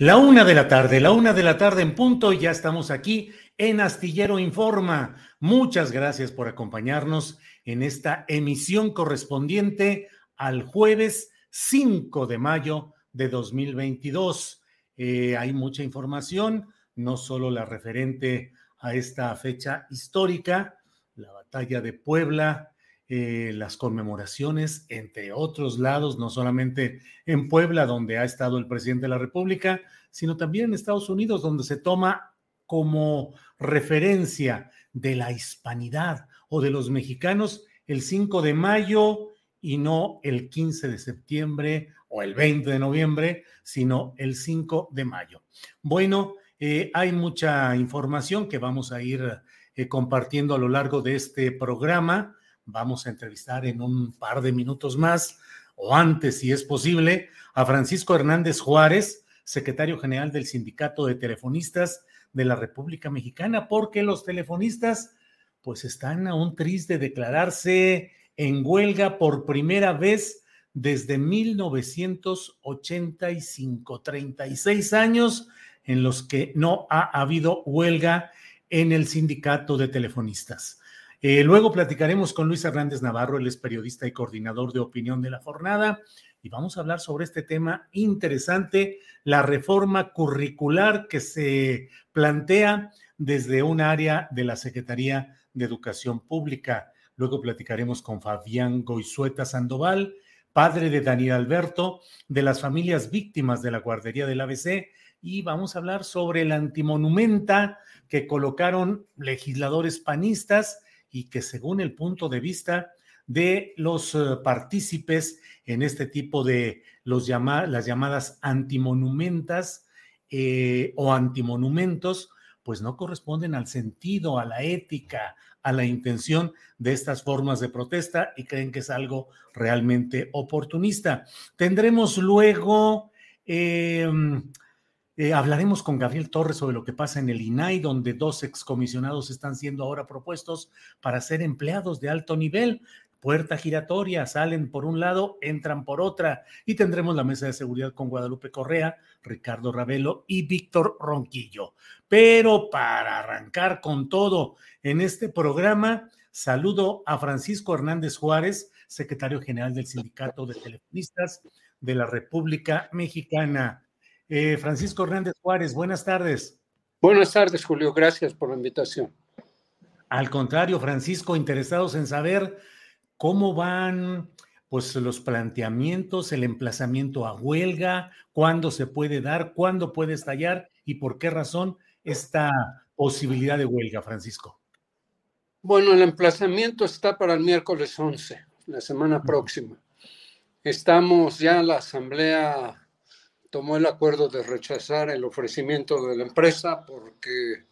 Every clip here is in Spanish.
La una de la tarde, la una de la tarde en punto, ya estamos aquí en Astillero Informa. Muchas gracias por acompañarnos en esta emisión correspondiente al jueves 5 de mayo de 2022. Eh, hay mucha información, no solo la referente a esta fecha histórica, la batalla de Puebla, eh, las conmemoraciones, entre otros lados, no solamente en Puebla, donde ha estado el presidente de la República, sino también en Estados Unidos, donde se toma como referencia de la hispanidad o de los mexicanos el 5 de mayo y no el 15 de septiembre o el 20 de noviembre, sino el 5 de mayo. Bueno, eh, hay mucha información que vamos a ir eh, compartiendo a lo largo de este programa. Vamos a entrevistar en un par de minutos más, o antes, si es posible, a Francisco Hernández Juárez, secretario general del Sindicato de Telefonistas de la República Mexicana, porque los telefonistas pues están a un triste de declararse en huelga por primera vez desde 1985, 36 años en los que no ha habido huelga en el sindicato de telefonistas. Eh, luego platicaremos con Luis Hernández Navarro, él es periodista y coordinador de opinión de la jornada, y vamos a hablar sobre este tema interesante, la reforma curricular que se plantea desde un área de la Secretaría de Educación Pública. Luego platicaremos con Fabián Goizueta Sandoval, padre de Daniel Alberto, de las familias víctimas de la guardería del ABC, y vamos a hablar sobre la antimonumenta que colocaron legisladores panistas y que según el punto de vista de los eh, partícipes en este tipo de las llamadas antimonumentas eh, o antimonumentos, pues no corresponden al sentido, a la ética, a la intención de estas formas de protesta y creen que es algo realmente oportunista. Tendremos luego em, eh, hablaremos con Gabriel Torres sobre lo que pasa en el INAI, donde dos excomisionados están siendo ahora propuestos para ser empleados de alto nivel. Puerta giratoria, salen por un lado, entran por otra. Y tendremos la mesa de seguridad con Guadalupe Correa, Ricardo Ravelo y Víctor Ronquillo. Pero para arrancar con todo en este programa, saludo a Francisco Hernández Juárez, secretario general del Sindicato de Telefonistas de la República Mexicana. Eh, Francisco Hernández Juárez, buenas tardes. Buenas tardes, Julio. Gracias por la invitación. Al contrario, Francisco, interesados en saber cómo van pues los planteamientos, el emplazamiento a huelga, cuándo se puede dar, cuándo puede estallar y por qué razón esta posibilidad de huelga, Francisco. Bueno, el emplazamiento está para el miércoles 11, la semana próxima. Estamos ya la asamblea tomó el acuerdo de rechazar el ofrecimiento de la empresa porque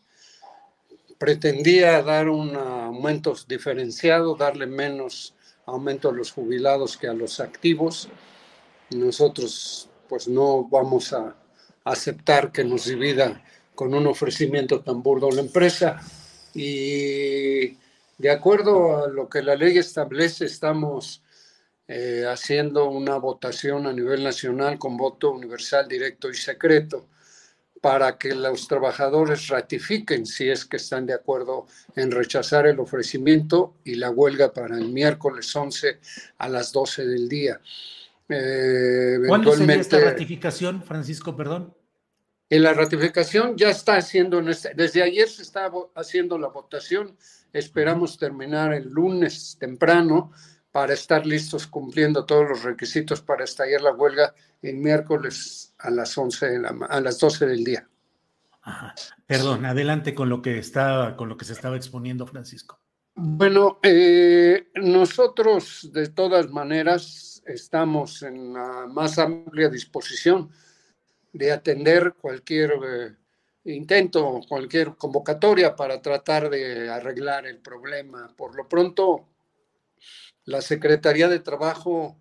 pretendía dar un aumento diferenciado, darle menos aumento a los jubilados que a los activos. Nosotros pues no vamos a aceptar que nos divida con un ofrecimiento tan burdo la empresa y de acuerdo a lo que la ley establece estamos eh, haciendo una votación a nivel nacional con voto universal, directo y secreto para que los trabajadores ratifiquen si es que están de acuerdo en rechazar el ofrecimiento y la huelga para el miércoles 11 a las 12 del día. Eh, ¿Cuándo sería esta ratificación, Francisco, perdón? En la ratificación ya está haciendo, desde ayer se está haciendo la votación, esperamos terminar el lunes temprano para estar listos cumpliendo todos los requisitos para estallar la huelga el miércoles a las 11 a las 12 del día. Perdón, adelante con lo que está, con lo que se estaba exponiendo Francisco. Bueno, eh, nosotros de todas maneras estamos en la más amplia disposición de atender cualquier eh, intento, cualquier convocatoria para tratar de arreglar el problema. Por lo pronto, la Secretaría de Trabajo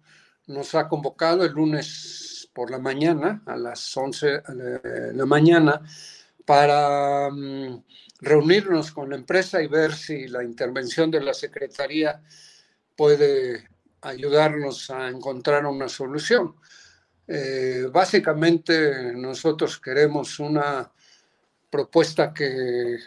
nos ha convocado el lunes por la mañana, a las 11 de la mañana, para mm, reunirnos con la empresa y ver si la intervención de la Secretaría puede ayudarnos a encontrar una solución. Eh, básicamente nosotros queremos una propuesta que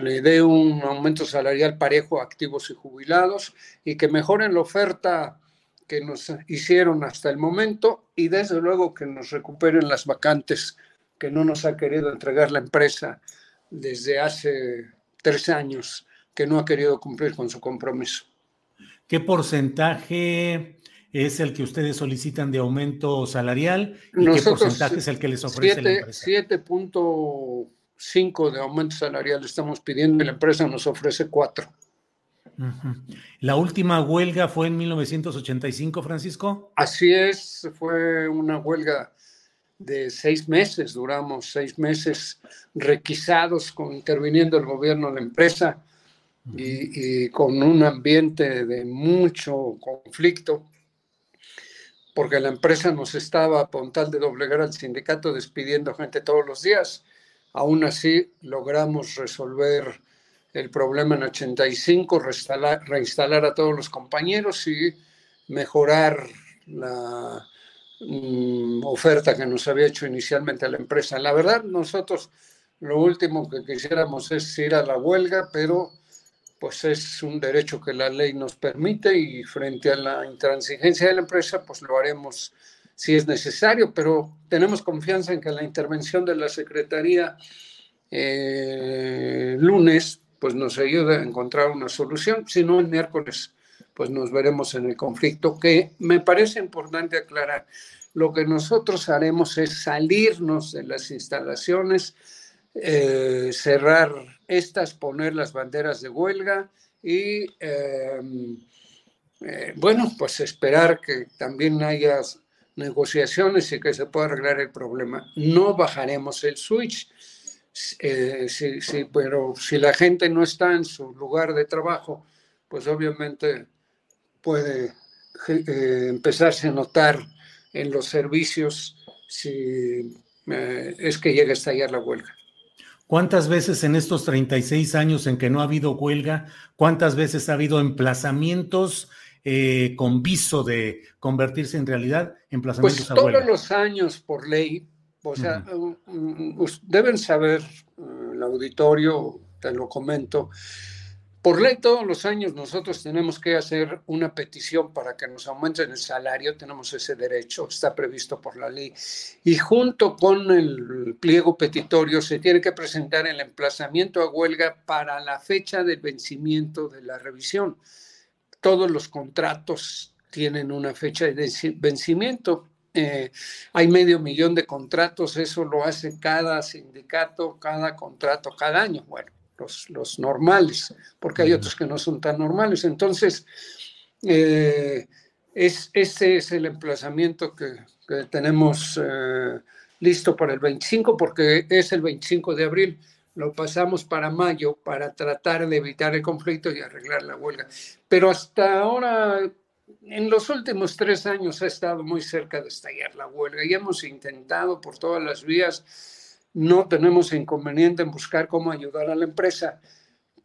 le dé un aumento salarial parejo a activos y jubilados y que mejoren la oferta que nos hicieron hasta el momento y desde luego que nos recuperen las vacantes que no nos ha querido entregar la empresa desde hace tres años, que no ha querido cumplir con su compromiso. ¿Qué porcentaje es el que ustedes solicitan de aumento salarial y qué porcentaje es el que les ofrece la empresa? 5 de aumento salarial estamos pidiendo y la empresa nos ofrece 4. ¿La última huelga fue en 1985, Francisco? Así es, fue una huelga de seis meses, duramos seis meses requisados, con, interviniendo el gobierno de la empresa y, y, con un ambiente de mucho conflicto, porque la empresa nos estaba, con tal de doblegar al sindicato, despidiendo gente todos los días Aún así, logramos resolver el problema en 85, reinstalar, reinstalar a todos los compañeros y mejorar la mm, oferta que nos había hecho inicialmente la empresa. La verdad, nosotros lo último que quisiéramos es ir a la huelga, pero pues es un derecho que la ley nos permite y frente a la intransigencia de la empresa, pues lo haremos si es necesario, pero tenemos confianza en que la intervención de la Secretaría eh, lunes pues nos ayude a encontrar una solución, si no el miércoles pues nos veremos en el conflicto, que me parece importante aclarar. Lo que nosotros haremos es salirnos de las instalaciones, eh, cerrar estas, poner las banderas de huelga y, em, eh, bueno, pues esperar que también haya negociaciones y que se pueda arreglar el problema. No bajaremos el switch, eh, sí, sí, pero si la gente no está en su lugar de trabajo, pues obviamente puede eh, empezarse a notar en los servicios si eh, es que llega a estallar la huelga. ¿Cuántas veces en estos 36 años en que no ha habido huelga, cuántas veces ha habido emplazamientos eh, con viso de convertirse en realidad, emplazamientos pues todos los años por ley, o sea, deben saber, eh, el auditorio, te lo comento, por ley todos los años nosotros tenemos que hacer una petición para que nos aumenten el salario, tenemos ese derecho, está previsto por la ley. Y junto con el pliego petitorio se tiene que presentar el emplazamiento a huelga para la fecha del vencimiento de la revisión todos los contratos tienen una fecha de vencimiento. Eh, hay medio millón de contratos, eso lo hace cada sindicato, cada contrato, cada año. Bueno, los, los normales, porque hay otros que no son tan normales. Entonces, eh, es, ese es el emplazamiento que, tenemos eh, listo para el 25 porque es el 25 de abril. Lo pasamos para mayo para tratar de evitar el conflicto y arreglar la huelga. Pero hasta ahora, en los últimos tres años ha estado muy cerca de estallar la huelga y hemos intentado por todas las vías. No tenemos inconveniente en buscar cómo ayudar a la empresa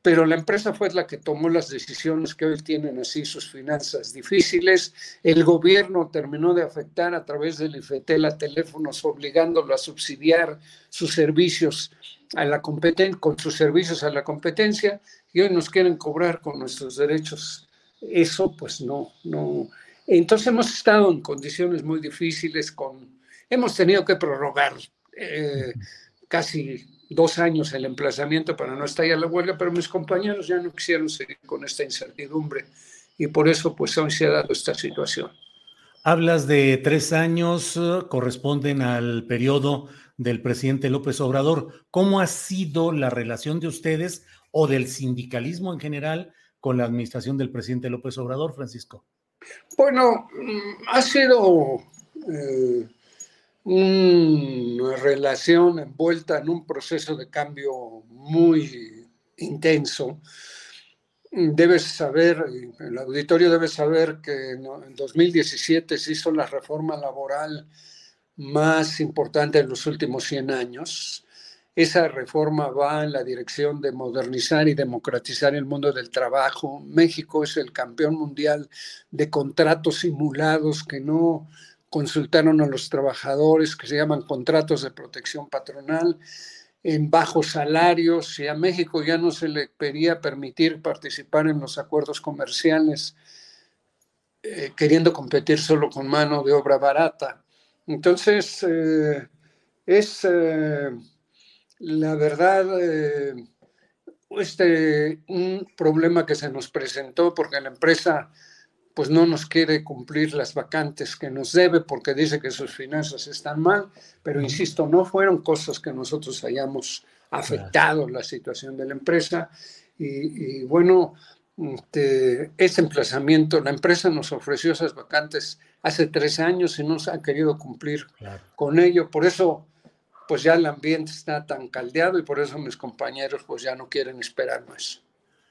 pero la empresa fue la que tomó las decisiones que hoy tienen así sus finanzas difíciles. El gobierno terminó de afectar a través del IFETEL a teléfonos, obligándolo a subsidiar sus servicios a la competencia, con sus servicios a la competencia, y hoy nos quieren cobrar con nuestros derechos. Eso, pues no, no. Entonces hemos estado en condiciones muy difíciles, con, hemos tenido que prorrogar eh, casi dos años el emplazamiento para no estallar la huelga, pero mis compañeros ya no quisieron seguir con esta incertidumbre y por eso pues hoy se ha dado esta situación. Hablas de tres años, eh, corresponden al periodo del presidente López Obrador. ¿Cómo ha sido la relación de ustedes o del sindicalismo en general con la administración del presidente López Obrador, Francisco? Bueno, mm, ha sido eh, una relación envuelta en un proceso de cambio muy intenso. Debes saber, el auditorio debe saber que en 2017 se hizo la reforma laboral más importante en los últimos 100 años. Esa reforma va en la dirección de modernizar y democratizar el mundo del trabajo. México es el campeón mundial de contratos simulados que no consultaron a los trabajadores que se llaman contratos de protección patronal en bajos salarios y a México ya no se le pedía permitir participar en los acuerdos comerciales eh, queriendo competir solo con mano de obra barata. Entonces, eh, es eh, la verdad este, un problema que se nos presentó porque la empresa pues no nos quiere cumplir las vacantes que nos debe porque dice que sus finanzas están mal, pero insisto, no fueron cosas que nosotros hayamos afectado la situación de la empresa. Y, bueno, este, ese emplazamiento, la empresa nos ofreció esas vacantes hace tres años y no se ha querido cumplir con ello. Por eso, pues ya el ambiente está tan caldeado y por eso mis compañeros pues ya no quieren esperar más.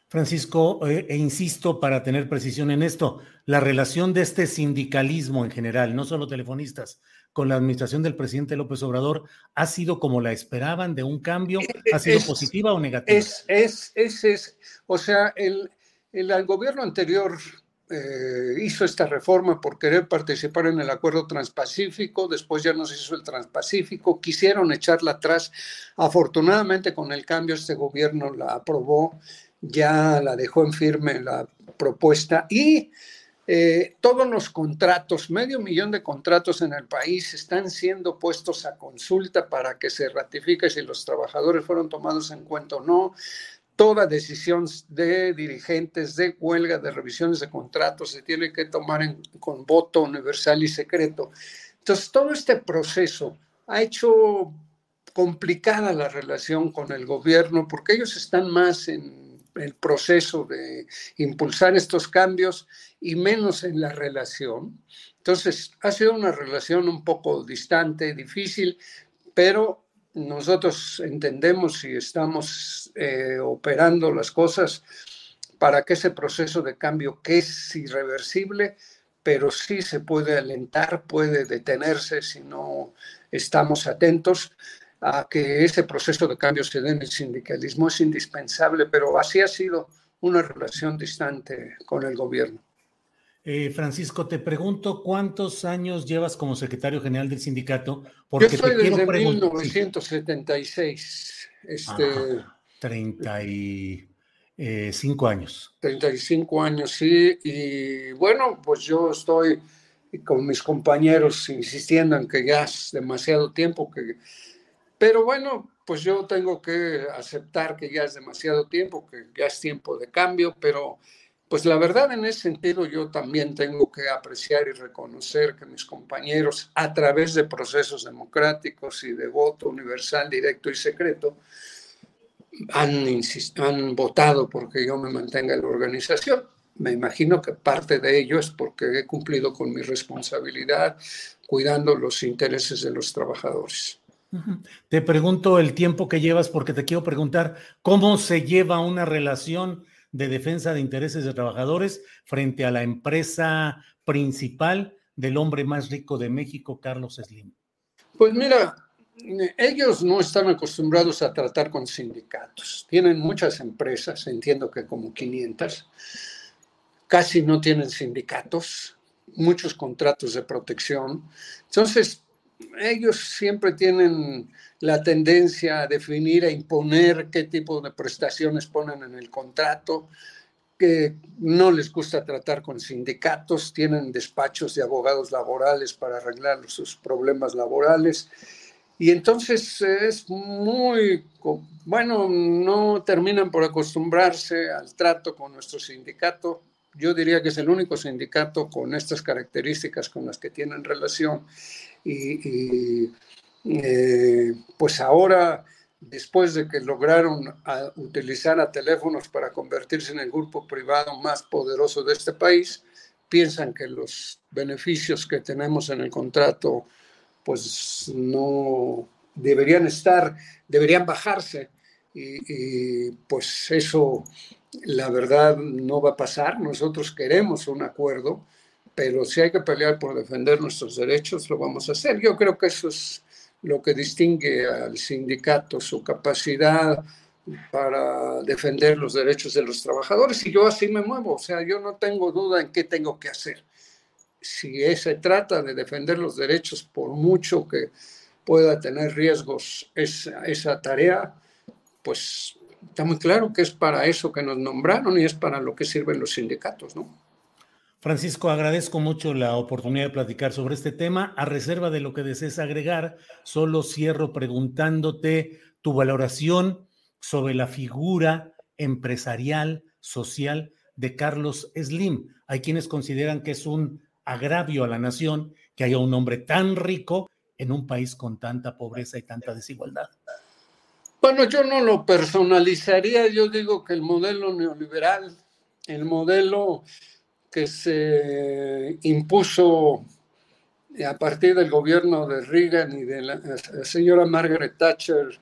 Francisco, eh, e insisto para tener precisión en esto, la relación de este sindicalismo en general, no solo telefonistas, con la administración del presidente López Obrador, ¿ha sido como la esperaban de un cambio? ¿Ha sido positiva o negativa? Es, es, es, es o sea, el, el, gobierno anterior eh, hizo esta reforma por querer participar en el acuerdo transpacífico, después ya no se hizo el transpacífico, quisieron echarla atrás. Afortunadamente con el cambio este gobierno la aprobó ya la dejó en firme la propuesta y eh, todos los contratos, medio millón de contratos en el país están siendo puestos a consulta para que se ratifique si los trabajadores fueron tomados en cuenta o no. Toda decisión de dirigentes de huelga, de revisiones de contratos, se tiene que tomar con voto universal y secreto. Entonces, todo este proceso ha hecho complicada la relación con el gobierno porque ellos están más en el proceso de impulsar estos cambios y menos en la relación. Entonces, ha sido una relación un poco distante, difícil, pero nosotros entendemos y estamos eh, operando las cosas para que ese proceso de cambio, que es irreversible, pero sí se puede alentar, puede detenerse si no estamos atentos, a que ese proceso de cambio se dé en el sindicalismo es indispensable, pero así ha sido una relación distante con el gobierno. Eh, Francisco, te pregunto, ¿cuántos años llevas como secretario general del sindicato? Porque Yo soy desde 1976. Este, 35 eh, años. 35 años, sí. Y bueno, pues yo estoy con mis compañeros insistiendo en que ya es demasiado tiempo, que pero bueno, pues yo tengo que aceptar que ya es demasiado tiempo, que ya es tiempo de cambio, pero pues la verdad en ese sentido yo también tengo que apreciar y reconocer que mis compañeros a través de procesos democráticos y de voto universal, directo y secreto, han, han votado porque yo me mantenga en la organización. Me imagino que parte de ello es porque he cumplido con mi responsabilidad, cuidando los intereses de los trabajadores. Te pregunto el tiempo que llevas porque te quiero preguntar cómo se lleva una relación de defensa de intereses de trabajadores frente a la empresa principal del hombre más rico de México, Carlos Slim. Pues mira, ellos no están acostumbrados a tratar con sindicatos. Tienen muchas empresas, entiendo que como 500, casi no tienen sindicatos, muchos contratos de protección. Entonces, ellos siempre tienen la tendencia a definir, a imponer qué tipo de prestaciones ponen en el contrato, que no les gusta tratar con sindicatos, tienen despachos de abogados laborales para arreglar sus problemas laborales. Y entonces es muy, bueno, no terminan por acostumbrarse al trato con nuestro sindicato. Yo diría que es el único sindicato con estas características con las que tienen relación y, eh, pues ahora, después de que lograron utilizar a teléfonos para convertirse en el grupo privado más poderoso de este país, piensan que los beneficios que tenemos en el contrato pues no deberían estar, deberían bajarse y, pues eso la verdad no va a pasar. Nosotros queremos un acuerdo pero si hay que pelear por defender nuestros derechos, lo vamos a hacer. Yo creo que eso es lo que distingue al sindicato, su capacidad para defender los derechos de los trabajadores y yo así me muevo, o sea, yo no tengo duda en qué tengo que hacer. Si se trata de defender los derechos por mucho que pueda tener riesgos esa, esa tarea, pues está muy claro que es para eso que nos nombraron y es para lo que sirven los sindicatos, ¿no? Francisco, agradezco mucho la oportunidad de platicar sobre este tema. A reserva de lo que desees agregar, solo cierro preguntándote tu valoración sobre la figura empresarial, social de Carlos Slim. Hay quienes consideran que es un agravio a la nación que haya un hombre tan rico en un país con tanta pobreza y tanta desigualdad. Bueno, yo no lo personalizaría, yo digo que el modelo neoliberal, el modelo que se impuso a partir del gobierno de Reagan y de la, señora Margaret Thatcher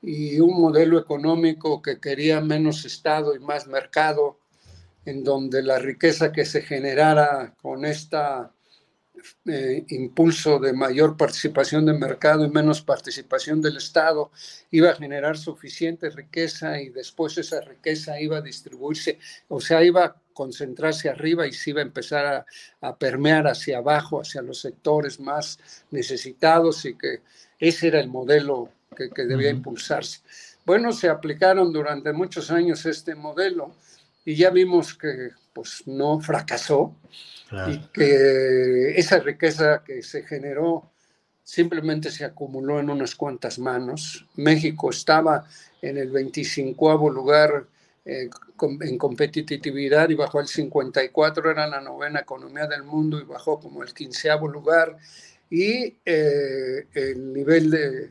y un modelo económico que quería menos Estado y más mercado, en donde la riqueza que se generara con esta eh, impulso de mayor participación del mercado y menos participación del Estado iba a generar suficiente riqueza y después esa riqueza iba a distribuirse, o sea, iba a concentrarse arriba y se iba a empezar a, permear hacia abajo, hacia los sectores más necesitados y que ese era el modelo que, debía impulsarse. Bueno, se aplicaron durante muchos años este modelo y ya vimos que pues no fracasó y que esa riqueza que se generó simplemente se acumuló en unas cuantas manos. México estaba en el 25 lugar eh, en competitividad y bajó al 54, era la novena economía del mundo y bajó como el quinceavo lugar. Y eh, el nivel de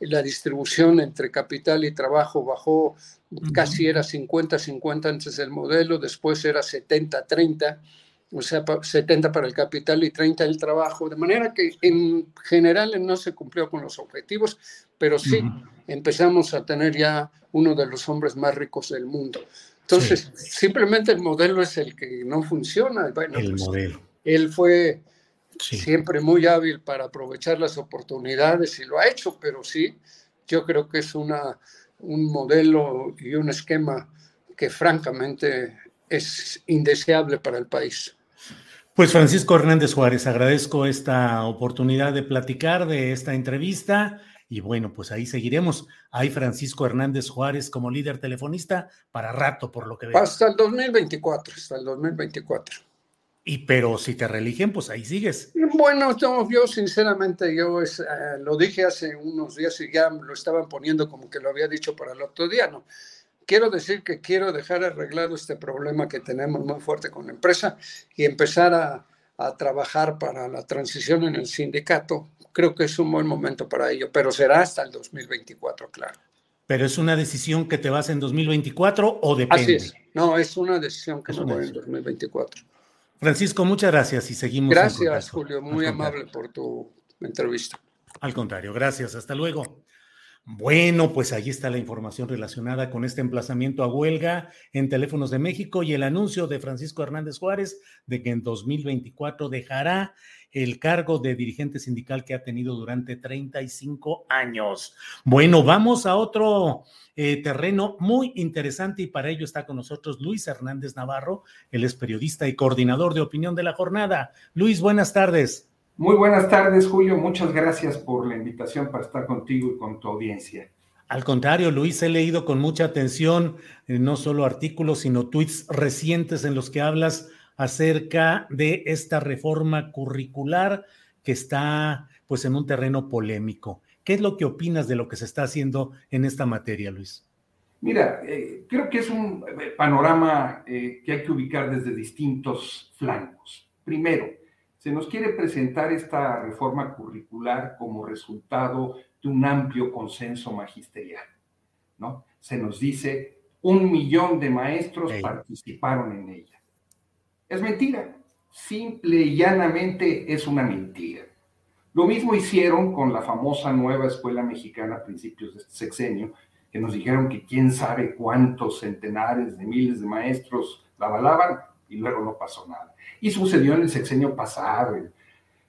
la distribución entre capital y trabajo bajó, casi era 50-50 antes del modelo, después era 70-30 o sea, 70 para el capital y 30 el trabajo, de manera que en general no se cumplió con los objetivos, pero sí empezamos a tener ya uno de los hombres más ricos del mundo. Entonces, simplemente el modelo es el que no funciona. Bueno, el pues, modelo. Él fue siempre muy hábil para aprovechar las oportunidades y lo ha hecho, pero sí, yo creo que es una, un modelo y un esquema que francamente es indeseable para el país. Pues Francisco Hernández Juárez, agradezco esta oportunidad de platicar de esta entrevista y bueno, pues ahí seguiremos. Hay Francisco Hernández Juárez como líder telefonista para rato, por lo que veo. Hasta el 2024, hasta el 2024. Y pero si te religen, pues ahí sigues. Bueno, yo, sinceramente, yo es, eh, lo dije hace unos días y ya lo estaban poniendo como que lo había dicho para el otro día, ¿no? Quiero decir que quiero dejar arreglado este problema que tenemos muy fuerte con la empresa y empezar a, trabajar para la transición en el sindicato. Creo que es un buen momento para ello, pero será hasta el 2024, claro. ¿Pero es una decisión que te vas en 2024 o depende? Así es. No, es una decisión que se va en 2024. Francisco, muchas gracias y seguimos. Gracias, Julio, muy amable por tu entrevista. Al contrario, gracias, hasta luego. Bueno, pues ahí está la información relacionada con este emplazamiento a huelga en Teléfonos de México y el anuncio de Francisco Hernández Juárez de que en 2024 dejará el cargo de dirigente sindical que ha tenido durante 35 años. Bueno, vamos a otro eh, terreno muy interesante y para ello está con nosotros Luis Hernández Navarro, él es periodista y coordinador de opinión de la jornada. Luis, buenas tardes. Muy buenas tardes, Julio. Muchas gracias por la invitación para estar contigo y con tu audiencia. Al contrario, Luis, he leído con mucha atención eh, no solo artículos, sino tweets recientes en los que hablas acerca de esta reforma curricular que está pues en un terreno polémico. ¿Qué es lo que opinas de lo que se está haciendo en esta materia, Luis? Mira, eh, creo que es un eh, panorama que hay que ubicar desde distintos flancos. Primero, se nos quiere presentar esta reforma curricular como resultado de un amplio consenso magisterial, ¿no? Se nos dice, un millón de maestros participaron en ella. Es mentira, simple y llanamente es una mentira. Lo mismo hicieron con la famosa nueva escuela mexicana a principios de este sexenio, que nos dijeron que quién sabe cuántos centenares de miles de maestros la avalaban y luego no pasó nada. Y sucedió en el sexenio pasado.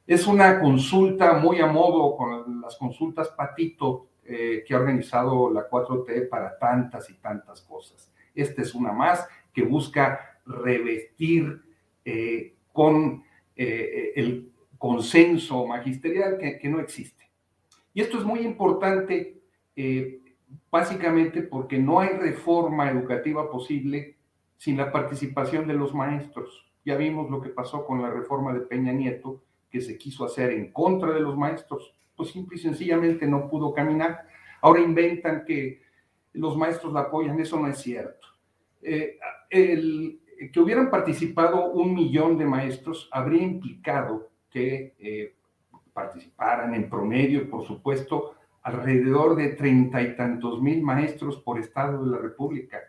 Es una consulta muy a modo con las consultas Patito eh, que ha organizado la 4T para tantas y tantas cosas. Esta es una más que busca revestir eh, con eh, el consenso magisterial que, que, no existe. Y esto es muy importante básicamente porque no hay reforma educativa posible sin la participación de los maestros. Ya vimos lo que pasó con la reforma de Peña Nieto, que se quiso hacer en contra de los maestros, pues simple y sencillamente no pudo caminar. Ahora inventan que los maestros la apoyan, eso no es cierto. Eh, que hubieran participado un millón de maestros habría implicado que eh, participaran en promedio, por supuesto, alrededor de treinta y tantos mil maestros por estado de la República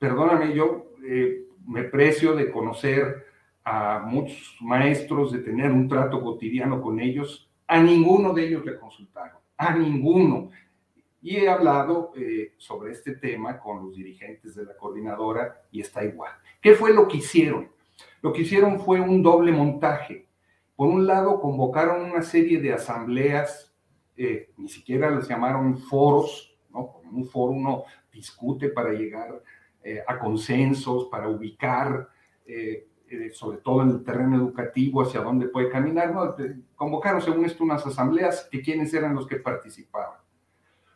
perdóname, yo eh, me precio de conocer a muchos maestros, de tener un trato cotidiano con ellos, a ninguno de ellos le consultaron, a ninguno. Y he hablado eh, sobre este tema con los dirigentes de la coordinadora y está igual. ¿Qué fue lo que hicieron? Lo que hicieron fue un doble montaje. Por un lado, convocaron una serie de asambleas, eh, ni siquiera las llamaron foros, ¿no? Como un foro uno discute para llegar eh, a consensos, para ubicar, eh, eh, sobre todo en el terreno educativo, hacia dónde puede caminar. ¿no? Convocaron, según esto, unas asambleas que quiénes eran los que participaban.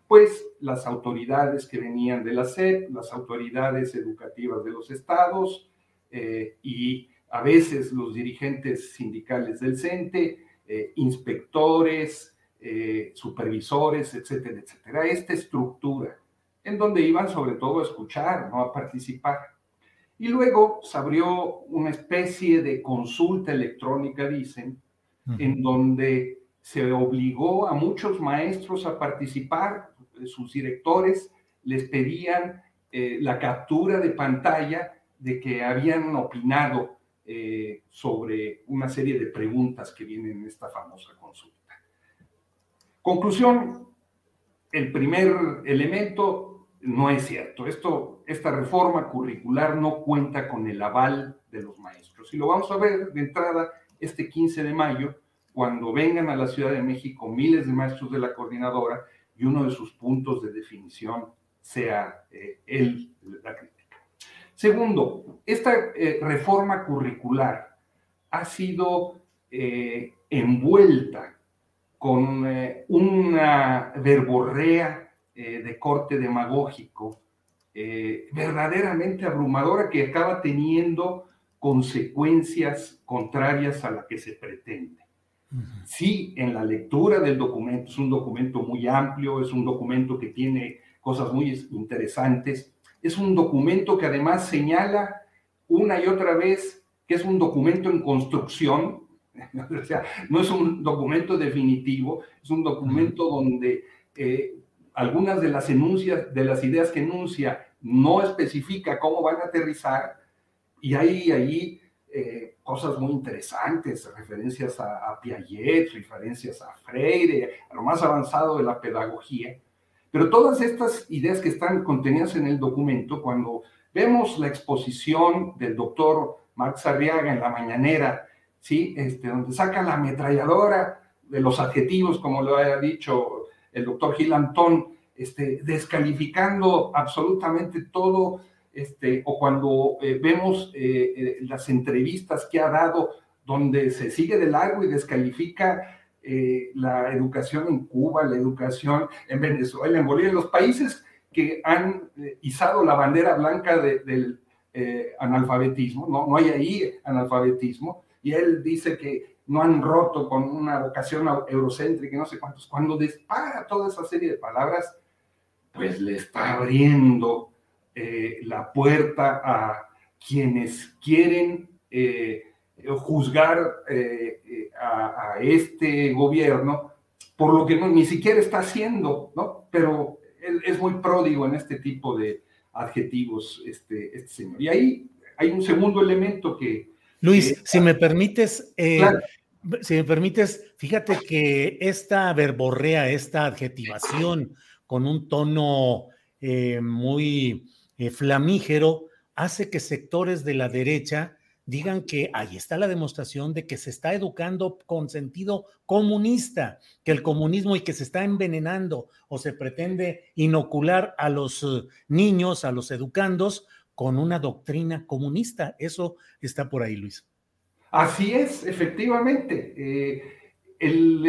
Pues las autoridades que venían de la SEP, las autoridades educativas de los estados y a veces los dirigentes sindicales del CENTE, inspectores, supervisores, etcétera, etcétera. Esta estructura en donde iban sobre todo a escuchar, no a participar. Y luego se abrió una especie de consulta electrónica, dicen, en donde se obligó a muchos maestros a participar, sus directores les pedían eh, la captura de pantalla de que habían opinado eh, sobre una serie de preguntas que vienen en esta famosa consulta. Conclusión, el primer elemento no es cierto. Esto, esta reforma curricular no cuenta con el aval de los maestros. Y lo vamos a ver de entrada este 15 de mayo, cuando vengan a la Ciudad de México miles de maestros de la coordinadora y uno de sus puntos de definición sea eh, el, la crítica. Segundo, esta eh, reforma curricular ha sido eh, envuelta con una verborrea eh, de corte demagógico, eh, verdaderamente abrumadora que acaba teniendo consecuencias contrarias a la que se pretende. Sí, en la lectura del documento, es un documento muy amplio, es un documento que tiene cosas muy interesantes, es un documento que además señala una y otra vez que es un documento en construcción, o sea, no es un documento definitivo, es un documento donde eh, algunas de las enuncias, de las ideas que enuncia, no especifica cómo van a aterrizar, y hay ahí eh, cosas muy interesantes, referencias a, Piaget, referencias a Freire, a lo más avanzado de la pedagogía. Pero todas estas ideas que están contenidas en el documento, cuando vemos la exposición del doctor Marx Arriaga en la mañanera, ¿sí? este, donde saca la ametralladora de los adjetivos, como lo ha dicho el doctor Gil Antón, este, descalificando absolutamente todo este, o cuando eh, vemos eh, eh, las entrevistas que ha dado donde se sigue de largo y descalifica la educación en Cuba, la educación en Venezuela, en Bolivia, en los países que han izado la bandera blanca del analfabetismo, ¿no? no hay ahí analfabetismo, y él dice que no han roto con una vocación eurocéntrica y no sé cuántos, cuando dispara toda esa serie de palabras, pues le está abriendo eh, la puerta a quienes quieren eh, juzgar eh, a, este gobierno por lo que ni siquiera está haciendo, ¿no? Pero él es muy pródigo en este tipo de adjetivos, este, este señor. Y ahí hay un segundo elemento que... Luis, si me permites, si me permites, fíjate que esta verborrea, esta adjetivación con un tono muy eh, flamígero hace que sectores de la derecha digan que ahí está la demostración de que se está educando con sentido comunista, que el comunismo y que se está envenenando o se pretende inocular a los eh, niños, a los educandos, con una doctrina comunista. Eso está por ahí, Luis. Así es, efectivamente. Eh, el,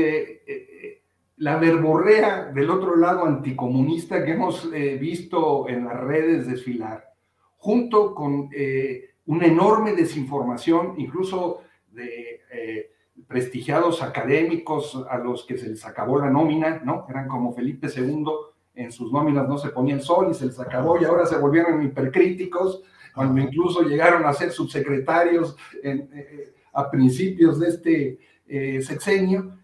la verborrea del otro lado anticomunista que hemos eh, visto en las redes desfilar, junto con eh, una enorme desinformación, incluso de eh, prestigiados académicos a los que se les acabó la nómina, ¿no? Eran como Felipe II, en sus nóminas no se ponía el sol y se les acabó y ahora se volvieron hipercríticos, cuando incluso llegaron a ser subsecretarios a principios de este sexenio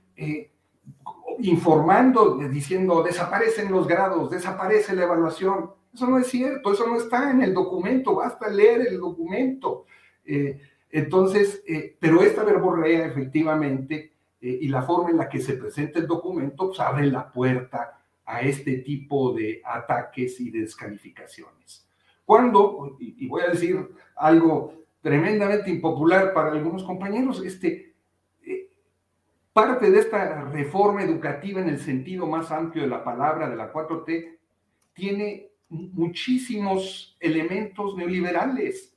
informando, diciendo, desaparecen los grados, desaparece la evaluación. Eso no es cierto, eso no está en el documento, basta leer el documento. Eh, entonces, eh, pero esta verborrea efectivamente eh, y la forma en la que se presenta el documento pues, abre la puerta a este tipo de ataques y descalificaciones. Cuando, y, voy a decir algo tremendamente impopular para algunos compañeros, este, Parte de esta reforma educativa en el sentido más amplio de la palabra de la 4T tiene muchísimos elementos neoliberales,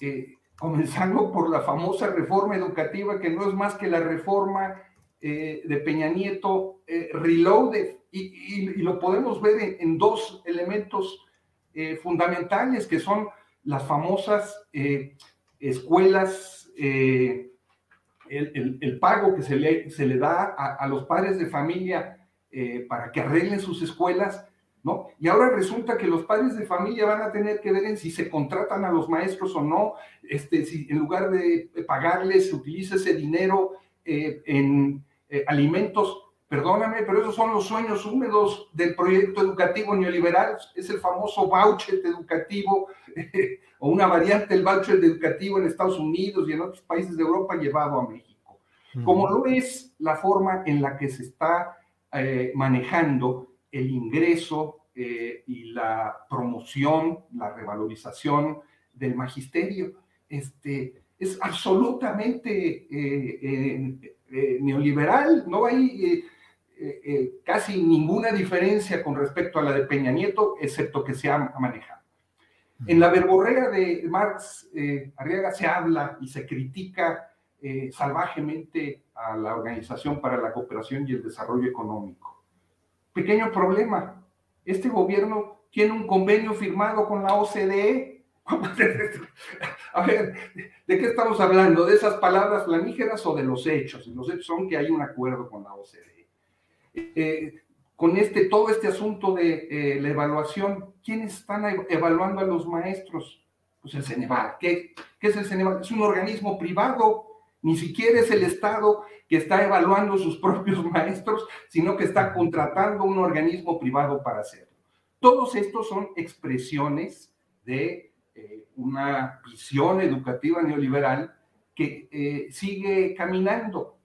eh, comenzando por la famosa reforma educativa que no es más que la reforma eh, de Peña Nieto eh, reloaded y, lo podemos ver en, dos elementos fundamentales que son las famosas escuelas el, pago que se le, se le da a, los padres de familia eh, para que arreglen sus escuelas, ¿no? Y ahora resulta que los padres de familia van a tener que ver en si se contratan a los maestros o no, este, si en lugar de pagarles se utiliza ese dinero eh, en eh, alimentos. Perdóname, pero esos son los sueños húmedos del proyecto educativo neoliberal, es el famoso voucher educativo o una variante del voucher educativo en Estados Unidos y en otros países de Europa llevado a México. Como lo es la forma en la que se está eh, manejando el ingreso eh, y la promoción, la revalorización del magisterio. Este, es absolutamente eh, neoliberal, no hay casi ninguna diferencia con respecto a la de Peña Nieto, excepto que se ha manejado. En la verborrea de Marx eh, Arriaga se habla y se critica eh, salvajemente a la Organización para la Cooperación y el Desarrollo Económico. Pequeño problema, este gobierno tiene un convenio firmado con la OCDE. a ver, ¿de qué estamos hablando? ¿De esas palabras flamígeras o de los hechos? Los hechos son que hay un acuerdo con la OCDE. Eh, con este, todo este asunto de eh, la evaluación, ¿quiénes están evaluando a los maestros? Pues el Ceneval. ¿Qué, ¿Qué, es el Ceneval? Es un organismo privado, ni siquiera es el Estado que está evaluando sus propios maestros, sino que está contratando un organismo privado para hacerlo. Todos estos son expresiones de eh, una visión educativa neoliberal que eh, sigue caminando.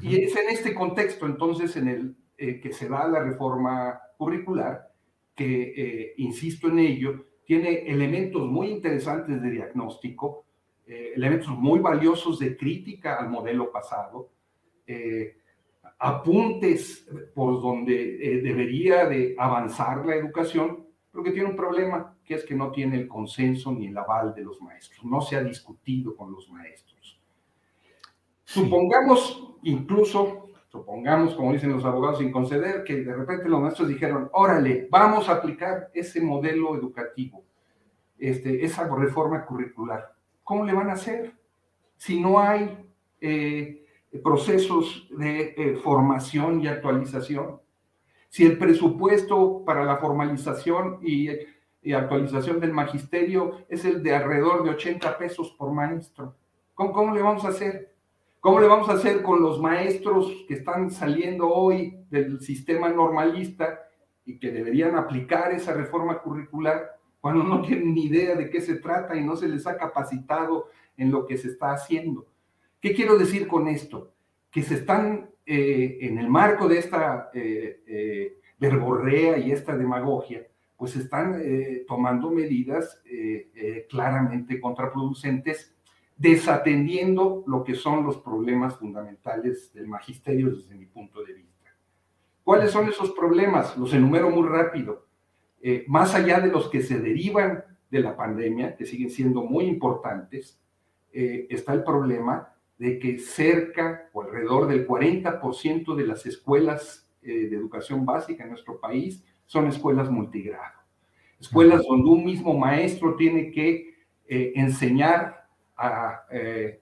Y es en este contexto entonces en el eh, que se da la reforma curricular, que, eh, insisto en ello, tiene elementos muy interesantes de diagnóstico, elementos muy valiosos de crítica al modelo pasado, apuntes por donde debería de avanzar la educación, pero que tiene un problema, que es que no tiene el consenso ni el aval de los maestros, no se ha discutido con los maestros. Supongamos incluso, supongamos, como dicen los abogados sin conceder, que de repente los maestros dijeron, órale, vamos a aplicar ese modelo educativo, este, esa reforma curricular. ¿Cómo le van a hacer? Si no hay eh, procesos de eh, formación y actualización, si el presupuesto para la formalización y, actualización del magisterio es el de alrededor de 80 pesos por maestro, ¿cómo, ¿cómo le vamos a hacer? ¿Cómo le vamos a hacer con los maestros que están saliendo hoy del sistema normalista y que deberían aplicar esa reforma curricular cuando no tienen ni idea de qué se trata y no se les ha capacitado en lo que se está haciendo? ¿Qué quiero decir con esto? Que se están eh, en el marco de esta eh, eh, verborrea y esta demagogia, pues están tomando medidas claramente contraproducentes, desatendiendo lo que son los problemas fundamentales del magisterio desde mi punto de vista. ¿Cuáles son esos problemas? Los enumero muy rápido. más allá de los que se derivan de la pandemia, que siguen siendo muy importantes, está el problema de que cerca o alrededor del 40% de las escuelas eh, de educación básica en nuestro país son escuelas multigrado. Escuelas donde un mismo maestro tiene que eh, enseñar a eh,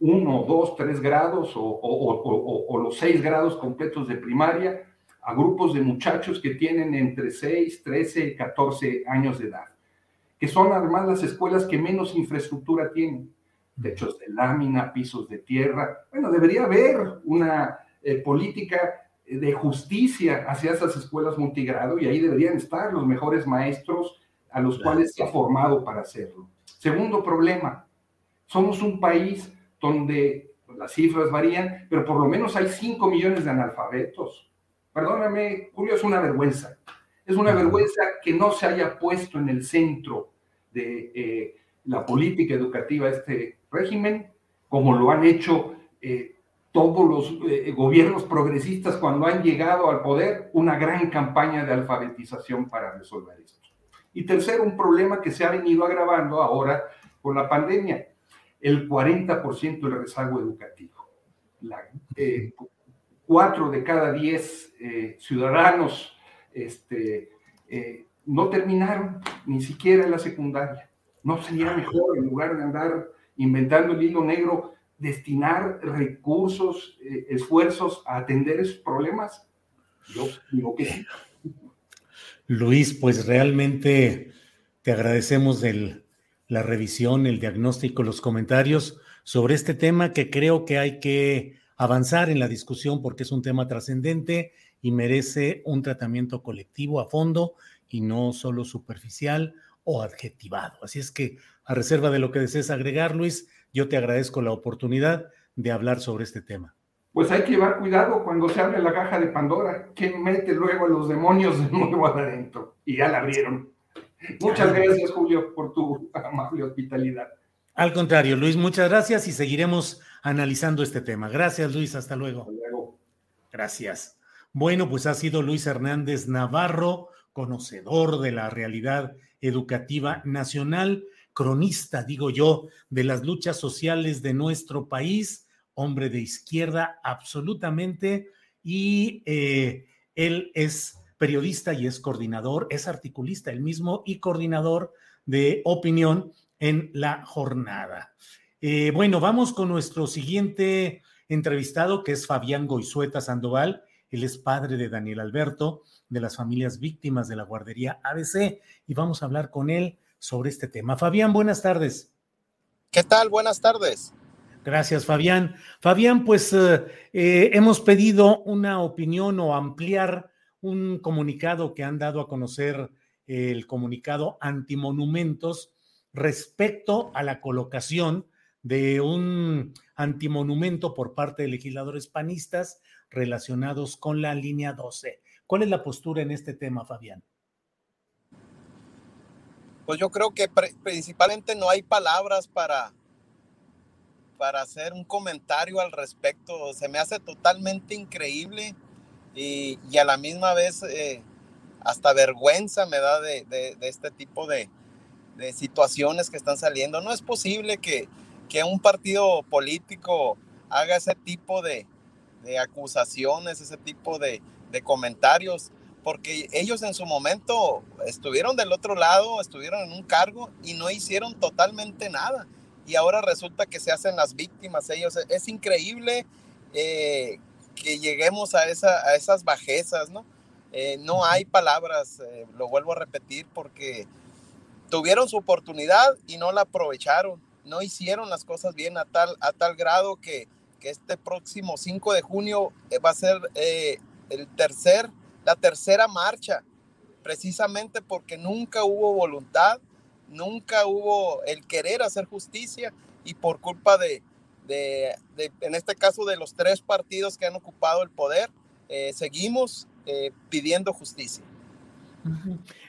uno, dos, tres grados o, o, los seis grados completos de primaria a grupos de muchachos que tienen entre 6, 13 y 14 años de edad, que son además las escuelas que menos infraestructura tienen techos de lámina, pisos de tierra. Bueno, debería haber una eh, política de justicia hacia esas escuelas multigrado y ahí deberían estar los mejores maestros a los cuales se ha formado para hacerlo. Segundo problema, somos un país donde las cifras varían, pero por lo menos hay 5 millones de analfabetos. Perdóname, Julio, es una vergüenza. Es una vergüenza que no se haya puesto en el centro de eh, la política educativa este régimen, como lo han hecho eh, todos los eh, gobiernos progresistas cuando han llegado al poder, una gran campaña de alfabetización para resolver esto. Y tercero, un problema que se ha venido agravando ahora con la pandemia, el 40% del rezago educativo. Eh, cuatro de cada diez ciudadanos este, no terminaron ni siquiera la secundaria. ¿No sería mejor, en lugar de andar inventando el hilo negro, destinar recursos, eh, esfuerzos a atender esos problemas? Yo digo que sí. Luis, pues realmente te agradecemos la revisión, el diagnóstico, los comentarios sobre este tema que creo que hay que avanzar en la discusión porque es un tema trascendente y merece un tratamiento colectivo a fondo y no solo superficial o adjetivado. Así es que, a reserva de lo que desees agregar, Luis, yo te agradezco la oportunidad de hablar sobre este tema. Pues hay que llevar cuidado cuando se abre la caja de Pandora, que mete luego a los demonios de nuevo adentro. Y ya la abrieron. Muchas gracias, Julio, por tu amable hospitalidad. Al contrario, Luis, muchas gracias y seguiremos analizando este tema. Gracias, Luis, hasta luego. Hasta luego. Gracias. Bueno, pues ha sido Luis Hernández Navarro, conocedor de la realidad educativa nacional, cronista, digo yo, de las luchas sociales de nuestro país, hombre de izquierda absolutamente, y eh, él es periodista y es coordinador, es articulista él mismo y coordinador de opinión en la jornada. Eh, bueno, vamos con nuestro siguiente entrevistado, que es Fabián Goizueta Sandoval. Él es padre de Daniel Alberto, de las familias víctimas de la guardería ABC, y vamos a hablar con él sobre este tema. Fabián, buenas tardes. ¿Qué tal? Buenas tardes. Gracias, Fabián. Fabián, pues eh, eh, hemos pedido una opinión o ampliar un comunicado que han dado a conocer el comunicado antimonumentos respecto a la colocación de un antimonumento por parte de legisladores panistas relacionados con la línea 12. ¿Cuál es la postura en este tema, Fabián? Pues yo creo que principalmente no hay palabras para, para hacer un comentario al respecto. Se me hace totalmente increíble y, a la misma vez eh, hasta vergüenza me da de, este tipo de, situaciones que están saliendo. No es posible que, que un partido político haga ese tipo de, acusaciones, ese tipo de, comentarios, porque ellos en su momento estuvieron del otro lado, estuvieron en un cargo y no hicieron totalmente nada. Y ahora resulta que se hacen las víctimas ellos. Es increíble eh, que lleguemos a, esa, a esas bajezas, ¿no? Eh, no hay palabras, eh, lo vuelvo a repetir, porque tuvieron su oportunidad y no la aprovecharon, no hicieron las cosas bien a tal, a tal grado que, que este próximo 5 de junio eh, va a ser el tercer, la tercera marcha, precisamente porque nunca hubo voluntad, nunca hubo el querer hacer justicia y por culpa de, de, en este caso, de los tres partidos que han ocupado el poder, seguimos eh, pidiendo justicia.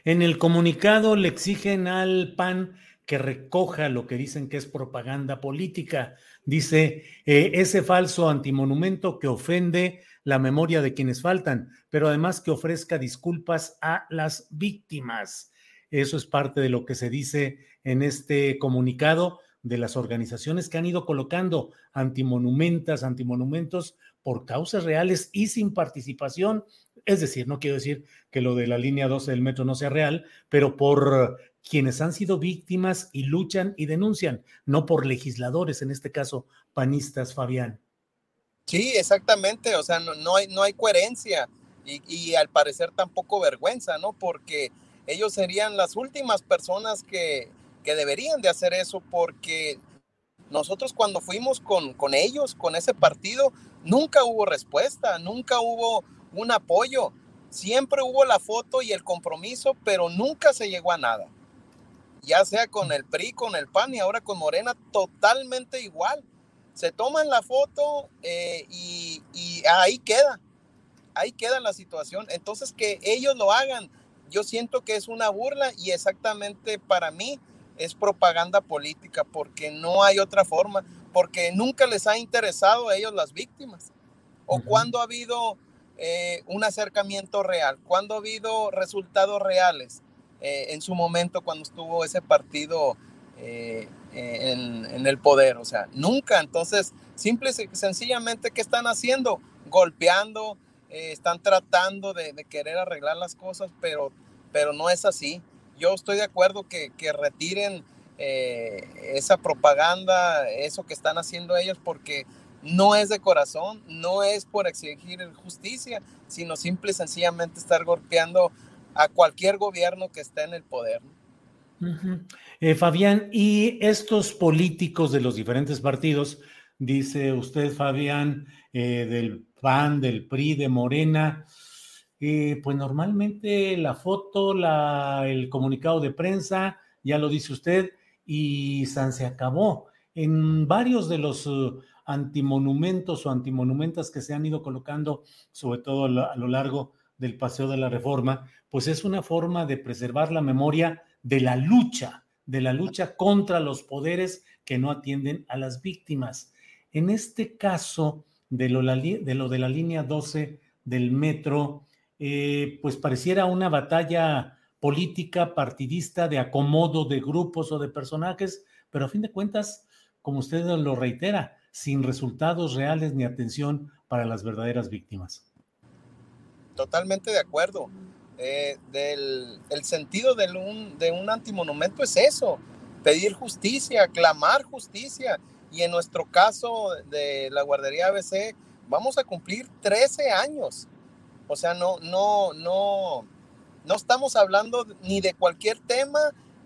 En el comunicado le exigen al PAN que recoja lo que dicen que es propaganda política. Dice, eh, ese falso antimonumento que ofende la memoria de quienes faltan, pero además que ofrezca disculpas a las víctimas. Eso es parte de lo que se dice en este comunicado de las organizaciones que han ido colocando antimonumentas, antimonumentos por causas reales y sin participación es decir, no quiero decir que lo de la línea 12 del metro no sea real, pero por quienes han sido víctimas y luchan y denuncian, no por legisladores, en este caso panistas, Fabián. Sí, exactamente, o sea, no, hay, no hay coherencia y, al parecer tampoco vergüenza, ¿no? Porque ellos serían las últimas personas que, que deberían de hacer eso porque nosotros cuando fuimos con, con ellos, con ese partido, nunca hubo respuesta, nunca hubo un apoyo. Siempre hubo la foto y el compromiso, pero nunca se llegó a nada. Ya sea con el PRI, con el PAN y ahora con Morena, totalmente igual. Se toman la foto eh, y, ahí queda. Ahí queda la situación. Entonces que ellos lo hagan, yo siento que es una burla y exactamente para mí es propaganda política porque no hay otra forma, porque nunca les ha interesado a ellos las víctimas. O cuando ha habido eh, un acercamiento real, cuando ha habido resultados reales eh, en su momento cuando estuvo ese partido eh, en, el poder, o sea, nunca. Entonces, simple y sencillamente, ¿qué están haciendo? Golpeando, están tratando de, querer arreglar las cosas, pero, pero no es así. Yo estoy de acuerdo que, que retiren esa propaganda, eso que están haciendo ellos, porque no es de corazón, no es por exigir justicia, sino simple y sencillamente estar golpeando a cualquier gobierno que esté en el poder. Eh, Fabián, y estos políticos de los diferentes partidos, dice usted, Fabián, eh, del PAN, del PRI, de Morena, pues normalmente la foto, la, el comunicado de prensa, ya lo dice usted, y San se acabó. En varios de los antimonumentos o antimonumentas que se han ido colocando, sobre todo a lo largo del Paseo de la Reforma, pues es una forma de preservar la memoria de la lucha, de la lucha contra los poderes que no atienden a las víctimas. En este caso de lo, de, lo de la línea 12 del metro, eh, pues pareciera una batalla política, partidista, de acomodo de grupos o de personajes, pero a fin de cuentas, como usted lo reitera, sin resultados reales ni atención para las verdaderas víctimas. Totalmente de acuerdo. Eh, del, el sentido de un, de un antimonumento es eso, pedir justicia, clamar justicia. Y en nuestro caso de la guardería ABC, vamos a cumplir 13 años. O sea, no, no, no, no estamos hablando ni de cualquier tema,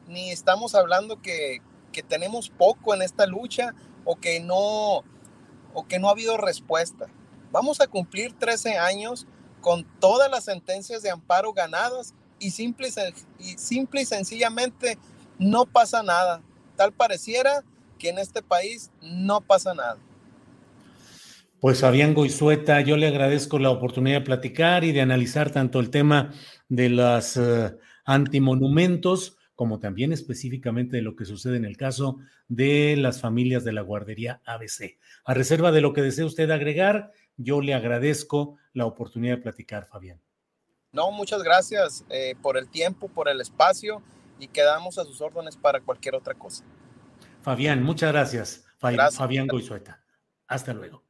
ni estamos hablando que, que tenemos poco en esta lucha o que no, o que no ha habido respuesta. Vamos a cumplir 13 años con todas las sentencias de amparo ganadas y simple y, simple y sencillamente no pasa nada. Tal pareciera que en este país no pasa nada. Pues Fabián Goizueta, yo le agradezco la oportunidad de platicar y de analizar tanto el tema de los uh, antimonumentos como también específicamente de lo que sucede en el caso de las familias de la guardería ABC. A reserva de lo que desee usted agregar, yo le agradezco la oportunidad de platicar, Fabián. No, muchas gracias eh, por el tiempo, por el espacio y quedamos a sus órdenes para cualquier otra cosa. Fabián, muchas gracias. gracias. Fabián Goizueta. Hasta luego.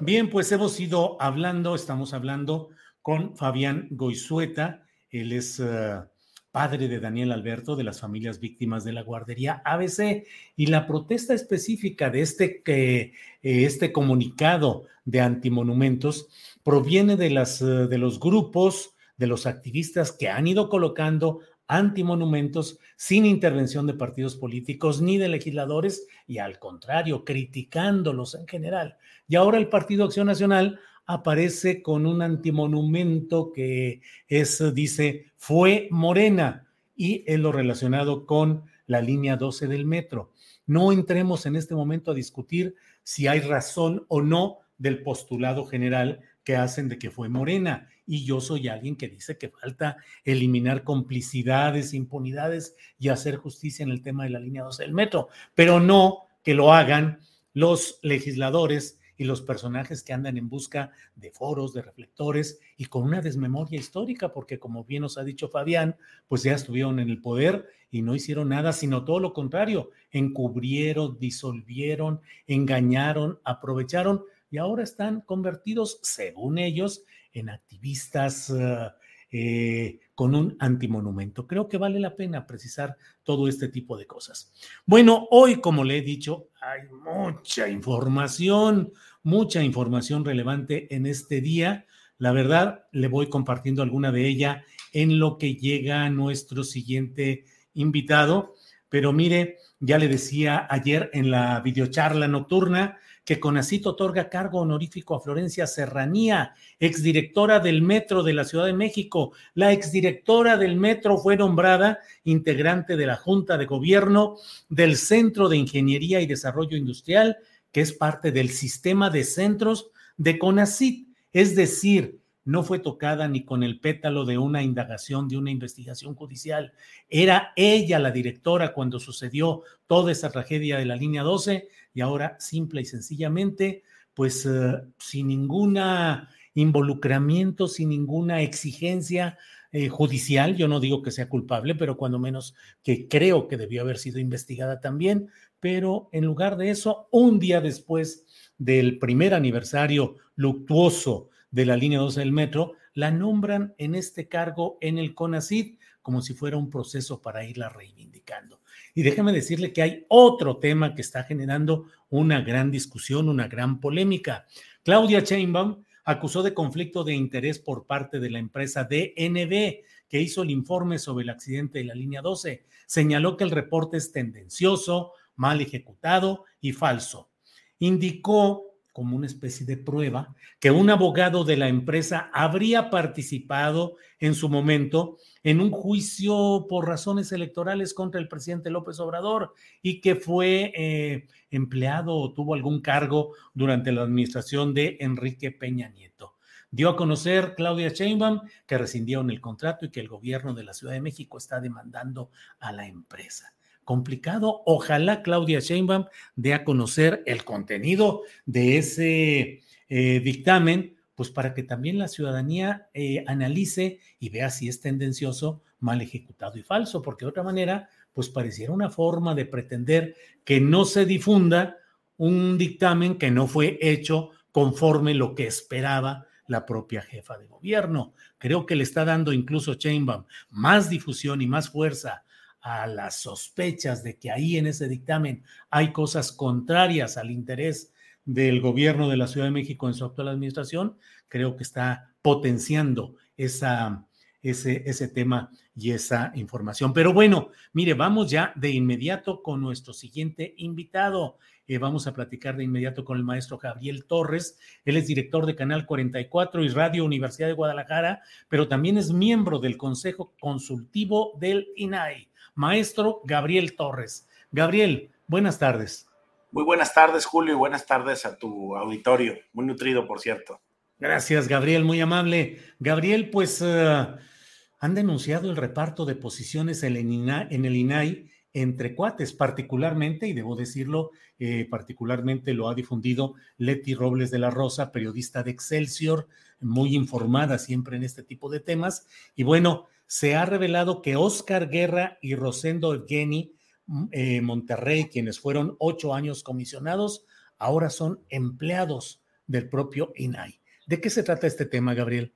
Bien, pues hemos ido hablando, estamos hablando con Fabián Goizueta. Él es uh, padre de Daniel Alberto, de las familias víctimas de la guardería ABC, y la protesta específica de este, eh, este comunicado de antimonumentos proviene de, las, de los grupos de los activistas que han ido colocando antimonumentos sin intervención de partidos políticos ni de legisladores y al contrario, criticándolos en general. Y ahora el Partido Acción Nacional aparece con un antimonumento que es, dice, fue morena y es lo relacionado con la línea 12 del metro. No entremos en este momento a discutir si hay razón o no del postulado general hacen de que fue morena. Y yo soy alguien que dice que falta eliminar complicidades, impunidades y hacer justicia en el tema de la línea 12 del metro, pero no que lo hagan los legisladores y los personajes que andan en busca de foros, de reflectores y con una desmemoria histórica, porque como bien nos ha dicho Fabián, pues ya estuvieron en el poder y no hicieron nada, sino todo lo contrario, encubrieron, disolvieron, engañaron, aprovecharon y ahora están convertidos, según ellos, en activistas uh, eh, con un antimonumento. Creo que vale la pena precisar todo este tipo de cosas. Bueno, hoy, como le he dicho, hay mucha información, mucha información relevante en este día. La verdad, le voy compartiendo alguna de ella en lo que llega nuestro siguiente invitado. Pero mire, ya le decía ayer en la videocharla nocturna, que CONACIT otorga cargo honorífico a Florencia Serranía, exdirectora del Metro de la Ciudad de México. La exdirectora del Metro fue nombrada integrante de la Junta de Gobierno del Centro de Ingeniería y Desarrollo Industrial, que es parte del sistema de centros de CONACIT. Es decir, no fue tocada ni con el pétalo de una indagación, de una investigación judicial. Era ella la directora cuando sucedió toda esa tragedia de la línea 12 y ahora simple y sencillamente, pues uh, sin ninguna involucramiento, sin ninguna exigencia eh, judicial, yo no digo que sea culpable, pero cuando menos que creo que debió haber sido investigada también, pero en lugar de eso, un día después del primer aniversario luctuoso de la línea 12 del metro, la nombran en este cargo en el CONACID como si fuera un proceso para irla reivindicando. Y déjeme decirle que hay otro tema que está generando una gran discusión, una gran polémica. Claudia Sheinbaum acusó de conflicto de interés por parte de la empresa DNB, que hizo el informe sobre el accidente de la línea 12. Señaló que el reporte es tendencioso, mal ejecutado y falso. Indicó como una especie de prueba que un abogado de la empresa habría participado en su momento en un juicio por razones electorales contra el presidente López Obrador y que fue eh, empleado o tuvo algún cargo durante la administración de Enrique Peña Nieto. Dio a conocer Claudia Sheinbaum que rescindieron el contrato y que el gobierno de la Ciudad de México está demandando a la empresa complicado. Ojalá Claudia Sheinbaum dé a conocer el contenido de ese eh, dictamen, pues para que también la ciudadanía eh, analice y vea si es tendencioso, mal ejecutado y falso, porque de otra manera, pues pareciera una forma de pretender que no se difunda un dictamen que no fue hecho conforme lo que esperaba la propia jefa de gobierno. Creo que le está dando incluso Sheinbaum más difusión y más fuerza a las sospechas de que ahí en ese dictamen hay cosas contrarias al interés del gobierno de la Ciudad de México en su actual administración, creo que está potenciando esa, ese, ese tema y esa información. Pero bueno, mire, vamos ya de inmediato con nuestro siguiente invitado. Eh, vamos a platicar de inmediato con el maestro Gabriel Torres. Él es director de Canal 44 y Radio Universidad de Guadalajara, pero también es miembro del Consejo Consultivo del INAI maestro Gabriel Torres. Gabriel, buenas tardes. Muy buenas tardes, Julio, y buenas tardes a tu auditorio. Muy nutrido, por cierto. Gracias, Gabriel, muy amable. Gabriel, pues uh, han denunciado el reparto de posiciones en el, INAI, en el INAI entre cuates, particularmente, y debo decirlo, eh, particularmente lo ha difundido Leti Robles de la Rosa, periodista de Excelsior, muy informada siempre en este tipo de temas. Y bueno, se ha revelado que Oscar Guerra y Rosendo Evgeny eh, Monterrey, quienes fueron ocho años comisionados, ahora son empleados del propio INAI. ¿De qué se trata este tema, Gabriel?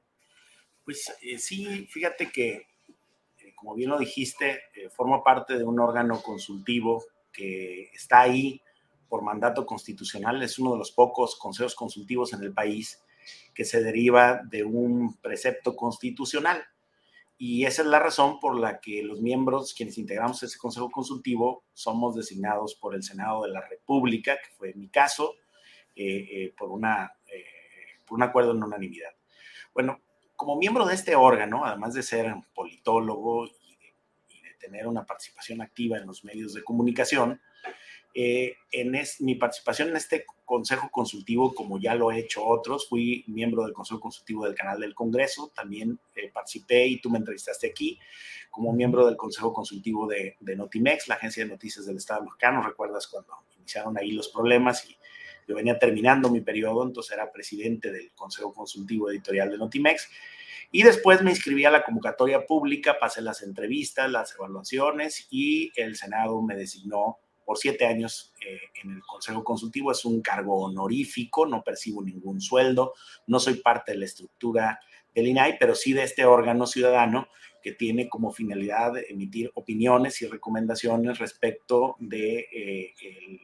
Pues eh, sí, fíjate que, eh, como bien lo dijiste, forma parte de un órgano consultivo que está ahí por mandato constitucional. Es uno de los pocos consejos consultivos en el país que se deriva de un precepto constitucional. Y esa es la razón por la que los miembros, quienes integramos ese consejo consultivo, somos designados por el Senado de la República, que fue mi caso, eh, eh, por, una, eh, por un acuerdo en unanimidad. Bueno, como miembro de este órgano, además de ser politólogo y de, tener una participación activa en los medios de comunicación, en mi participación en este Consejo Consultivo, como ya lo he hecho otros, fui miembro del Consejo Consultivo del Canal del Congreso, también eh, participé y tú me entrevistaste aquí como miembro del Consejo Consultivo de, Notimex, la agencia de noticias del Estado mexicano. ¿Recuerdas cuando iniciaron ahí los problemas y yo venía terminando mi periodo, entonces era presidente del Consejo Consultivo Editorial de Notimex. Y después me inscribí a la convocatoria pública, pasé las entrevistas, las evaluaciones y el Senado me designó por siete años eh, en el Consejo Consultivo. Es un cargo honorífico, no percibo ningún sueldo, no soy parte de la estructura del INAI, pero sí de este órgano ciudadano que tiene como finalidad emitir opiniones y recomendaciones respecto de eh,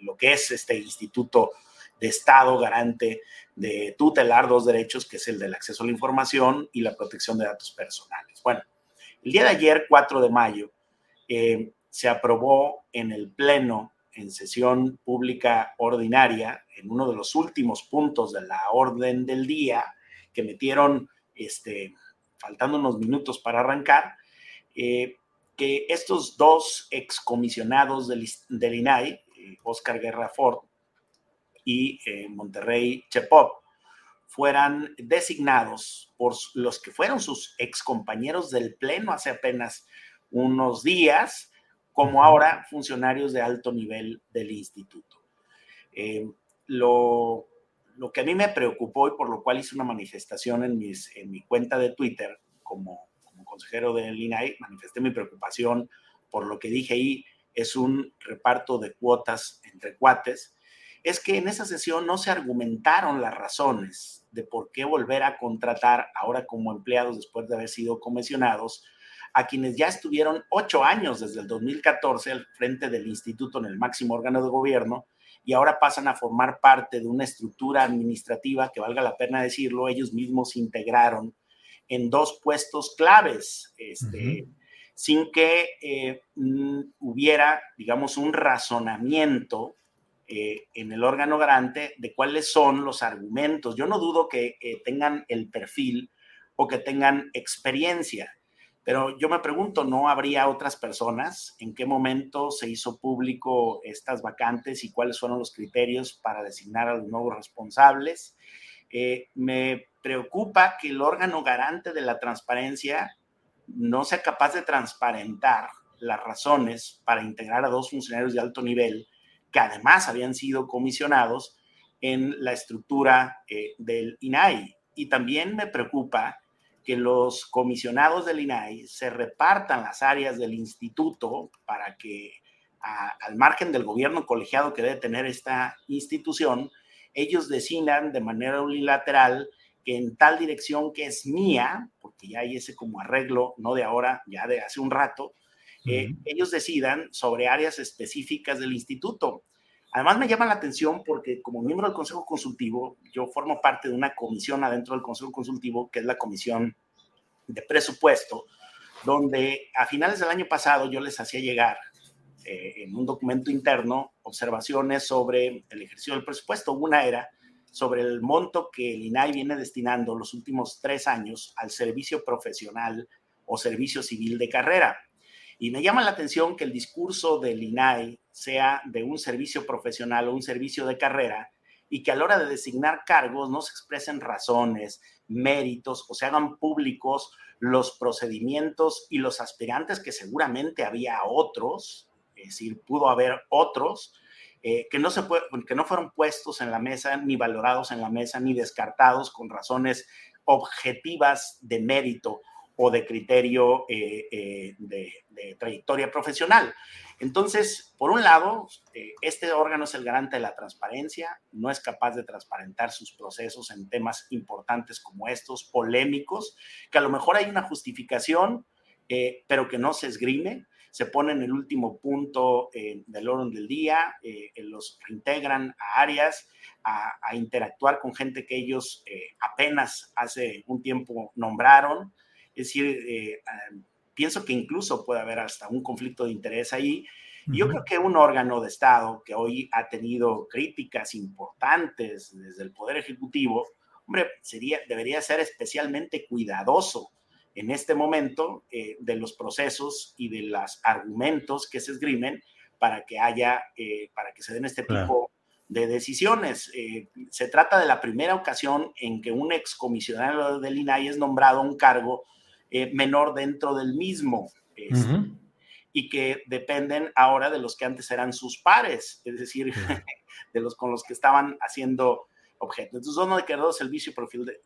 lo que es este instituto de Estado garante de tutelar dos derechos, que es el del acceso a la información y la protección de datos personales. Bueno, el día de ayer, 4 de mayo, eh, se aprobó en el Pleno en sesión pública ordinaria, en uno de los últimos puntos de la orden del día, que metieron, este, faltando unos minutos para arrancar, eh, que estos dos excomisionados del, del INAI, eh, Oscar Guerra Ford y eh, Monterrey Chepop, fueran designados por los que fueron sus excompañeros del Pleno hace apenas unos días como ahora funcionarios de alto nivel del instituto. Eh, lo, que a mí me preocupó y por lo cual hice una manifestación en, mis, en mi cuenta de Twitter como, como consejero del INAI, manifesté mi preocupación por lo que dije ahí, es un reparto de cuotas entre cuates, es que en esa sesión no se argumentaron las razones de por qué volver a contratar ahora como empleados después de haber sido comisionados a quienes ya estuvieron ocho años desde el 2014 al frente del instituto en el máximo órgano de gobierno y ahora pasan a formar parte de una estructura administrativa que valga la pena decirlo, ellos mismos integraron en dos puestos claves, este, sin que eh, mm, hubiera, digamos, un razonamiento eh, en el órgano garante de cuáles son los argumentos. Yo no dudo que eh, tengan el perfil o que tengan experiencia. Pero yo me pregunto, ¿no habría otras personas? ¿En qué momento se hizo público estas vacantes y cuáles fueron los criterios para designar a los nuevos responsables? Eh, me preocupa que el órgano garante de la transparencia no sea capaz de transparentar las razones para integrar a dos funcionarios de alto nivel que además habían sido comisionados en la estructura eh, del INAI. Y también me preocupa que los comisionados del INAI se repartan las áreas del instituto para que al margen del gobierno colegiado que debe tener esta institución, ellos decidan de manera unilateral que en tal dirección que es mía, porque ya hay ese como arreglo, no de ahora, ya de hace un rato, eh, ellos decidan sobre áreas específicas del instituto. Además me llama la atención porque como miembro del Consejo Consultivo, yo formo parte de una comisión adentro del Consejo Consultivo, que es la Comisión de Presupuesto, donde a finales del año pasado yo les hacía llegar eh, en un documento interno observaciones sobre el ejercicio del presupuesto. Una era sobre el monto que el INAI viene destinando los últimos tres años al servicio profesional o servicio civil de carrera. Y me llama la atención que el discurso del INAI sea de un servicio profesional o un servicio de carrera y que a la hora de designar cargos no se expresen razones, méritos o se hagan públicos los procedimientos y los aspirantes que seguramente había otros, es decir, pudo haber otros, eh, que, no se que no fueron puestos en la mesa, ni valorados en la mesa, ni descartados con razones objetivas de mérito o de criterio eh, eh, de, trayectoria profesional. Entonces, por un lado, eh, este órgano es el garante de la transparencia, no es capaz de transparentar sus procesos en temas importantes como estos, polémicos, que a lo mejor hay una justificación, pero que no se esgrime, se pone en el último punto del orden del día, los reintegran a áreas, a, a, interactuar con gente que ellos apenas hace un tiempo nombraron, es decir, eh, pienso que incluso puede haber hasta un conflicto de interés ahí. yo creo que un órgano de Estado que hoy ha tenido críticas importantes desde el Poder Ejecutivo, hombre, sería, debería ser especialmente cuidadoso en este momento eh, de los procesos y de los argumentos que se esgrimen para que haya, eh, para que se den este tipo de decisiones. se trata de la primera ocasión en que un excomisionado del INAI es nombrado a un cargo eh, menor dentro del mismo. Este, y que dependen ahora de los que antes eran sus pares, es decir, de los con los que estaban haciendo objeto. Entonces, ¿dónde quedó el servicio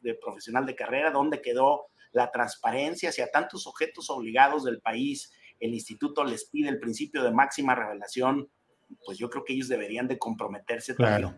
de, profesional de carrera? ¿Dónde quedó la transparencia hacia tantos objetos obligados del país? El instituto les pide el principio de máxima revelación, pues yo creo que ellos deberían de comprometerse claro.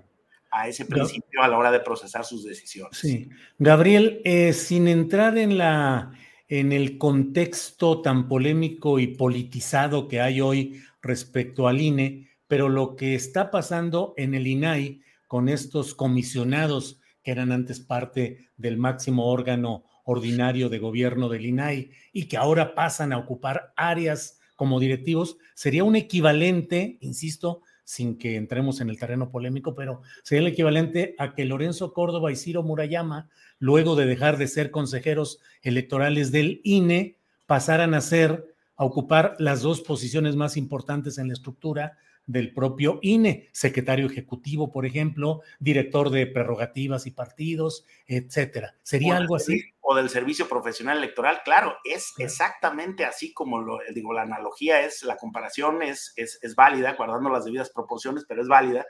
a ese principio a la hora de procesar sus decisiones. Sí. Gabriel, eh, sin entrar en la en el contexto tan polémico y politizado que hay hoy respecto al INE, pero lo que está pasando en el INAI con estos comisionados que eran antes parte del máximo órgano ordinario de gobierno del INAI y que ahora pasan a ocupar áreas como directivos, sería un equivalente, insisto, sin que entremos en el terreno polémico, pero sería el equivalente a que Lorenzo Córdoba y Ciro Murayama, luego de dejar de ser consejeros electorales del INE, pasaran a ser, a ocupar las dos posiciones más importantes en la estructura del propio INE, secretario ejecutivo, por ejemplo, director de prerrogativas y partidos, etcétera. ¿Sería algo así? O del servicio profesional electoral, claro, es exactamente así como lo digo, la analogía es, la comparación es, es, es válida, guardando las debidas proporciones, pero es válida.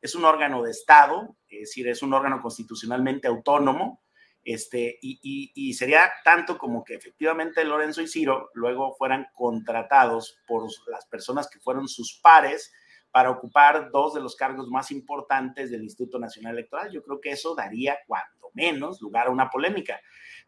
Es un órgano de Estado, es decir, es un órgano constitucionalmente autónomo, este, y, y, sería tanto como que efectivamente Lorenzo y Ciro luego fueran contratados por las personas que fueron sus pares para ocupar dos de los cargos más importantes del Instituto Nacional Electoral. Yo creo que eso daría, cuando menos, lugar a una polémica.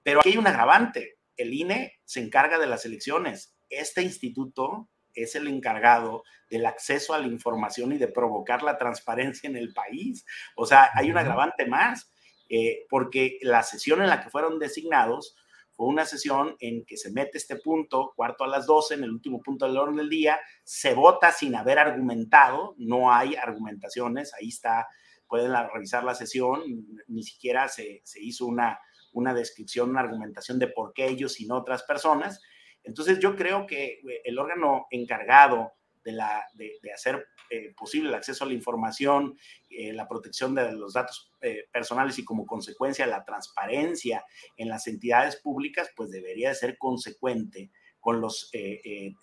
Pero aquí hay un agravante. El INE se encarga de las elecciones. Este instituto es el encargado del acceso a la información y de provocar la transparencia en el país. O sea, hay un agravante más eh, porque la sesión en la que fueron designados fue una sesión en que se mete este punto, cuarto a las 12, en el último punto del orden del día, se vota sin haber argumentado, no hay argumentaciones, ahí está, pueden revisar la sesión, ni siquiera se, se hizo una, una descripción, una argumentación de por qué ellos y no otras personas. Entonces yo creo que eh, el órgano encargado de, la, de, hacer eh, posible el acceso a la información, eh, la protección de los datos eh, personales y como consecuencia la transparencia en las entidades públicas, pues debería de ser consecuente con los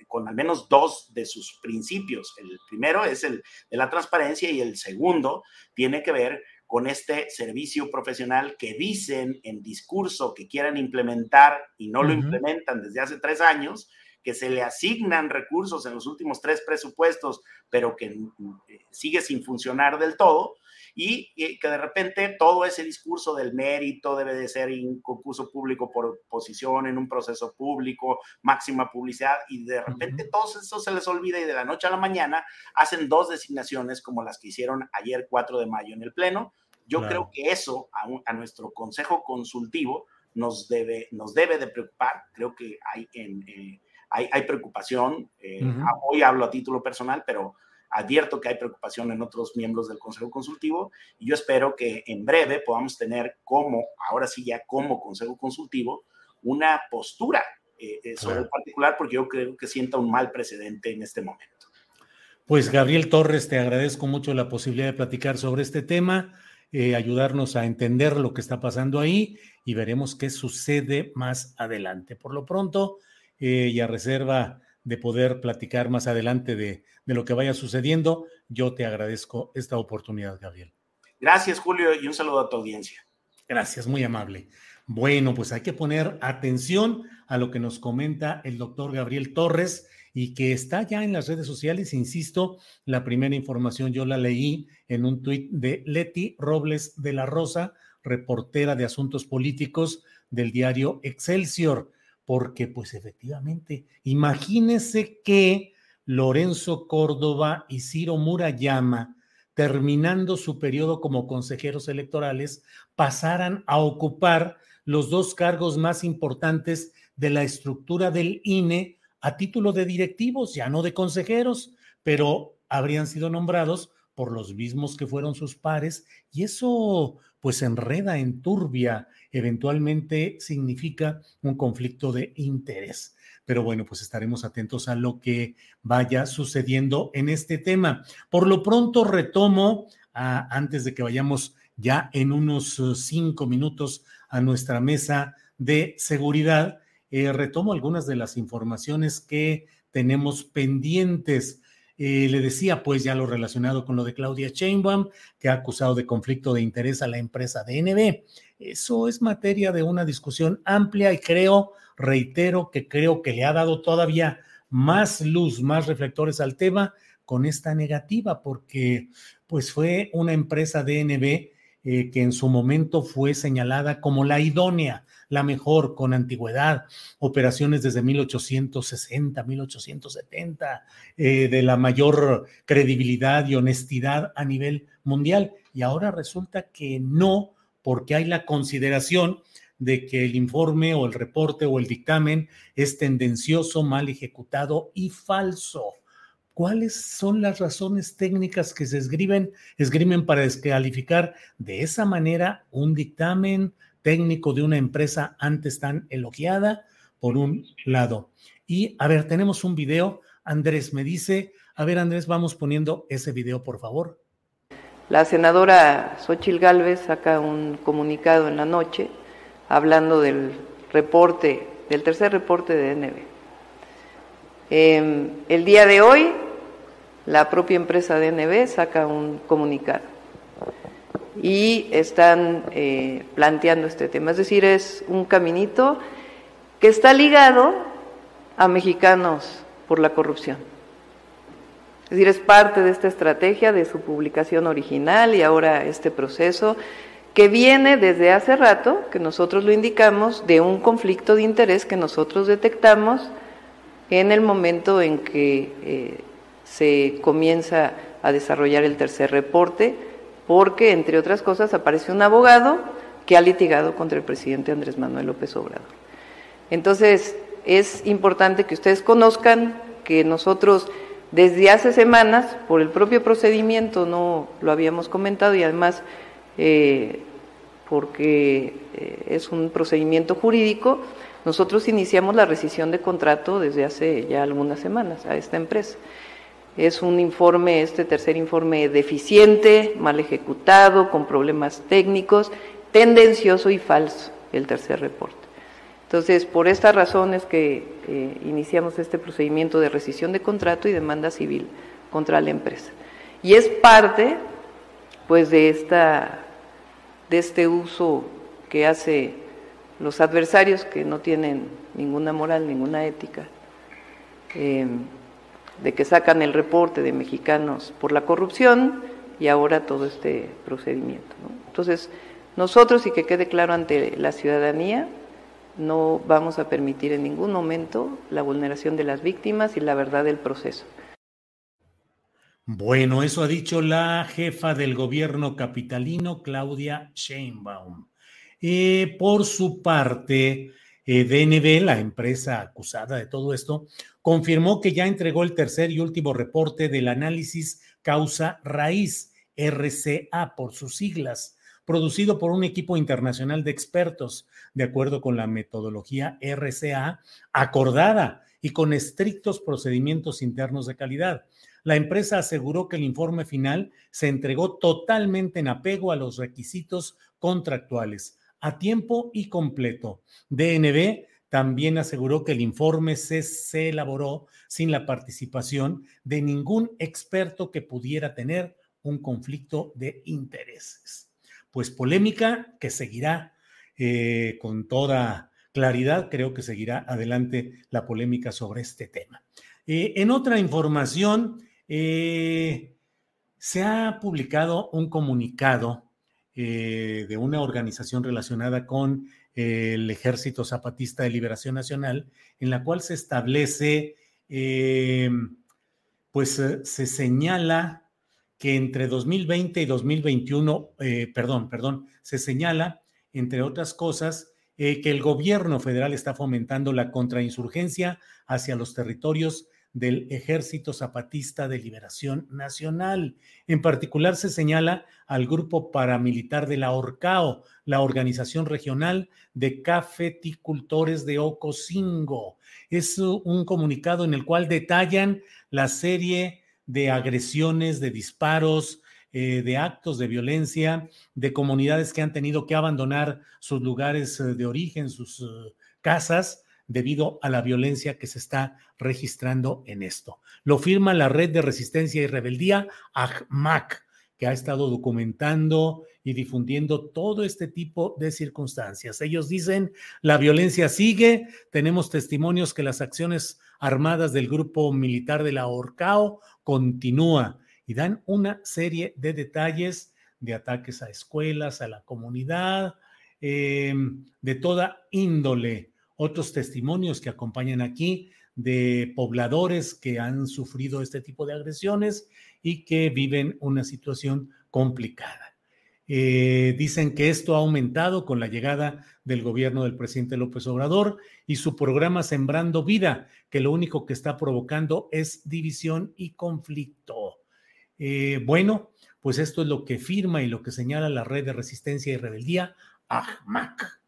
con al menos dos de sus principios. El primero es el de la transparencia y el segundo tiene que ver con este servicio profesional que dicen en discurso que quieran implementar y no lo implementan desde hace tres años, que se le asignan recursos en los últimos tres presupuestos, pero que eh, sigue sin funcionar del todo, y, que de repente todo ese discurso del mérito debe de ser en concurso público por posición, en un proceso público, máxima publicidad, y de repente todo eso se les olvida y de la noche a la mañana hacen dos designaciones como las que hicieron ayer 4 de mayo en el Pleno. Yo creo que eso a, nuestro Consejo Consultivo nos debe, nos debe de preocupar. Creo que hay en... Eh, hay, preocupación. Eh, hoy hablo a título personal, pero advierto que hay preocupación en otros miembros del Consejo Consultivo y yo espero que en breve podamos tener como, ahora sí ya como Consejo Consultivo, una postura eh, eh, sobre el particular porque yo creo que sienta un mal precedente en este momento. Pues Gabriel Torres, te agradezco mucho la posibilidad de platicar sobre este tema, eh, ayudarnos a entender lo que está pasando ahí y veremos qué sucede más adelante. Por lo pronto, eh, y a reserva de poder platicar más adelante de, de lo que vaya sucediendo, yo te agradezco esta oportunidad, Gabriel. Gracias, Julio, y un saludo a tu audiencia. Gracias, muy amable. Bueno, pues hay que poner atención a lo que nos comenta el doctor Gabriel Torres y que está ya en las redes sociales. Insisto, la primera información yo la leí en un tuit de Leti Robles de la Rosa, reportera de asuntos políticos del diario Excelsior, porque pues efectivamente, imagínese que Lorenzo Córdoba y Ciro Murayama, terminando su periodo como consejeros electorales, pasaran a ocupar los dos cargos más importantes de la estructura del INE a título de directivos, ya no de consejeros, pero habrían sido nombrados por los mismos que fueron sus pares y eso pues enreda, en turbia, eventualmente significa un conflicto de interés. Pero bueno, pues estaremos atentos a lo que vaya sucediendo en este tema. Por lo pronto retomo, antes de que vayamos ya en unos uh, cinco minutos a nuestra mesa de seguridad, eh, retomo algunas de las informaciones que tenemos pendientes. Eh, le decía, pues, ya lo relacionado con lo de Claudia Sheinbaum, que ha acusado de conflicto de interés a la empresa DNB. Eso es materia de una discusión amplia y creo, reitero, que creo que le ha dado todavía más luz, más reflectores al tema con esta negativa, porque pues fue una empresa DNB eh, que en su momento fue señalada como la idónea la mejor con antigüedad, operaciones desde 1860, 1870, eh, de la mayor credibilidad y honestidad a nivel mundial. Y ahora resulta que no, porque hay la consideración de que el informe o el reporte o el dictamen es tendencioso, mal ejecutado y falso. ¿Cuáles son las razones técnicas que se escriben, esgrimen para descalificar de esa manera un dictamen, técnico de una empresa antes tan elogiada, por un lado. Y a ver, tenemos un video. Andrés me dice, a ver Andrés, vamos poniendo ese video, por favor. La senadora Xochil Gálvez saca un comunicado en la noche hablando del reporte, del tercer reporte de DNB. Em, el día de hoy, la propia empresa DNB saca un comunicado y están eh, planteando este tema. Es decir, es un caminito que está ligado a mexicanos por la corrupción. Es decir, es parte de esta estrategia de su publicación original y ahora este proceso que viene desde hace rato, que nosotros lo indicamos, de un conflicto de interés que nosotros detectamos en el momento en que eh, se comienza a desarrollar el tercer reporte porque, entre otras cosas, aparece un abogado que ha litigado contra el presidente Andrés Manuel López Obrador. Entonces, es importante que ustedes conozcan que nosotros desde hace semanas, por el propio procedimiento, no lo habíamos comentado y además eh, porque eh, es un procedimiento jurídico, nosotros iniciamos la rescisión de contrato desde hace ya algunas semanas a esta empresa. Es un informe, este tercer informe, deficiente, mal ejecutado, con problemas técnicos, tendencioso y falso, el tercer reporte. Entonces, por estas razones que eh, iniciamos este procedimiento de rescisión de contrato y demanda civil contra la empresa. Y es parte, pues, de, esta, de este uso que hace los adversarios que no tienen ninguna moral, ninguna ética. Eh, de que sacan el reporte de mexicanos por la corrupción y ahora todo este procedimiento. Entonces, nosotros, y que quede claro ante la ciudadanía, no vamos a permitir en ningún momento la vulneración de las víctimas y la verdad del proceso. Bueno, eso ha dicho la jefa del gobierno capitalino, Claudia Sheinbaum. Eh, por su parte, eh, DNB, la empresa acusada de todo esto, confirmó que ya entregó el tercer y último reporte del análisis causa raíz, RCA por sus siglas, producido por un equipo internacional de expertos, de acuerdo con la metodología RCA acordada y con estrictos procedimientos internos de calidad. la empresa aseguró que el informe final se entregó totalmente en apego a los requisitos contractuales, a tiempo y completo. DNB también aseguró que el informe se, elaboró sin la participación de ningún experto que pudiera tener un conflicto de intereses. Pues polémica que seguirá eh, con toda claridad, creo que seguirá adelante la polémica sobre este tema. Eh, en otra información, eh, se ha publicado un comunicado de una organización relacionada con el Ejército Zapatista de Liberación Nacional, en la cual se establece, pues se señala que entre 2020 y 2021, perdón, perdón, se señala entre otras cosas, eh, que el gobierno federal está fomentando la contrainsurgencia hacia los territorios del Ejército Zapatista de Liberación Nacional. En particular se señala al grupo paramilitar de la ORCAO, la Organización Regional de Cafeticultores de Ocosingo. Es un comunicado en el cual detallan la serie de agresiones, de disparos, eh, de actos de violencia, de comunidades que han tenido que abandonar sus lugares eh, de origen, sus eh, casas, debido a la violencia que se está registrando en esto. Lo firma la Red de Resistencia y Rebeldía, AHMAC, que ha estado documentando y difundiendo todo este tipo de circunstancias. Ellos dicen, la violencia sigue, tenemos testimonios que las acciones armadas del grupo militar de la Orcao continúa y dan una serie de detalles de ataques a escuelas, a la comunidad, em, de toda índole. Otros testimonios que acompañan aquí de pobladores que han sufrido este tipo de agresiones y que viven una situación complicada. Eh, dicen que esto ha aumentado con la llegada del gobierno del presidente López Obrador y su programa Sembrando Vida, que lo único que está provocando es división y conflicto. Eh, bueno, pues esto es lo que firma y lo que señala la red de resistencia y rebeldía, AHMAC.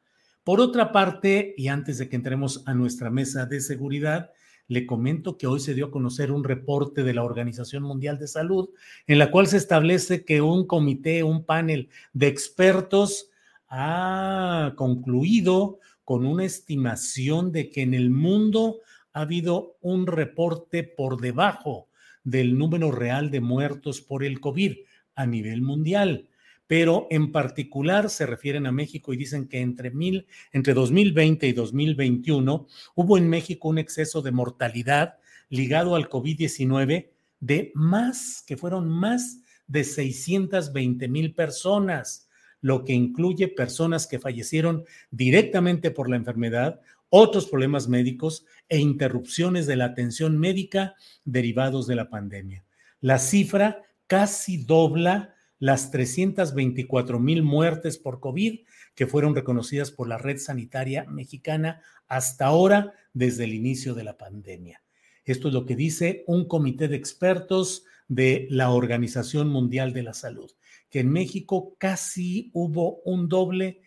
Por otra parte, y antes de que entremos a nuestra mesa de seguridad, le comento que hoy se dio a conocer un reporte de la Organización Mundial de Salud en la cual se establece que un comité, un panel de expertos ha concluido con una estimación de que en el mundo ha habido un reporte por debajo del número real de muertos por el COVID a nivel mundial. Pero en particular se refieren a México y dicen que entre, mil, entre 2020 y 2021 hubo en México un exceso de mortalidad ligado al COVID-19 de más, que fueron más de 620 mil personas, lo que incluye personas que fallecieron directamente por la enfermedad otros problemas médicos e interrupciones de la atención médica derivados de la pandemia. La cifra casi dobla las 324 mil muertes por COVID que fueron reconocidas por la red sanitaria mexicana hasta ahora desde el inicio de la pandemia. Esto es lo que dice un comité de expertos de la Organización Mundial de la Salud, que en México casi hubo un doble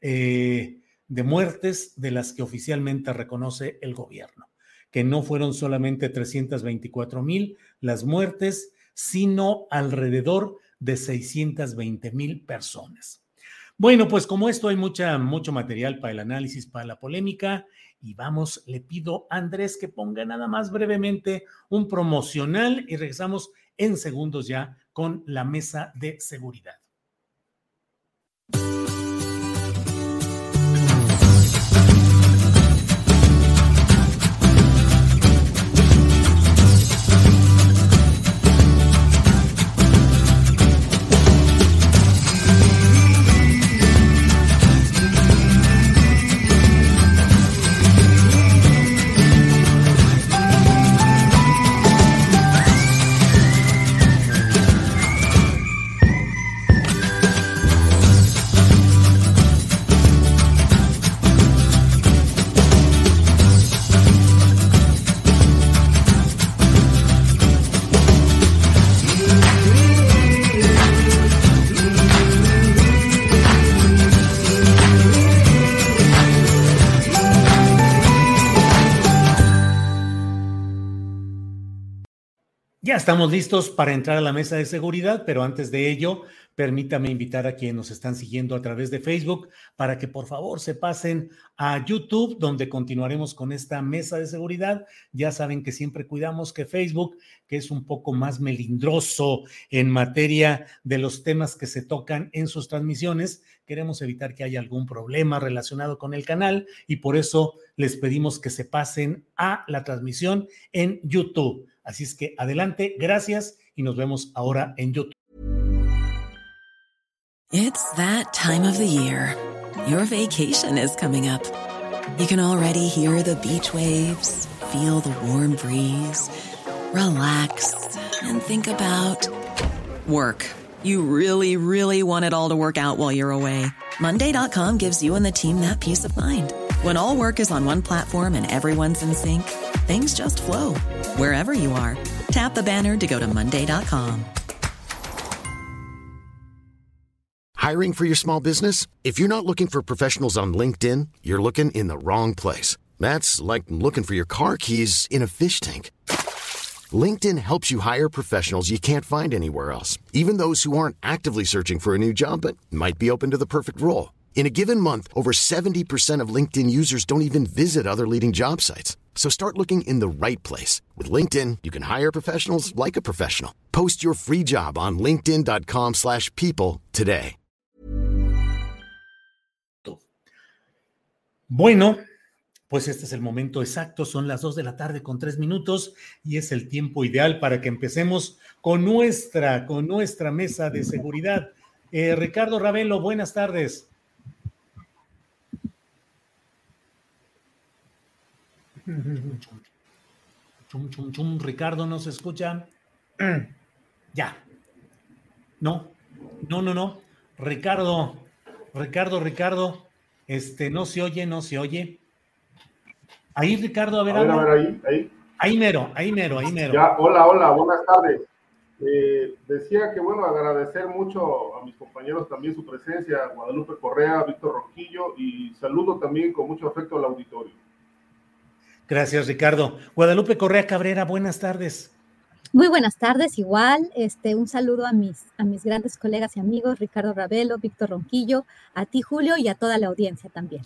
eh, de muertes de las que oficialmente reconoce el gobierno, que no fueron solamente 324 mil las muertes, sino alrededor de 620 mil personas. Bueno, pues como esto hay mucha, mucho material para el análisis, para la polémica, y vamos, le pido a Andrés que ponga nada más brevemente un promocional y regresamos en segundos ya con la mesa de seguridad. Estamos listos para entrar a la mesa de seguridad, pero antes de ello, permítame invitar a quienes nos están siguiendo a través de Facebook para que por favor se pasen a YouTube, donde continuaremos con esta mesa de seguridad. Ya saben que siempre cuidamos que Facebook, que es un poco más melindroso en materia de los temas que se tocan en sus transmisiones, queremos evitar que haya algún problema relacionado con el canal y por eso les pedimos que se pasen a la transmisión en YouTube. Así es que adelante, gracias y nos vemos ahora en YouTube. It's that time of the year. Your vacation is coming up. You can already hear the beach waves, feel the warm breeze, relax and think about work. You really, really want it all to work out while you're away. Monday.com gives you and the team that peace of mind. When all work is on one platform and everyone's in sync, things just flow wherever you are. Tap the banner to go to Monday.com. Hiring for your small business? If you're not looking for professionals on LinkedIn, you're looking in the wrong place. That's like looking for your car keys in a fish tank. LinkedIn helps you hire professionals you can't find anywhere else, even those who aren't actively searching for a new job but might be open to the perfect role. In a given month, over 70% of LinkedIn users don't even visit other leading job sites. So start looking in the right place. With LinkedIn, you can hire professionals like a professional. Post your free job on linkedin.com slash people today. Bueno, pues este es el momento exacto. Son las 2 de la tarde con 3 minutos y es el tiempo ideal para que empecemos con nuestra, con nuestra mesa de seguridad. Eh, Ricardo Ravelo, buenas tardes. Chum, chum, chum. Ricardo, ¿no se escucha? Ya. No, no, no, no. Ricardo, Ricardo, Ricardo, este, no se oye, no se oye. Ahí, Ricardo, a ver. A ver, a ver, ahí, ahí. Ahí mero, ahí mero, ahí mero. Ya, hola, hola, buenas tardes. Eh, decía que, bueno, agradecer mucho a mis compañeros también su presencia, Guadalupe Correa, Víctor Roquillo, y saludo también con mucho afecto al auditorio. Gracias, Ricardo. Guadalupe Correa Cabrera, buenas tardes. Muy buenas tardes, igual, este, un saludo a mis, a mis grandes colegas y amigos, Ricardo Ravelo, Víctor Ronquillo, a ti, Julio, y a toda la audiencia también.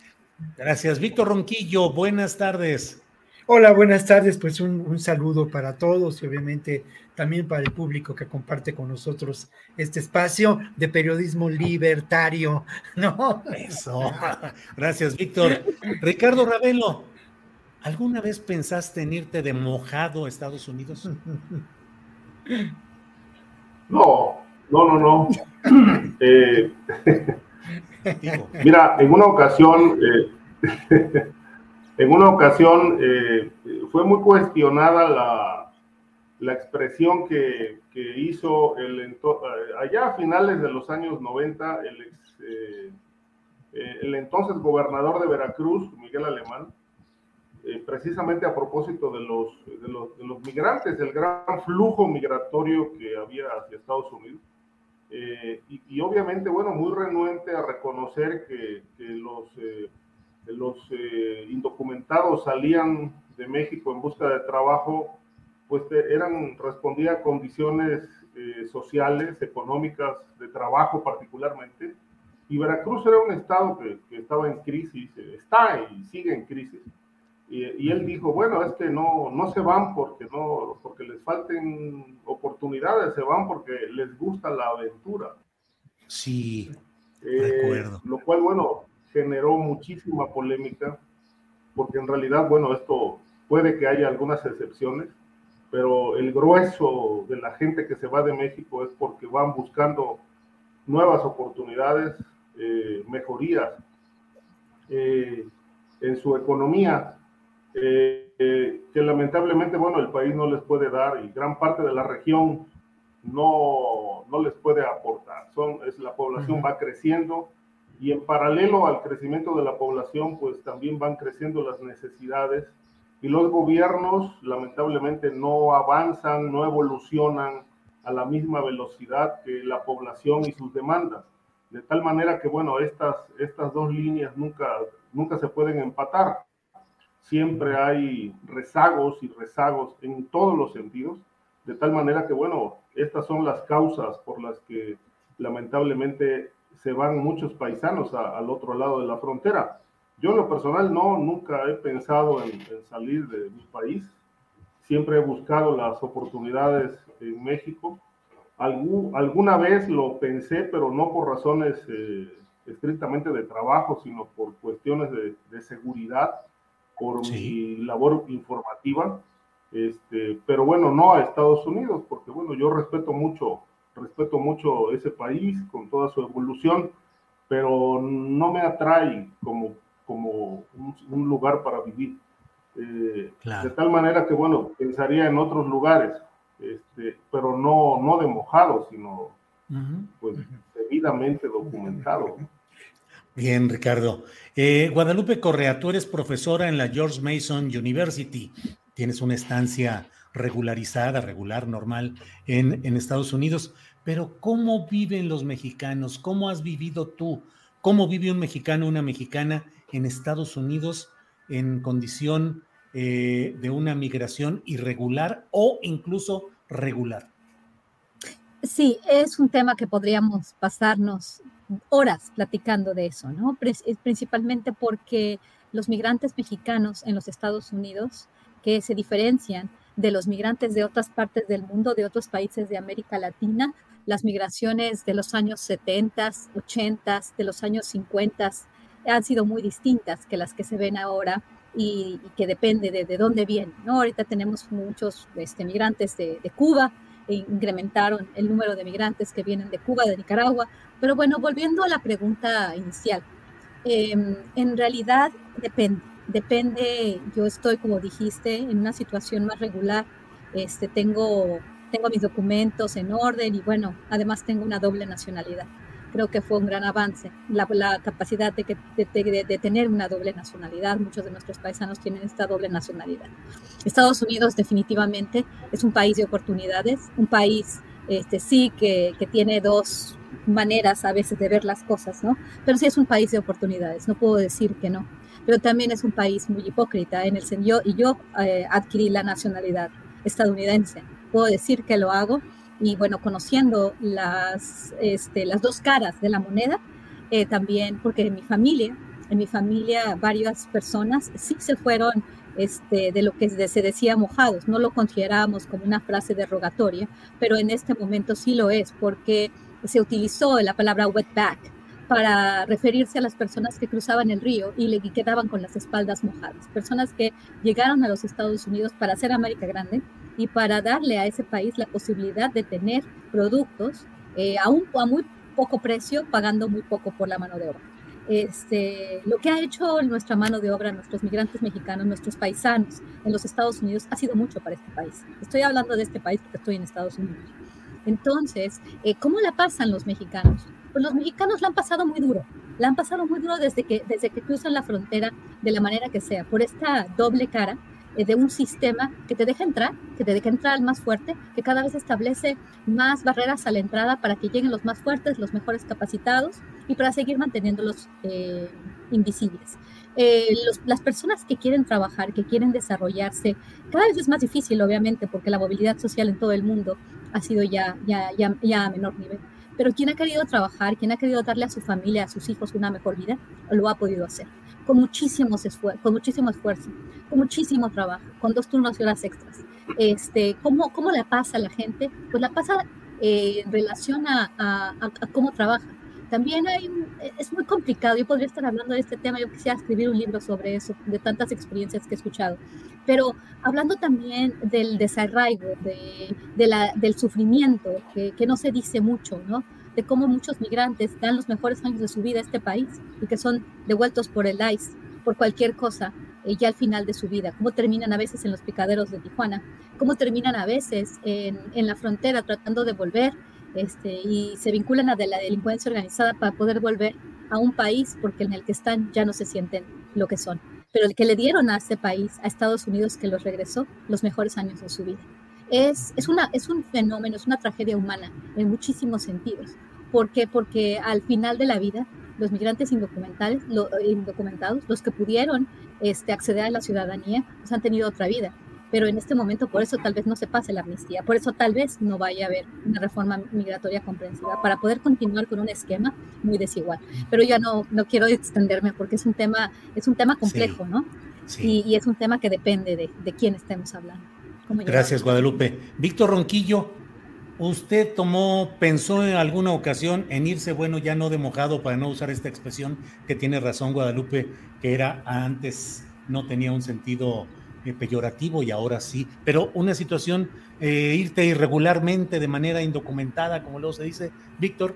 Gracias, Víctor Ronquillo, buenas tardes. Hola, buenas tardes, pues un, un, saludo para todos y obviamente también para el público que comparte con nosotros este espacio de periodismo libertario, ¿no? Eso. Gracias, Víctor. Ricardo Ravelo, ¿Alguna vez pensaste en irte de mojado a Estados Unidos? No, no, no, no. eh, mira, en una ocasión, eh, en una ocasión eh, fue muy cuestionada la, la expresión que, que, hizo el allá a finales de los años 90 el, ex, el entonces gobernador de Veracruz, Miguel Alemán, eh, precisamente a propósito de los, de los, migrantes, el gran flujo migratorio que había hacia Estados Unidos. Eh, y, obviamente, bueno, muy renuente a reconocer que, los, eh, los indocumentados salían de México en busca de trabajo, pues eran, respondía a condiciones sociales, económicas, de trabajo particularmente. Y Veracruz era un estado que estaba en crisis, está y sigue en crisis. Y, y, él dijo, bueno, es que no, no se van porque, no, porque les falten oportunidades, se van porque les gusta la aventura. Sí, eh, recuerdo. Lo cual, bueno, generó muchísima polémica, porque en realidad, bueno, esto puede que haya algunas excepciones, pero el grueso de la gente que se va de México es porque van buscando nuevas oportunidades, eh, mejorías eh, en su economía eh, eh, que lamentablemente, bueno, el país no les puede dar y gran parte de la región no, no les puede aportar. Son, es, la población uh -huh. va creciendo y en paralelo al crecimiento de la población, pues también van creciendo las necesidades y los gobiernos lamentablemente no avanzan, no evolucionan a la misma velocidad que la población y sus demandas. De tal manera que, bueno, estas, estas dos líneas nunca, nunca se pueden empatar siempre hay rezagos y rezagos en todos los sentidos. de tal manera que, bueno, estas son las causas por las que lamentablemente se van muchos paisanos al otro lado de la frontera. Yo en lo personal no, nunca he pensado en, salir de mi país. Siempre he buscado las oportunidades en México. alguna vez lo pensé, pero no por razones eh, estrictamente de trabajo, sino por cuestiones de, seguridad, por mi labor informativa. Este, pero bueno, no a Estados Unidos, porque bueno, yo respeto mucho, respeto mucho ese país con toda su evolución, pero no me atrae como, como un, lugar para vivir. Eh, de tal manera que bueno, pensaría en otros lugares, este, pero no, no de mojado, sino pues debidamente documentado. Bien, Ricardo. Eh, Guadalupe Correa, tú eres profesora en la George Mason University tienes una estancia regularizada, regular, normal en, Estados Unidos. Pero ¿cómo viven los mexicanos? ¿Cómo has vivido tú? ¿Cómo vive un mexicano, una mexicana en Estados Unidos en condición eh, de una migración irregular o incluso regular? Sí, es un tema que podríamos pasarnos horas platicando de eso, ¿no? Principalmente porque los migrantes mexicanos en los Estados Unidos que se diferencian de los migrantes de otras partes del mundo, de otros países de América Latina. Las migraciones de los años 70, 80, de los años 50 han sido muy distintas que las que se ven ahora y, que depende de, de, dónde vienen. ¿no? Ahorita tenemos muchos este, migrantes de, de Cuba, incrementaron el número de migrantes que vienen de Cuba, de Nicaragua. Pero bueno, volviendo a la pregunta inicial, em, en realidad depende depende, yo estoy, como dijiste, en una situación más regular, este, tengo, tengo mis documentos en orden y bueno, además tengo una doble nacionalidad. Creo que fue un gran avance la, la capacidad de, que, de, de, tener una doble nacionalidad. Muchos de nuestros paisanos tienen esta doble nacionalidad. Estados Unidos definitivamente es un país de oportunidades, un país este, sí que, que tiene dos maneras a veces de ver las cosas, ¿no? Pero sí es un país de oportunidades, no puedo decir que no pero también es un país muy hipócrita en el sentido, y yo eh, adquirí la nacionalidad estadounidense, puedo decir que lo hago, y bueno, conociendo las, este, las dos caras de la moneda, eh, también porque en mi familia, en mi familia varias personas sí se fueron este, de lo que se decía mojados, no lo considerábamos como una frase derogatoria, pero en este momento sí lo es, porque se utilizó la palabra wetback, para referirse a las personas que cruzaban el río y le quedaban con las espaldas mojadas, personas que llegaron a los Estados Unidos para hacer América grande y para darle a ese país la posibilidad de tener productos eh, a, un, a muy poco precio, pagando muy poco por la mano de obra. Este, lo que ha hecho nuestra mano de obra, nuestros migrantes mexicanos, nuestros paisanos en los Estados Unidos, ha sido mucho para este país. Estoy hablando de este país porque estoy en Estados Unidos. Entonces, eh, ¿cómo la pasan los mexicanos? pues los mexicanos la han pasado muy duro, la han pasado muy duro desde que, desde que cruzan la frontera de la manera que sea, por esta doble cara de un sistema que te deja entrar, que te deja entrar al más fuerte, que cada vez establece más barreras a la entrada para que lleguen los más fuertes, los mejores capacitados y para seguir manteniéndolos eh, invisibles. Eh, las personas que quieren trabajar, que quieren desarrollarse, cada vez es más difícil, obviamente, porque la movilidad social en todo el mundo ha sido ya, ya, ya, ya a menor nivel. Pero quien ha querido trabajar, quien ha querido darle a su familia, a sus hijos una mejor vida, lo ha podido hacer. Con, muchísimos con muchísimo esfuerzo, con muchísimo trabajo, con dos turnos y horas extras. Este, ¿cómo, ¿Cómo la pasa la gente? Pues la pasa eh, en relación a, a, cómo trabaja. También hay, es muy complicado, yo podría estar hablando de este tema, yo quisiera escribir un libro sobre eso, de tantas experiencias que he escuchado, pero hablando también del desarraigo, de, de la, del sufrimiento, que, que, no se dice mucho, ¿no? De cómo muchos migrantes dan los mejores años de su vida a este país y que son devueltos por el ICE, por cualquier cosa, eh, ya al final de su vida, cómo terminan a veces en los picaderos de Tijuana, cómo terminan a veces en, en la frontera tratando de volver este, y se vinculan a de la delincuencia organizada para poder volver a un país porque en el que están ya no se sienten lo que son pero el que le dieron a ese país, a Estados Unidos, que los regresó los mejores años de su vida. Es, es, una, es un fenómeno, es una tragedia humana en muchísimos sentidos. ¿Por qué? Porque al final de la vida, los migrantes indocumentales, lo, indocumentados, los que pudieron este, acceder a la ciudadanía, pues han tenido otra vida. pero en este momento por eso tal vez no se pase la amnistía, por eso tal vez no vaya a haber una reforma migratoria comprensiva para poder continuar con un esquema muy desigual. Pero ya no, no quiero extenderme porque es un tema, es un tema complejo, ¿no? Sí. Y, es un tema que depende de, de quién estemos hablando. Gracias, Guadalupe. Víctor Ronquillo, ¿usted tomó, pensó en alguna ocasión en irse, bueno, ya no de mojado para no usar esta expresión que tiene razón Guadalupe, que era antes, no tenía un sentido eh, peyorativo y ahora sí, pero una situación, eh, irte irregularmente de manera indocumentada, como luego se dice, Víctor.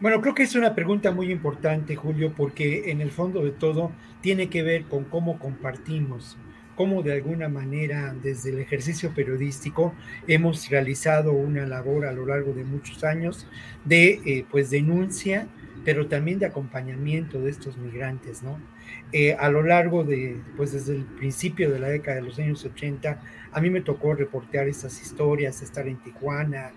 Bueno, creo que es una pregunta muy importante, Julio, porque en el fondo de todo tiene que ver con cómo compartimos, cómo de alguna manera desde el ejercicio periodístico hemos realizado una labor a lo largo de muchos años de eh, pues denuncia, pero también de acompañamiento de estos migrantes, ¿no? Eh, a lo largo de, pues desde el principio de la década de los años 80, a mí me tocó reportear estas historias, estar en Tijuana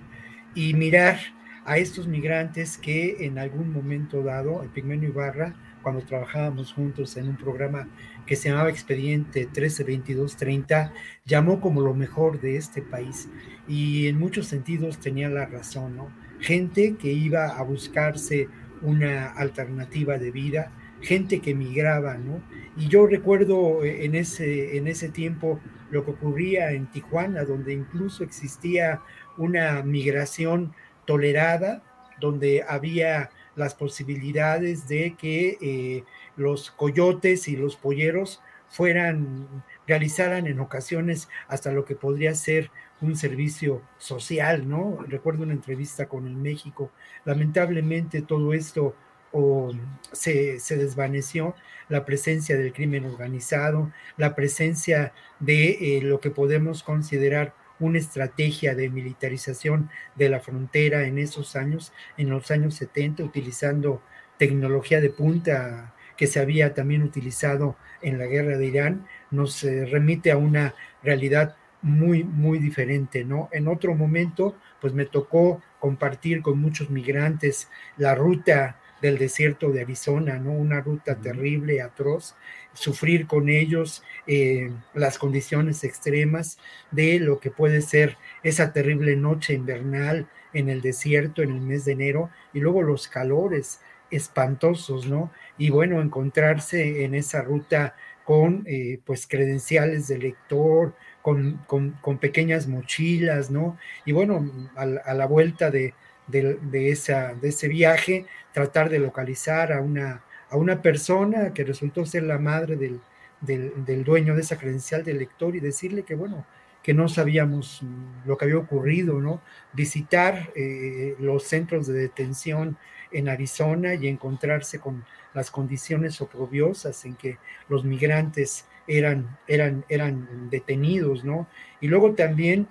y mirar a estos migrantes que en algún momento dado, el Pigmenio Ibarra, cuando trabajábamos juntos en un programa que se llamaba Expediente 132230, llamó como lo mejor de este país y en muchos sentidos tenía la razón, ¿no? Gente que iba a buscarse una alternativa de vida, gente que migraba, ¿no? Y yo recuerdo eh, en ese, en ese tiempo lo que ocurría en Tijuana, donde incluso existía una migración tolerada, donde había las posibilidades de que eh, los coyotes y los polleros fueran, realizaran en ocasiones hasta lo que podría ser un servicio social, ¿no? Recuerdo una entrevista con el México. Lamentablemente todo esto o se, desvaneció la presencia del crimen organizado, la presencia de eh, lo que podemos considerar una estrategia de militarización de la frontera en esos años, en los años 70, utilizando tecnología de punta que se había también utilizado en la guerra de Irán, nos eh, remite a una realidad muy, muy diferente, ¿no? En otro momento, pues me tocó compartir con muchos migrantes la ruta del desierto de Arizona, ¿no? Una ruta terrible, atroz, sufrir con ellos eh, las condiciones extremas de lo que puede ser esa terrible noche invernal en el desierto en el mes de enero y luego los calores espantosos, ¿no? Y bueno, encontrarse en esa ruta con eh, pues credenciales de lector, con, con, pequeñas mochilas, ¿no? Y bueno, a la vuelta de, de, esa, de ese viaje, tratar de localizar a una, a una persona que resultó ser la madre del, del, dueño de esa credencial de lector y decirle que, bueno, que no sabíamos lo que había ocurrido, ¿no? Visitar eh, los centros de detención en Arizona y encontrarse con las condiciones oprobiosas en que los migrantes eran, eran, eran detenidos, ¿no? Y luego también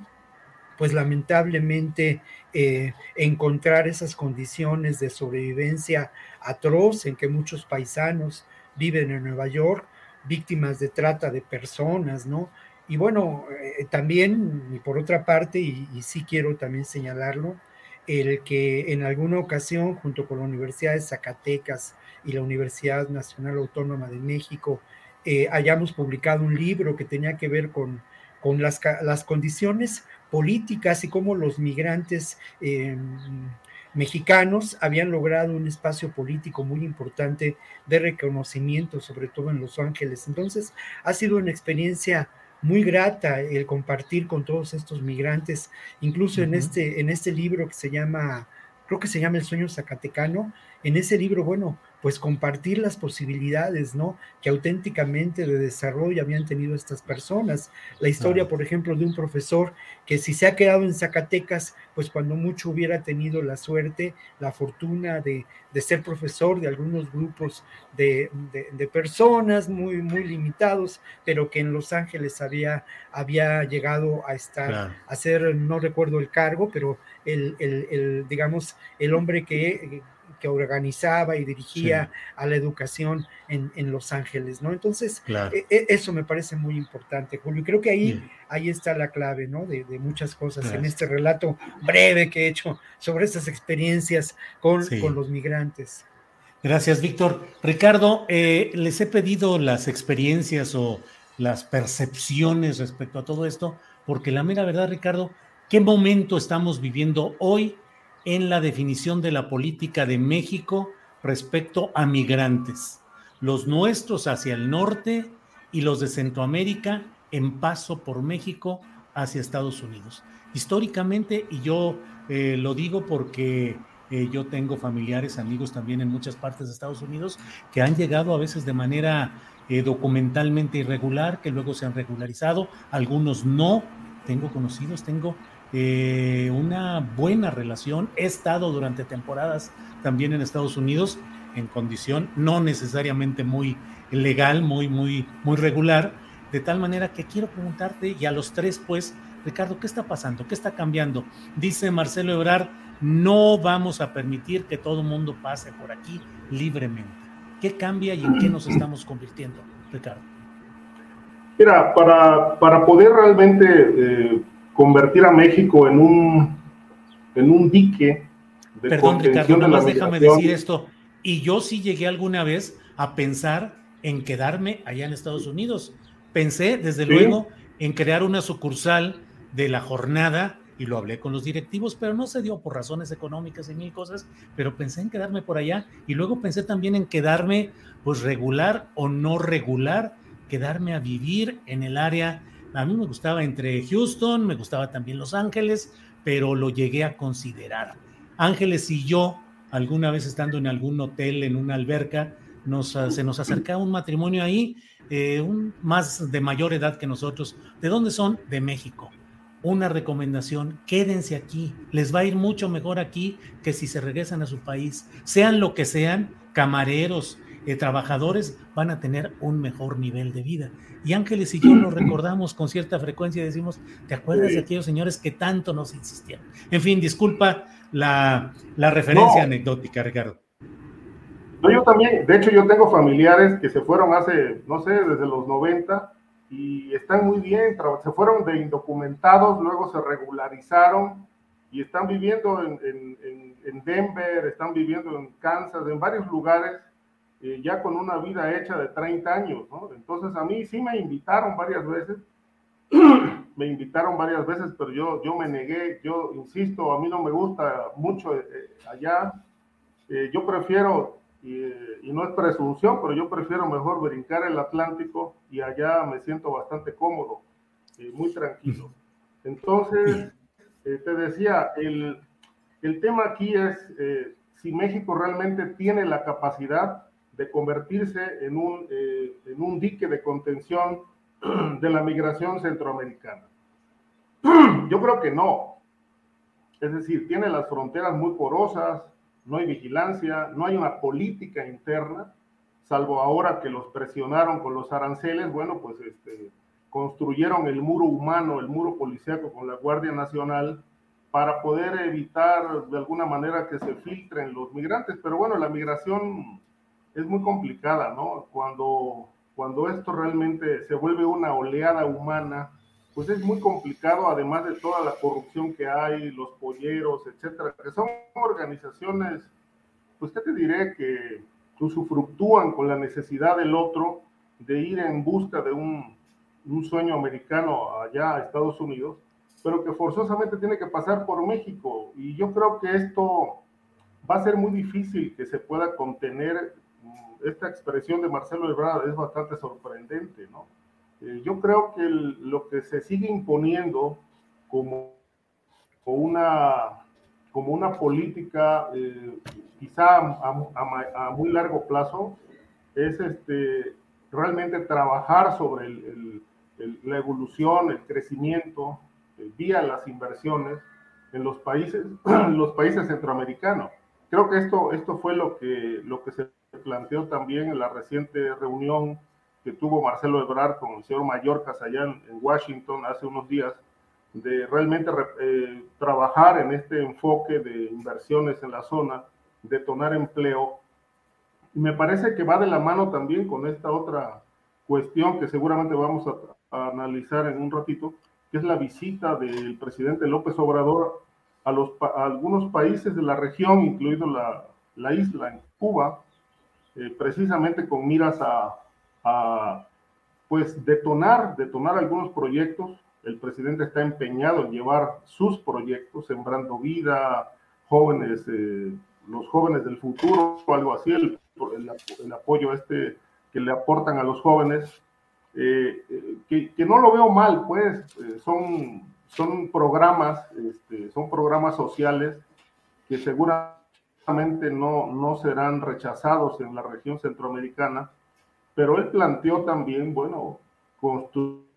pues lamentablemente eh, encontrar esas condiciones de sobrevivencia atroz en que muchos paisanos viven en Nueva York, víctimas de trata de personas, ¿no? Y bueno, eh, también, por otra parte, y, sí quiero también señalarlo, el que en alguna ocasión, junto con la Universidad de Zacatecas y la Universidad Nacional Autónoma de México, eh, hayamos publicado un libro que tenía que ver con, con las, las condiciones políticas y cómo los migrantes eh, mexicanos habían logrado un espacio político muy importante de reconocimiento, sobre todo en Los Ángeles. Entonces, ha sido una experiencia muy grata el compartir con todos estos migrantes, incluso en, este, en este libro que se llama, creo que se llama El sueño zacatecano, en ese libro, bueno, pues compartir las posibilidades, ¿no? Que auténticamente de desarrollo habían tenido estas personas. La historia, por ejemplo, de un profesor que si se ha quedado en Zacatecas, pues cuando mucho hubiera tenido la suerte, la fortuna de, ser profesor de algunos grupos de, personas muy, muy limitados, pero que en Los Ángeles había, había llegado a estar, a ser, no recuerdo el cargo, pero el, el digamos, el hombre que que organizaba y dirigía a la educación en, Los Ángeles, ¿no? Entonces, e, e, eso me parece muy importante, Julio. Creo que ahí, ahí está la clave, ¿no? De, muchas cosas en este relato breve que he hecho sobre estas experiencias con, con los migrantes. Gracias, Víctor. Ricardo, eh, les he pedido las experiencias o las percepciones respecto a todo esto, porque la mera verdad, Ricardo, ¿qué momento estamos viviendo hoy en la definición de la política de México respecto a migrantes? Los nuestros hacia el norte y los de Centroamérica en paso por México hacia Estados Unidos. Históricamente, y yo eh, lo digo porque eh, yo tengo familiares, amigos también en muchas partes de Estados Unidos que han llegado a veces de manera eh, documentalmente irregular, que luego se han regularizado, algunos no. Tengo conocidos, tengo una buena relación. He estado durante temporadas también en Estados Unidos en condición no necesariamente muy legal, muy, muy, muy regular, de tal manera que quiero preguntarte, y a los tres, pues, Ricardo, ¿qué está pasando? ¿Qué está cambiando? Dice Marcelo Ebrard, no vamos a permitir que todo mundo pase por aquí libremente. ¿Qué cambia y en qué nos estamos convirtiendo, Ricardo? Mira, para, para poder realmente eh, convertir a México en un, en un dique de Perdón, Ricardo, nomás déjame decir esto. Y yo sí llegué alguna vez a pensar en quedarme allá en Estados Unidos. Pensé, desde luego, en crear una sucursal de la jornada y lo hablé con los directivos, pero no se dio por razones económicas y mil cosas, pero pensé en quedarme por allá y luego pensé también en quedarme pues regular o no regular, quedarme a vivir en el área. A mí me gustaba entre Houston, me gustaba también Los Ángeles, pero lo llegué a considerar. Ángeles y yo, alguna vez estando en algún hotel, en una alberca, nos, se nos acercaba un matrimonio ahí, eh, un, más de mayor edad que nosotros. ¿De dónde son? De México una recomendación, quédense aquí, les va a ir mucho mejor aquí que si se regresan a su país, sean lo que sean, camareros, eh, trabajadores, van a tener un mejor nivel de vida. Y Ángeles y yo lo recordamos con cierta frecuencia y decimos, ¿te acuerdas de aquellos señores que tanto nos insistieron? En fin, disculpa la, referencia anecdótica, Ricardo. No, yo también, de hecho yo tengo familiares que se fueron hace, no sé, desde los 90 y están muy bien, se fueron de indocumentados, luego se regularizaron y están viviendo en, en, en Denver, están viviendo en Kansas, en varios lugares, eh, ya con una vida hecha de 30 años, ¿no? Entonces a mí sí me invitaron varias veces, me invitaron varias veces, pero yo, yo me negué, yo insisto, a mí no me gusta mucho eh, eh, allá, yo prefiero y, no es presunción, pero yo prefiero mejor brincar el Atlántico y allá me siento bastante cómodo, y muy tranquilo. Entonces, eh, te decía, el, el, tema aquí es eh, si México realmente tiene la capacidad de convertirse en un, eh, en un dique de contención de la migración centroamericana. Yo creo que no. Es decir, tiene las fronteras muy porosas, no hay vigilancia, no hay una política interna, salvo ahora que los presionaron con los aranceles, bueno, pues este, construyeron el muro humano, el muro policíaco con la Guardia Nacional para poder evitar de alguna manera que se filtren los migrantes. Pero bueno, la migración es muy complicada, ¿no? Cuando, cuando esto realmente se vuelve una oleada humana, pues es muy complicado, además de toda la corrupción que hay, los polleros, etcétera, que son organizaciones, pues qué te diré, que usufructúan con la necesidad del otro de ir en busca de un, un sueño americano allá a Estados Unidos, pero que forzosamente tiene que pasar por México. Y yo creo que esto va a ser muy difícil que se pueda contener. Esta expresión de Marcelo Ebrard es bastante sorprendente, ¿no? Eh, yo creo que lo que se sigue imponiendo como, como, una, como una política eh, quizá a, muy largo plazo es este, realmente trabajar sobre la evolución, el crecimiento eh, vía las inversiones en los países, los países centroamericanos. Creo que esto, esto fue lo que, lo que se planteó también en la reciente reunión que tuvo Marcelo Ebrard con el señor Mallorcas allá en, Washington hace unos días, de realmente eh, trabajar en este enfoque de inversiones en la zona, detonar empleo. Y me parece que va de la mano también con esta otra cuestión que seguramente vamos a, analizar en un ratito, que es la visita del presidente López Obrador a, los, algunos países de la región, incluido la, la isla en Cuba, eh, precisamente con miras a, pues detonar, detonar algunos proyectos. El presidente está empeñado en llevar sus proyectos, sembrando vida, jóvenes, eh, los jóvenes del futuro, o algo así, el, el, apoyo este que le aportan a los jóvenes, eh, que, que, no lo veo mal, pues, son, son programas, este, son programas sociales que seguramente no, no serán rechazados en la región centroamericana, pero él planteó también, bueno, construir,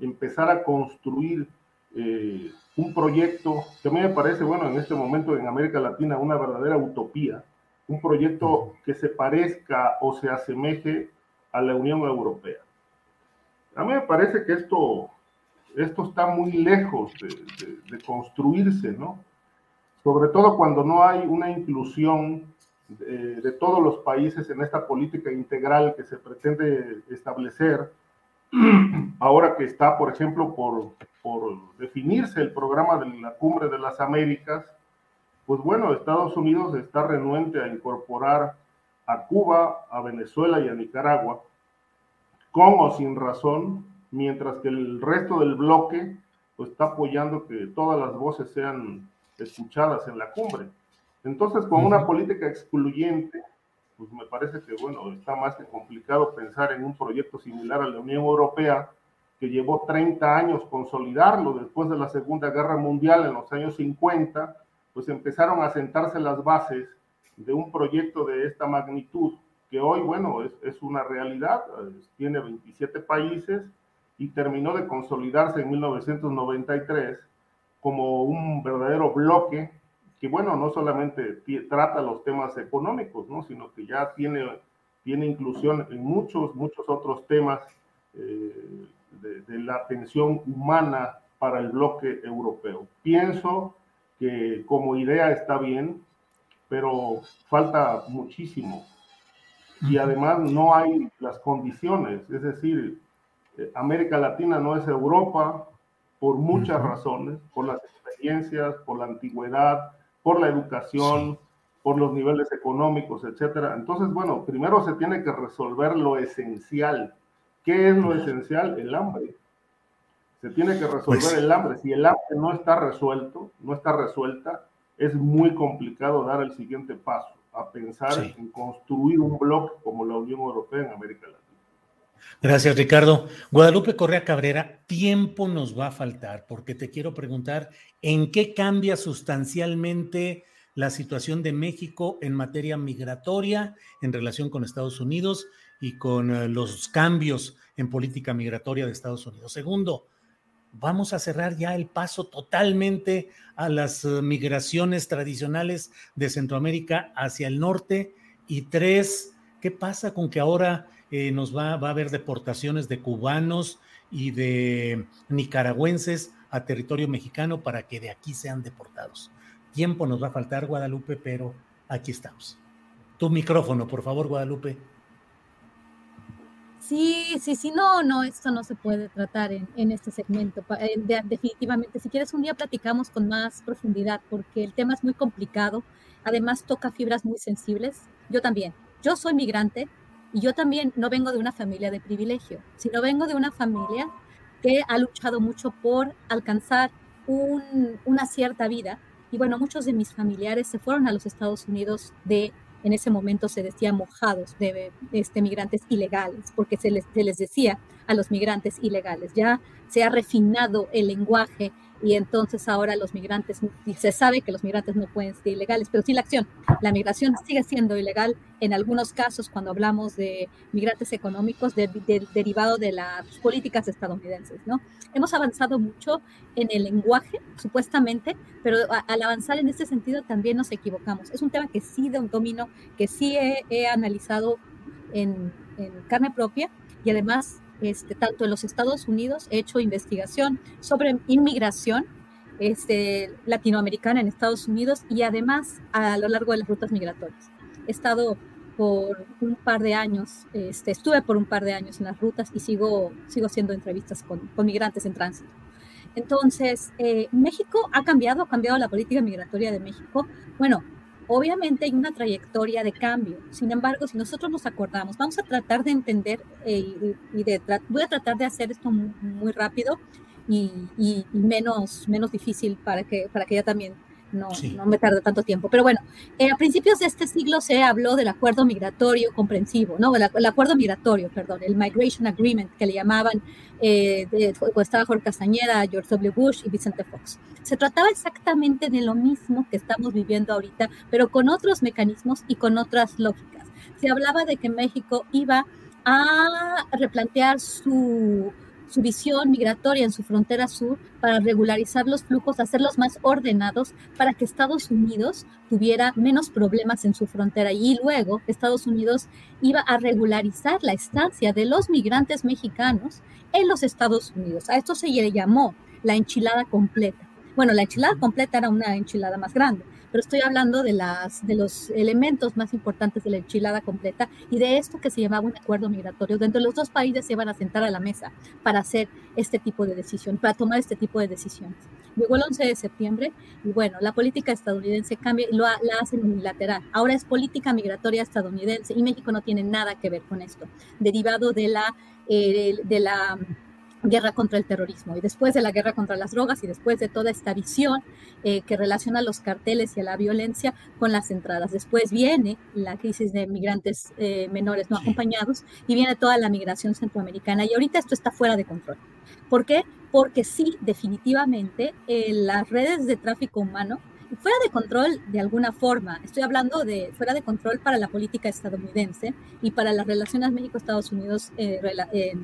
empezar a construir eh, un proyecto que a mí me parece, bueno, en este momento en América Latina una verdadera utopía, un proyecto que se parezca o se asemeje a la Unión Europea. A mí me parece que esto esto está muy lejos de, construirse, ¿no? Sobre todo cuando no hay una inclusión de, todos los países en esta política integral que se pretende establecer, ahora que está, por ejemplo, por, por definirse el programa de la Cumbre de las Américas, pues bueno, Estados Unidos está renuente a incorporar a Cuba, a Venezuela y a Nicaragua, con o sin razón, mientras que el resto del bloque pues, está apoyando que todas las voces sean escuchadas en la cumbre. Entonces, con una política excluyente, pues me parece que, bueno, está más que complicado pensar en un proyecto similar a la Unión Europea, que llevó 30 años consolidarlo después de la Segunda Guerra Mundial en los años 50, pues empezaron a sentarse las bases de un proyecto de esta magnitud, que hoy, bueno, es, es una realidad, tiene 27 países, y terminó de consolidarse en 1993 como un verdadero bloque que, bueno, no solamente trata los temas económicos, ¿no? sino que ya tiene, tiene inclusión en muchos, muchos otros temas eh, de, de, la atención humana para el bloque europeo. Pienso que como idea está bien, pero falta muchísimo. Y además no hay las condiciones, es decir, eh, América Latina no es Europa por muchas razones, por las experiencias, por la antigüedad, por la educación, por los niveles económicos, etcétera. Entonces, bueno, primero se tiene que resolver lo esencial. ¿Qué es lo esencial? El hambre. Se tiene que resolver pues el hambre. Si el hambre no está resuelto, no está resuelta, es muy complicado dar el siguiente paso, a pensar en construir un bloque como la Unión Europea en América Latina. Gracias, Ricardo. Guadalupe Correa Cabrera, tiempo nos va a faltar porque te quiero preguntar en qué cambia sustancialmente la situación de México en materia migratoria en relación con Estados Unidos y con eh, los cambios en política migratoria de Estados Unidos. Segundo, vamos a cerrar ya el paso totalmente a las eh, migraciones tradicionales de Centroamérica hacia el norte. Y tres, ¿qué pasa con que ahora eh, nos va, va a haber deportaciones de cubanos y de nicaragüenses a territorio mexicano para que de aquí sean deportados. Tiempo nos va a faltar, Guadalupe, pero aquí estamos. Tu micrófono, por favor, Guadalupe. Sí, sí, sí, no, no, esto no se puede tratar en, en este segmento. Eh, definitivamente, si quieres un día platicamos con más profundidad, porque el tema es muy complicado, además toca fibras muy sensibles. Yo también, yo soy migrante, y yo también no vengo de una familia de privilegio, sino vengo de una familia que ha luchado mucho por alcanzar una cierta vida. Y bueno, muchos de mis familiares se fueron a los Estados Unidos de, en ese momento se decía mojados, de este, migrantes ilegales, porque se les, se les decía a los migrantes ilegales. Ya se ha refinado el lenguaje y entonces ahora los migrantes, se sabe que los migrantes no pueden ser ilegales, pero sí la acción. La migración sigue siendo ilegal en algunos casos cuando hablamos de migrantes económicos derivado de las políticas estadounidenses, ¿no? Hemos avanzado mucho en el lenguaje, supuestamente, pero al avanzar en este sentido también nos equivocamos. Es un tema que sí de domino, que sí he, analizado en, en carne propia y además este, tanto en los Estados Unidos, he hecho investigación sobre inmigración este, latinoamericana en Estados Unidos y además a lo largo de las rutas migratorias. He estado por un par de años, este, estuve por un par de años en las rutas y sigo, sigo haciendo entrevistas con, con migrantes en tránsito. Entonces, eh, México ha cambiado, ha cambiado la política migratoria de México. Bueno, Obviamente hay una trayectoria de cambio. Sin embargo, si nosotros nos acordamos, vamos a tratar de entender eh, y, de voy a tratar de hacer esto muy, rápido y, y, menos, menos difícil para que, para que ya también no, no me tarda tanto tiempo. Pero bueno, eh, a principios de este siglo se habló del acuerdo migratorio comprensivo, ¿no? El, acuerdo migratorio, perdón, el Migration Agreement, que le llamaban, eh, estaba Jorge Castañeda, George W. Bush y Vicente Fox. Se trataba exactamente de lo mismo que estamos viviendo ahorita, pero con otros mecanismos y con otras lógicas. Se hablaba de que México iba a replantear su su visión migratoria en su frontera sur para regularizar los flujos, hacerlos más ordenados para que Estados Unidos tuviera menos problemas en su frontera y luego Estados Unidos iba a regularizar la estancia de los migrantes mexicanos en los Estados Unidos. A esto se le llamó la enchilada completa. Bueno, la enchilada completa era una enchilada más grande, pero estoy hablando de, las, de los elementos más importantes de la enchilada completa y de esto que se llamaba un acuerdo migratorio, donde los dos países se iban a sentar a la mesa para hacer este tipo de decisión, para tomar este tipo de decisiones. Llegó el 11 de septiembre y bueno, la política estadounidense cambia y lo, la hacen unilateral. Ahora es política migratoria estadounidense y México no tiene nada que ver con esto, derivado de la, eh, de la guerra contra el terrorismo. Y después de la guerra contra las drogas y después de toda esta visión eh, que relaciona los carteles y a la violencia con las entradas. Después viene la crisis de migrantes eh, menores no acompañados y viene toda la migración centroamericana. Y ahorita esto está fuera de control. ¿Por qué? Porque sí, definitivamente, eh, las redes de tráfico humano fuera de control de alguna forma. Estoy hablando de fuera de control para la política estadounidense y para las relaciones México-Estados Unidos eh,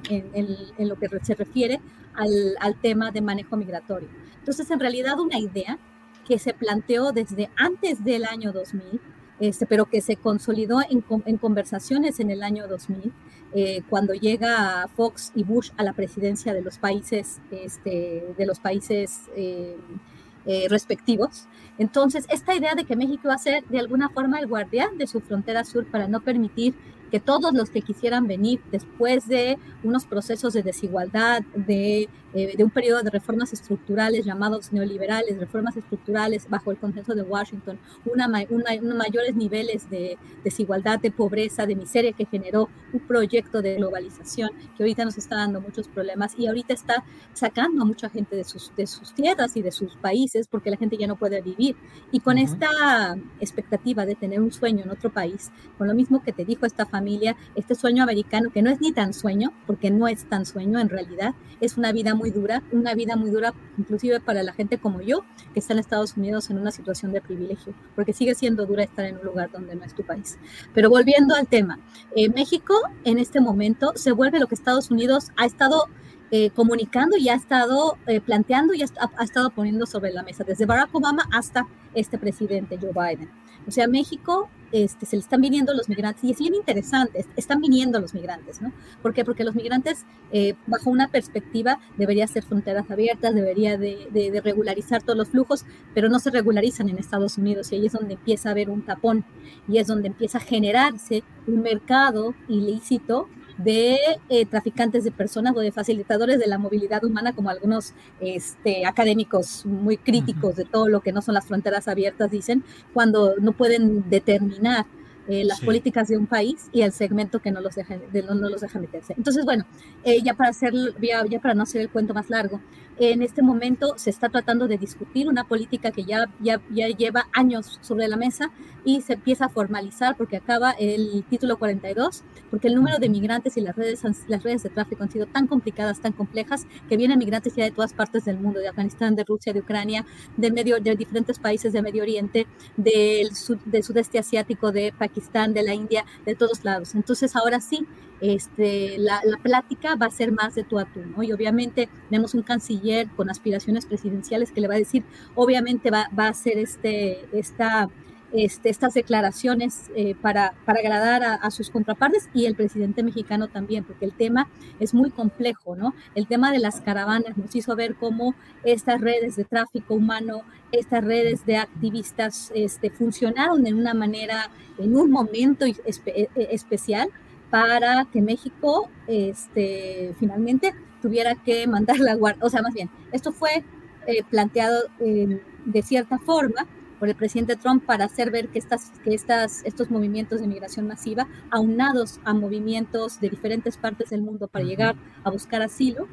en, lo que se refiere al, al, tema de manejo migratorio. Entonces, en realidad, una idea que se planteó desde antes del año 2000, este, pero que se consolidó en, en conversaciones en el año 2000, eh, cuando llega Fox y Bush a la presidencia de los países, este, de los países eh, eh, respectivos. Entonces, esta idea de que México va a ser de alguna forma el guardián de su frontera sur para no permitir que todos los que quisieran venir después de unos procesos de desigualdad, de, eh, de, un periodo de reformas estructurales llamados neoliberales, reformas estructurales bajo el consenso de Washington, una, una, mayores niveles de desigualdad, de pobreza, de miseria que generó un proyecto de globalización que ahorita nos está dando muchos problemas y ahorita está sacando a mucha gente de sus, de sus tierras y de sus países porque la gente ya no puede vivir. Y con esta expectativa de tener un sueño en otro país, con lo mismo que te dijo esta familia, familia, este sueño americano, que no es ni tan sueño, porque no es tan sueño en realidad, es una vida muy dura, una vida muy dura inclusive para la gente como yo, que está en Estados Unidos en una situación de privilegio, porque sigue siendo dura estar en un lugar donde no es tu país. Pero volviendo al tema, eh, México en este momento se vuelve lo que Estados Unidos ha estado eh, comunicando y ha estado eh, planteando y ha, ha, estado poniendo sobre la mesa, desde Barack Obama hasta este presidente Joe Biden. O sea, México este, se le están viniendo los migrantes, y es bien interesante, están viniendo los migrantes, ¿no? ¿Por qué? Porque los migrantes, eh, bajo una perspectiva, debería ser fronteras abiertas, debería de, regularizar todos los flujos, pero no se regularizan en Estados Unidos, y ahí es donde empieza a haber un tapón, y es donde empieza a generarse un mercado ilícito de eh, traficantes de personas o de facilitadores de la movilidad humana, como algunos este, académicos muy críticos de todo lo que no son las fronteras abiertas dicen, cuando no pueden determinar eh, las políticas de un país y el segmento que no los deja, no, los deja meterse. Entonces, bueno, eh, ya, para hacer, ya, ya, para no hacer el cuento más largo, en este momento se está tratando de discutir una política que ya, ya, ya lleva años sobre la mesa y se empieza a formalizar porque acaba el título 42, porque el número de migrantes y las redes, las redes de tráfico han sido tan complicadas, tan complejas, que vienen migrantes ya de todas partes del mundo, de Afganistán, de Rusia, de Ucrania, de, medio, de diferentes países de Medio Oriente, del, del sudeste asiático, de Pakistán, de la India, de todos lados. Entonces ahora sí, este, la, plática va a ser más de tú a tú. Y obviamente tenemos un canciller con aspiraciones presidenciales que le va a decir, obviamente va, a hacer este, esta, este, estas declaraciones eh, para, para, agradar a, sus contrapartes y el presidente mexicano también, porque el tema es muy complejo, ¿no? El tema de las caravanas nos hizo ver cómo estas redes de tráfico humano, estas redes de activistas este, funcionaron de una manera, en un momento espe especial, para que México este, finalmente tuviera que mandar la guardia, o sea, más bien, esto fue eh, planteado eh, de cierta forma por el presidente Trump para hacer ver que, estas, que estas, estos movimientos de migración masiva, aunados a movimientos de diferentes partes del mundo para llegar a buscar asilo,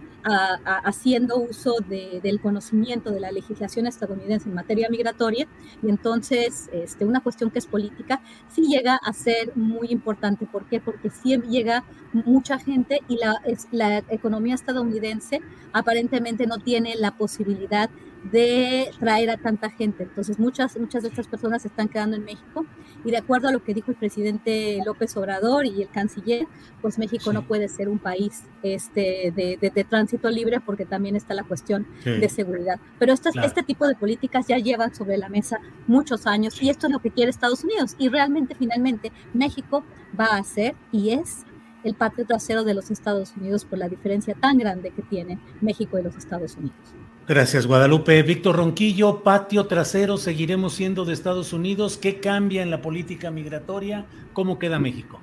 haciendo uso del conocimiento de la legislación estadounidense en materia migratoria, y entonces este, una cuestión que es política, sí llega a ser muy importante. ¿Por qué? Porque sí llega mucha gente y la, la economía estadounidense aparentemente no tiene la posibilidad de traer a tanta gente. Entonces, muchas, muchas de estas personas se están quedando en México y de acuerdo a lo que dijo el presidente López Obrador y el canciller, pues México no puede ser un país este, de, de, tránsito libre porque también está la cuestión de seguridad. Pero estas, este tipo de políticas ya llevan sobre la mesa muchos años y esto es lo que quiere Estados Unidos y realmente, finalmente, México va a ser y es el patio trasero de los Estados Unidos por la diferencia tan grande que tiene México y los Estados Unidos. Gracias, Guadalupe. Víctor Ronquillo, patio trasero, seguiremos siendo de Estados Unidos. ¿Qué cambia en la política migratoria? ¿Cómo queda México?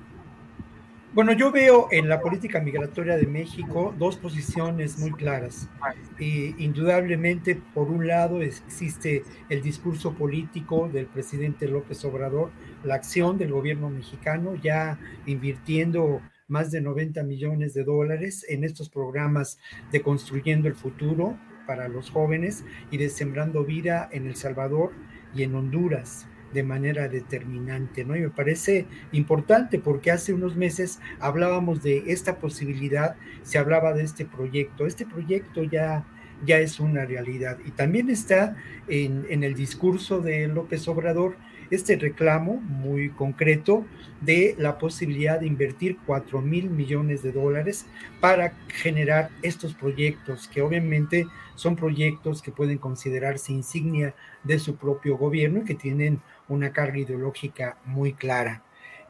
Bueno, yo veo en la política migratoria de México dos posiciones muy claras. Y indudablemente, por un lado, existe el discurso político del presidente López Obrador, la acción del gobierno mexicano ya invirtiendo más de 90 millones de dólares en estos programas de Construyendo el Futuro, para los jóvenes y de Sembrando Vida en El Salvador y en Honduras de manera determinante, ¿no? Y me parece importante porque hace unos meses hablábamos de esta posibilidad, se hablaba de este proyecto. Este proyecto ya, ya es una realidad y también está en, en el discurso de López Obrador este reclamo muy concreto de la posibilidad de invertir 4 mil millones de dólares para generar estos proyectos, que obviamente son proyectos que pueden considerarse insignia de su propio gobierno y que tienen una carga ideológica muy clara.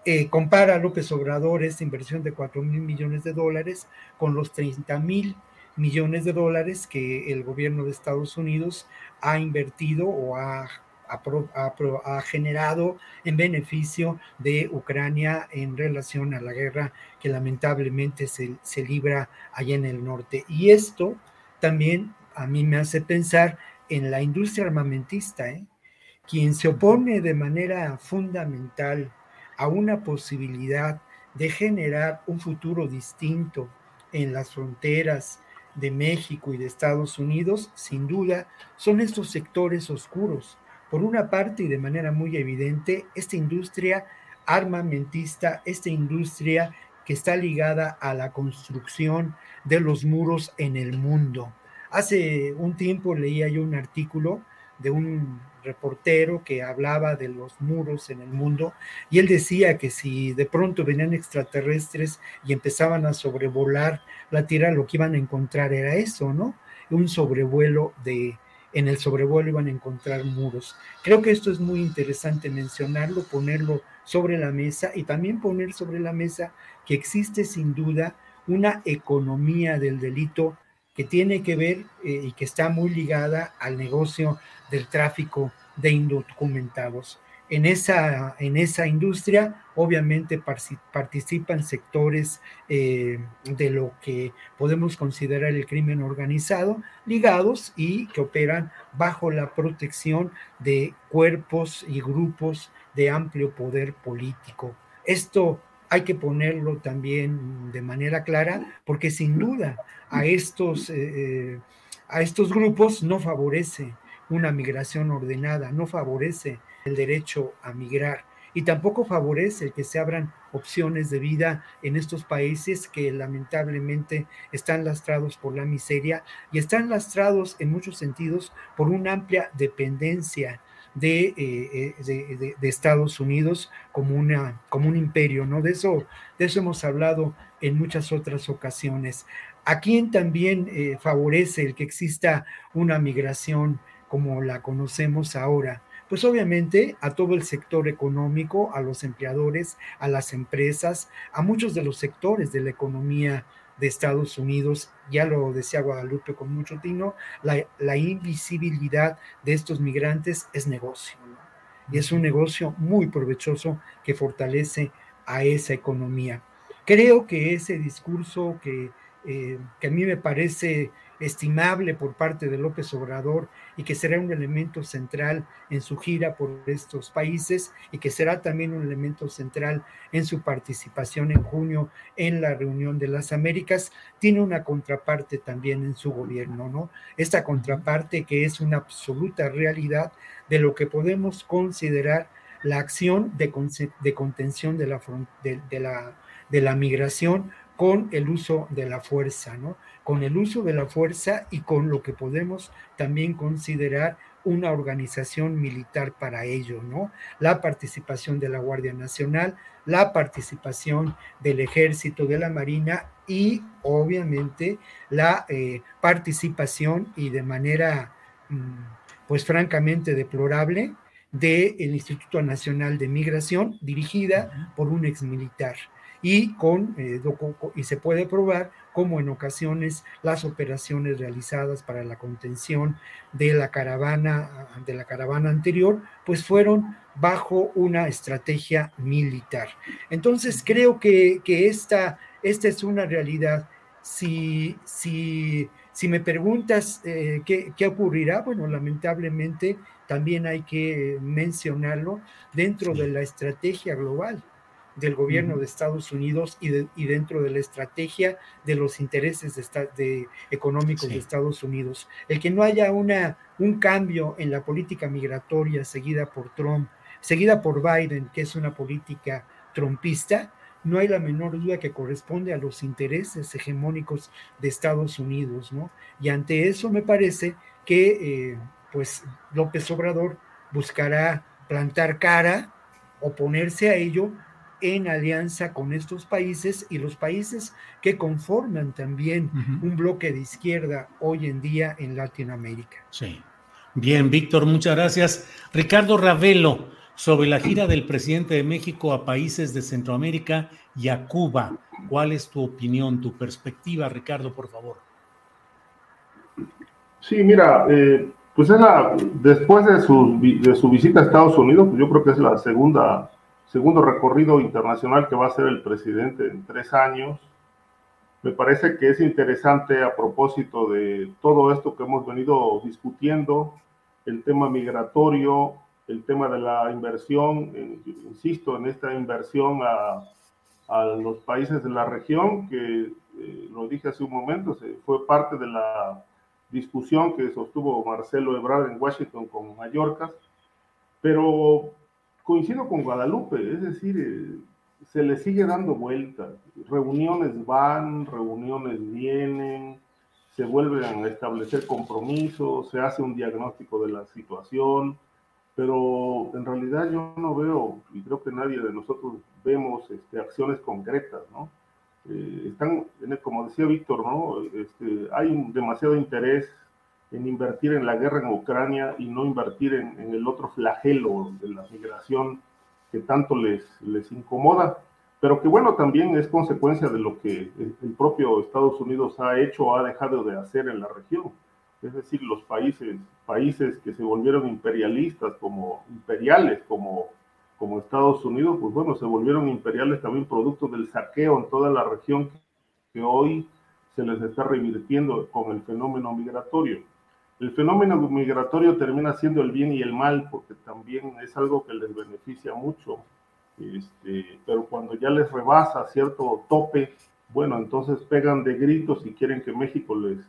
Eh, compara López Obrador esta inversión de 4 mil millones de dólares con los 30 mil millones de dólares que el gobierno de Estados Unidos ha invertido o ha ha, generado en beneficio de Ucrania en relación a la guerra que lamentablemente se, libra allá en el norte. Y esto también a mí me hace pensar en la industria armamentista, ¿eh? quien se opone de manera fundamental a una posibilidad de generar un futuro distinto en las fronteras de México y de Estados Unidos, sin duda, son estos sectores oscuros por una parte y de manera muy evidente, esta industria armamentista, esta industria que está ligada a la construcción de los muros en el mundo. Hace un tiempo leía yo un artículo de un reportero que hablaba de los muros en el mundo y él decía que si de pronto venían extraterrestres y empezaban a sobrevolar la Tierra, lo que iban a encontrar era eso, ¿no? Un sobrevuelo de, en el sobrevuelo iban a encontrar muros. Creo que esto es muy interesante mencionarlo, ponerlo sobre la mesa y también poner sobre la mesa que existe sin duda una economía del delito que tiene que ver eh, y que está muy ligada al negocio del tráfico de indocumentados. En esa, en esa industria obviamente participan sectores eh, de lo que podemos considerar el crimen organizado, ligados y que operan bajo la protección de cuerpos y grupos de amplio poder político. Esto hay que ponerlo también de manera clara porque sin duda a estos, eh, eh, a estos grupos no favorece una migración ordenada, no favorece el derecho a migrar y tampoco favorece que se abran opciones de vida en estos países que lamentablemente están lastrados por la miseria y están lastrados en muchos sentidos por una amplia dependencia de, eh, eh, de, Estados Unidos como, una, como un imperio, ¿no? De eso, de eso hemos hablado en muchas otras ocasiones. ¿A quién también eh, favorece el que exista una migración como la conocemos ahora? Pues obviamente a todo el sector económico, a los empleadores, a las empresas, a muchos de los sectores de la economía de Estados Unidos, ya lo decía Guadalupe con mucho tino, la, invisibilidad de estos migrantes es negocio. Y es un negocio muy provechoso que fortalece a esa economía. Creo que ese discurso que, eh, que a mí me parece estimable por parte de López Obrador y que será un elemento central en su gira por estos países y que será también un elemento central en su participación en junio en la reunión de las Américas, tiene una contraparte también en su gobierno, ¿no? Esta contraparte que es una absoluta realidad de lo que podemos considerar la acción de, de contención de la, de, la, de la migración con el uso de la fuerza, ¿no? Con el uso de la fuerza y con lo que podemos también considerar una organización militar para ello, ¿no? La participación de la Guardia Nacional, la participación del Ejército, de la Marina y obviamente la eh, participación y de manera, mm, pues francamente deplorable, del Instituto Nacional de Migración, dirigida por un exmilitar y, con, eh, y se puede probar cómo en ocasiones las operaciones realizadas para la contención de la caravana, de la caravana anterior, pues fueron bajo una estrategia militar. Entonces creo que, esta, esta es una realidad. Si, si, si me preguntas eh, ¿qué, qué ocurrirá, bueno, lamentablemente también hay que mencionarlo dentro de la estrategia global del gobierno de Estados Unidos y, dentro de la estrategia de los intereses de, económicos de Estados Unidos. El que no haya una, un cambio en la política migratoria seguida por Trump, seguida por Biden, que es una política trumpista, no hay la menor duda que corresponde a los intereses hegemónicos de Estados Unidos, ¿no? Y ante eso me parece que, eh, pues, López Obrador buscará plantar cara, oponerse a ello, en alianza con estos países y los países que conforman también un bloque de izquierda hoy en día en Latinoamérica. Sí. Bien, Víctor, muchas gracias. Ricardo Ravelo, sobre la gira del presidente de México a países de Centroamérica y a Cuba. ¿Cuál es tu opinión, tu perspectiva, Ricardo, por favor? Sí, mira, eh, pues es después de su, de su visita a Estados Unidos, pues yo creo que es la segunda segundo recorrido internacional que va a hacer el presidente en tres años. Me parece que es interesante a propósito de todo esto que hemos venido discutiendo, el tema migratorio, el tema de la inversión, insisto, en esta inversión a, a, los países de la región, que eh, lo dije hace un momento, se, fue parte de la discusión que sostuvo Marcelo Ebrard en Washington con Mallorca, pero coincido con Guadalupe, es decir, eh, se le sigue dando vueltas. Reuniones van, reuniones vienen, se vuelven a establecer compromisos, se hace un diagnóstico de la situación, pero en realidad yo no veo, y creo que nadie de nosotros vemos este, acciones concretas, ¿no? Eh, están, como decía Víctor, ¿no? Este, hay demasiado interés en invertir en la guerra en Ucrania y no invertir en, el otro flagelo de la migración que tanto les, les incomoda, pero que bueno, también es consecuencia de lo que el propio Estados Unidos ha hecho o ha dejado de hacer en la región. Es decir, los países, países que se volvieron imperialistas como imperiales, como, como Estados Unidos, pues bueno, se volvieron imperiales también producto del saqueo en toda la región que hoy se les está revirtiendo con el fenómeno migratorio. El fenómeno migratorio termina siendo el bien y el mal, porque también es algo que les beneficia mucho, este, pero cuando ya les rebasa cierto tope, bueno, entonces pegan de gritos y quieren que México les,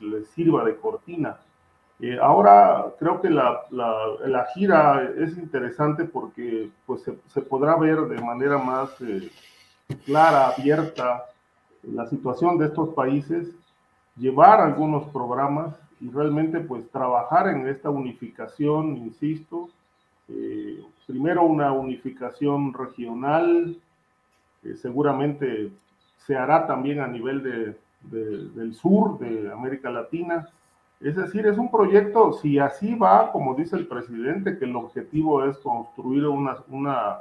les, sirva de cortina. Eh, ahora creo que la, la, gira es interesante porque pues, se, se podrá ver de manera más eh, clara, abierta, la situación de estos países, llevar algunos programas y realmente pues trabajar en esta unificación, insisto, eh, primero una unificación regional, seguramente se hará también a nivel de, del sur de América Latina. Es decir, es un proyecto, si así va, como dice el presidente, que el objetivo es construir una, una,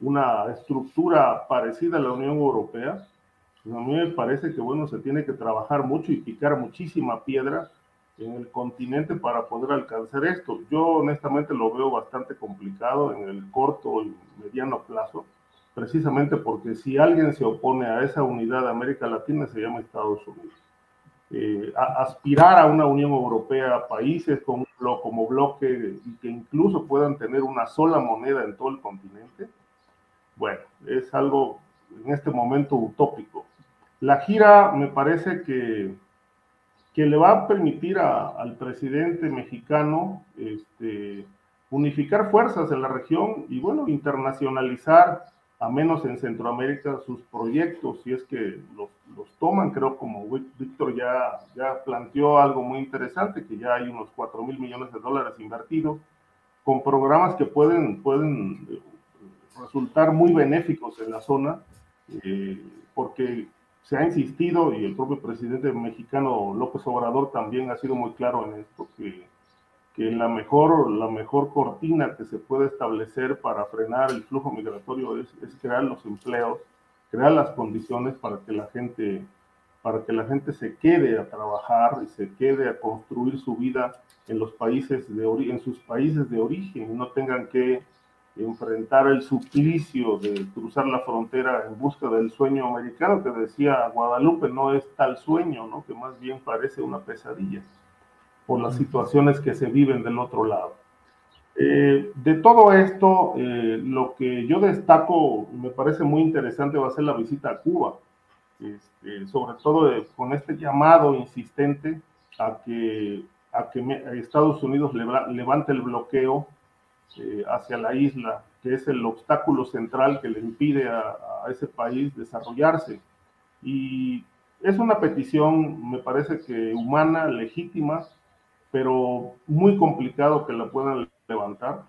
una estructura parecida a la Unión Europea, a mí me parece que, bueno, se tiene que trabajar mucho y picar muchísima piedra en el continente para poder alcanzar esto. Yo honestamente lo veo bastante complicado en el corto y mediano plazo, precisamente porque si alguien se opone a esa unidad de América Latina se llama Estados Unidos. eh, aspirar a una Unión Europea, países como, como bloque y que incluso puedan tener una sola moneda en todo el continente, bueno, es algo en este momento utópico. La gira me parece que, que le va a permitir al presidente mexicano este, unificar fuerzas en la región y, bueno, internacionalizar a menos en Centroamérica, sus proyectos, si es que los, los, toman, creo como Víctor ya, ya planteó algo muy interesante, que ya hay unos 4 mil millones de dólares invertidos, con programas que pueden, pueden eh, resultar muy benéficos en la zona, eh, porque se ha insistido, y el propio presidente mexicano López Obrador también ha sido muy claro en esto, que que la mejor, la mejor cortina que se puede establecer para frenar el flujo migratorio es, es, crear los empleos, crear las condiciones para que la gente para que la gente se quede a trabajar y se quede a construir su vida en los países de en sus países de origen y no tengan que enfrentar el suplicio de cruzar la frontera en busca del sueño americano que decía Guadalupe no es tal sueño, ¿no? que más bien parece una pesadilla por las situaciones que se viven del otro lado. Eh, de todo esto, eh, lo que yo destaco, me parece muy interesante, va a ser la visita a Cuba, este, sobre todo con este llamado insistente a que, a que Estados Unidos levante el bloqueo eh, hacia la isla, que es el obstáculo central que le impide a, ese país desarrollarse. Y es una petición, me parece que humana, legítima, pero muy complicado que la puedan levantar.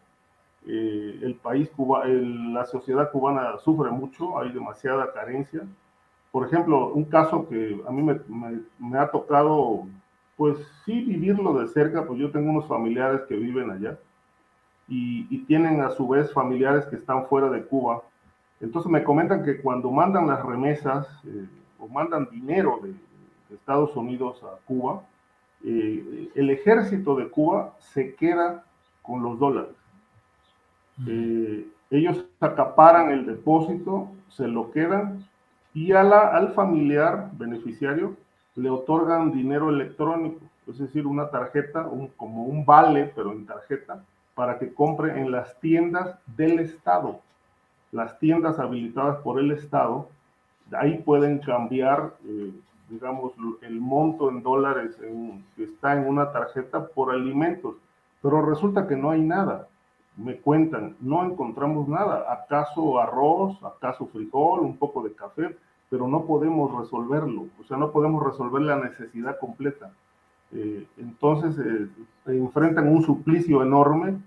Eh, el país, Cuba, la sociedad cubana sufre mucho, hay demasiada carencia. Por ejemplo, un caso que a mí me, me, ha tocado, pues sí, vivirlo de cerca, pues yo tengo unos familiares que viven allá y, y tienen a su vez familiares que están fuera de Cuba. Entonces me comentan que cuando mandan las remesas eh, o mandan dinero de, de Estados Unidos a Cuba, eh, el ejército de Cuba se queda con los dólares. Eh, ellos acaparan el depósito, se lo quedan y a la, al familiar beneficiario le otorgan dinero electrónico, es decir, una tarjeta, un, como un vale, pero en tarjeta, para que compre en las tiendas del Estado. Las tiendas habilitadas por el Estado, ahí pueden cambiar eh, digamos, el monto en dólares que está en una tarjeta por alimentos, pero resulta que no hay nada. Me cuentan, no encontramos nada. ¿Acaso arroz? ¿Acaso frijol? ¿Un poco de café? Pero no podemos resolverlo, o sea, no podemos resolver la necesidad completa. Eh, entonces eh, enfrentan un suplicio enorme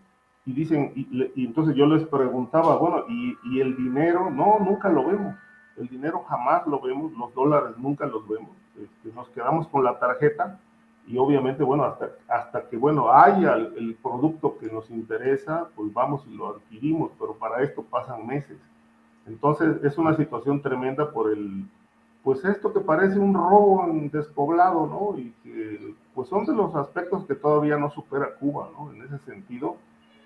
y dicen, y, entonces yo les preguntaba, bueno, ¿y, ¿y el dinero? No, nunca lo vemos el dinero jamás lo vemos, los dólares nunca los vemos. Este, nos quedamos con la tarjeta y obviamente, bueno, hasta, hasta que, bueno, haya el, producto que nos interesa, pues vamos y lo adquirimos, pero para esto pasan meses. Entonces es una situación tremenda por el, pues esto que parece un robo en despoblado, ¿no? Y que, pues son de los aspectos que todavía no supera Cuba, ¿no? En ese sentido,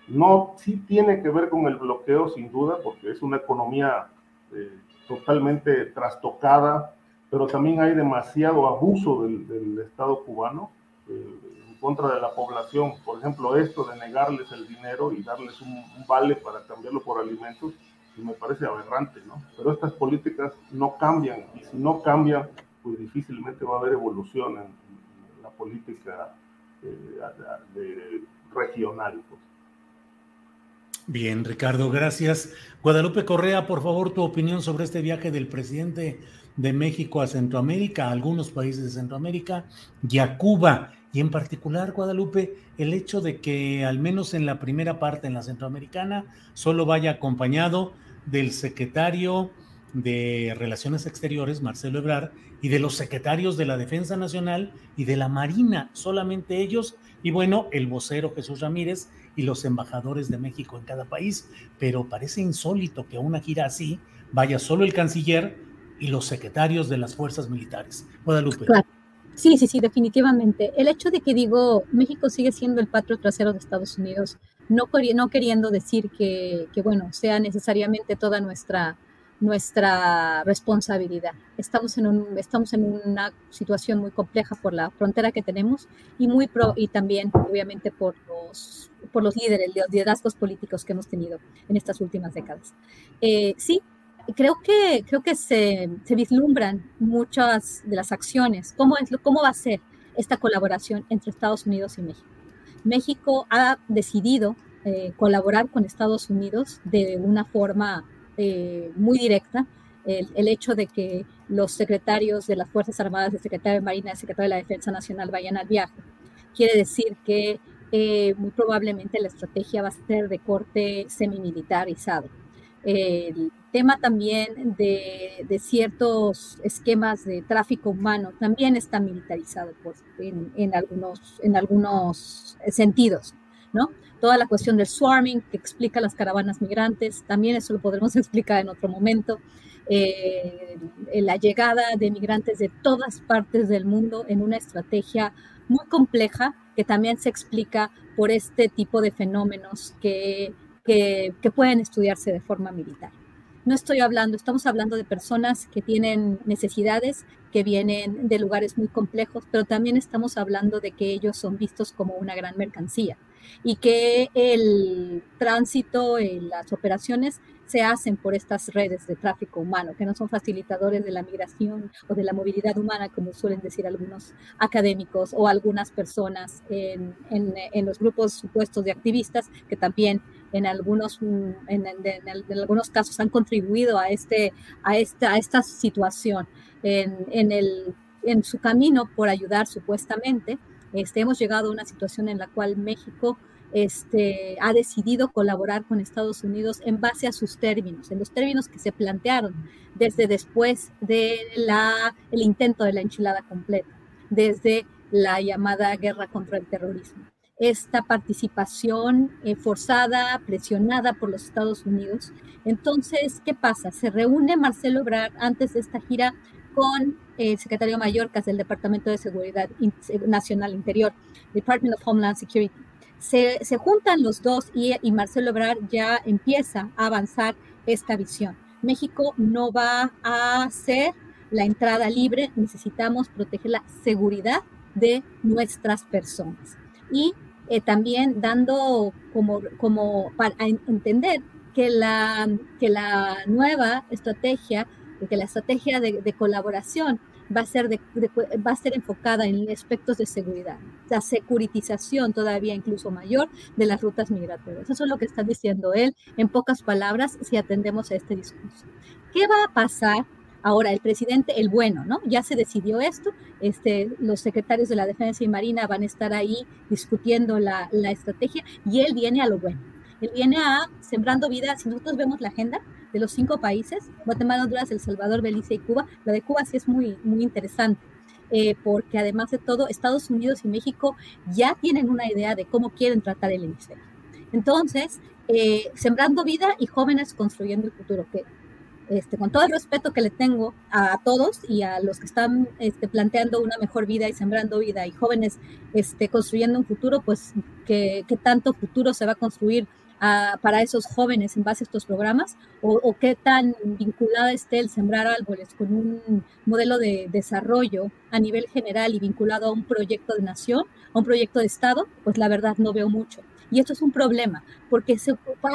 no, sí tiene que ver con el bloqueo, sin duda, porque es una economía eh, totalmente trastocada, pero también hay demasiado abuso del, Estado cubano eh, en contra de la población. Por ejemplo, esto de negarles el dinero y darles un, vale para cambiarlo por alimentos, me parece aberrante, ¿no? Pero estas políticas no cambian y si no cambian, pues difícilmente va a haber evolución en, política eh, regional. Pues. Bien, Ricardo, gracias. Guadalupe Correa, por favor, tu opinión sobre este viaje del presidente de México a Centroamérica, a algunos países de Centroamérica y a Cuba. Y en particular, Guadalupe, el hecho de que al menos en la primera parte, en la centroamericana, solo vaya acompañado del secretario de Relaciones Exteriores, Marcelo Ebrard, y de los secretarios de la Defensa Nacional y de la Marina, solamente ellos, y bueno, el vocero Jesús Ramírez y los embajadores de México en cada país, pero parece insólito que a una gira así vaya solo el canciller y los secretarios de las fuerzas militares. Guadalupe. Sí, sí, sí, definitivamente. El hecho de que digo, México sigue siendo el patrio trasero de Estados Unidos, no, queriendo decir que, bueno, sea necesariamente toda nuestra nuestra responsabilidad. Estamos en, un, estamos en una situación muy compleja por la frontera que tenemos y, muy pro, y también, obviamente, por los, por los líderes, los liderazgos políticos que hemos tenido en estas últimas décadas. Eh, sí, creo que, creo que se, se, vislumbran muchas de las acciones. ¿Cómo, es, ¿Cómo va a ser esta colaboración entre Estados Unidos y México? México ha decidido eh, colaborar con Estados Unidos de una forma eh, muy directa. El, hecho de que los secretarios de las Fuerzas Armadas, el secretario de Marina, el secretario de la Defensa Nacional vayan al viaje, quiere decir que eh, muy probablemente la estrategia va a ser de corte semimilitarizado. El tema también de, de, ciertos esquemas de tráfico humano también está militarizado pues, en, en, algunos, en algunos sentidos, ¿no? Toda la cuestión del swarming que explica las caravanas migrantes, también eso lo podremos explicar en otro momento. Eh, la llegada de migrantes de todas partes del mundo en una estrategia muy compleja que también se explica por este tipo de fenómenos que, que, que pueden estudiarse de forma militar. No estoy hablando, estamos hablando de personas que tienen necesidades, que vienen de lugares muy complejos, pero también estamos hablando de que ellos son vistos como una gran mercancía y que el tránsito las operaciones se hacen por estas redes de tráfico humano, que no son facilitadores de la migración o de la movilidad humana, como suelen decir algunos académicos o algunas personas en, en, los grupos supuestos de activistas que también en algunos, en, algunos casos han contribuido a, este, a, esta, a esta situación en, el, en su camino por ayudar supuestamente este, hemos llegado a una situación en la cual México este, ha decidido colaborar con Estados Unidos en base a sus términos, en los términos que se plantearon desde después del el intento de la enchilada completa, desde la llamada guerra contra el terrorismo. Esta participación eh, forzada, presionada por los Estados Unidos. Entonces, ¿qué pasa? Se reúne Marcelo Ebrard antes de esta gira con el secretario mayor del Departamento de Seguridad Nacional Interior, Department of Homeland Security. Se, juntan los dos y, y, Marcelo Ebrard ya empieza a avanzar esta visión. México no va a hacer la entrada libre, necesitamos proteger la seguridad de nuestras personas. Y eh, también dando como, como para entender que la, que la nueva estrategia que la estrategia de, colaboración va a, ser va a ser enfocada en aspectos de seguridad, la securitización todavía incluso mayor de las rutas migratorias. Eso es lo que está diciendo él en pocas palabras si atendemos a este discurso. ¿Qué va a pasar Ahora, el presidente, el bueno, ¿no? Ya se decidió esto, este, los secretarios de la Defensa y Marina van a estar ahí discutiendo la, la estrategia y él viene a lo bueno. Él viene a sembrando vida. Si nosotros vemos la agenda, de los cinco países, Guatemala, Honduras, El Salvador, Belice y Cuba. La de Cuba sí es muy, muy interesante. Eh, porque además de todo, Estados Unidos y México ya tienen una idea de cómo quieren tratar el hemisferio. Entonces, eh, sembrando vida y jóvenes construyendo el futuro, que este, con todo el respeto que le tengo a todos y a los que están este, planteando una mejor vida y sembrando vida y jóvenes este, construyendo un futuro, pues que, que tanto futuro se va a construir para esos jóvenes en base a estos programas o, qué tan vinculada esté el sembrar árboles con un modelo de desarrollo a nivel general y vinculado a un proyecto de nación, a un proyecto de Estado, pues la verdad no veo mucho. Y esto es un problema, porque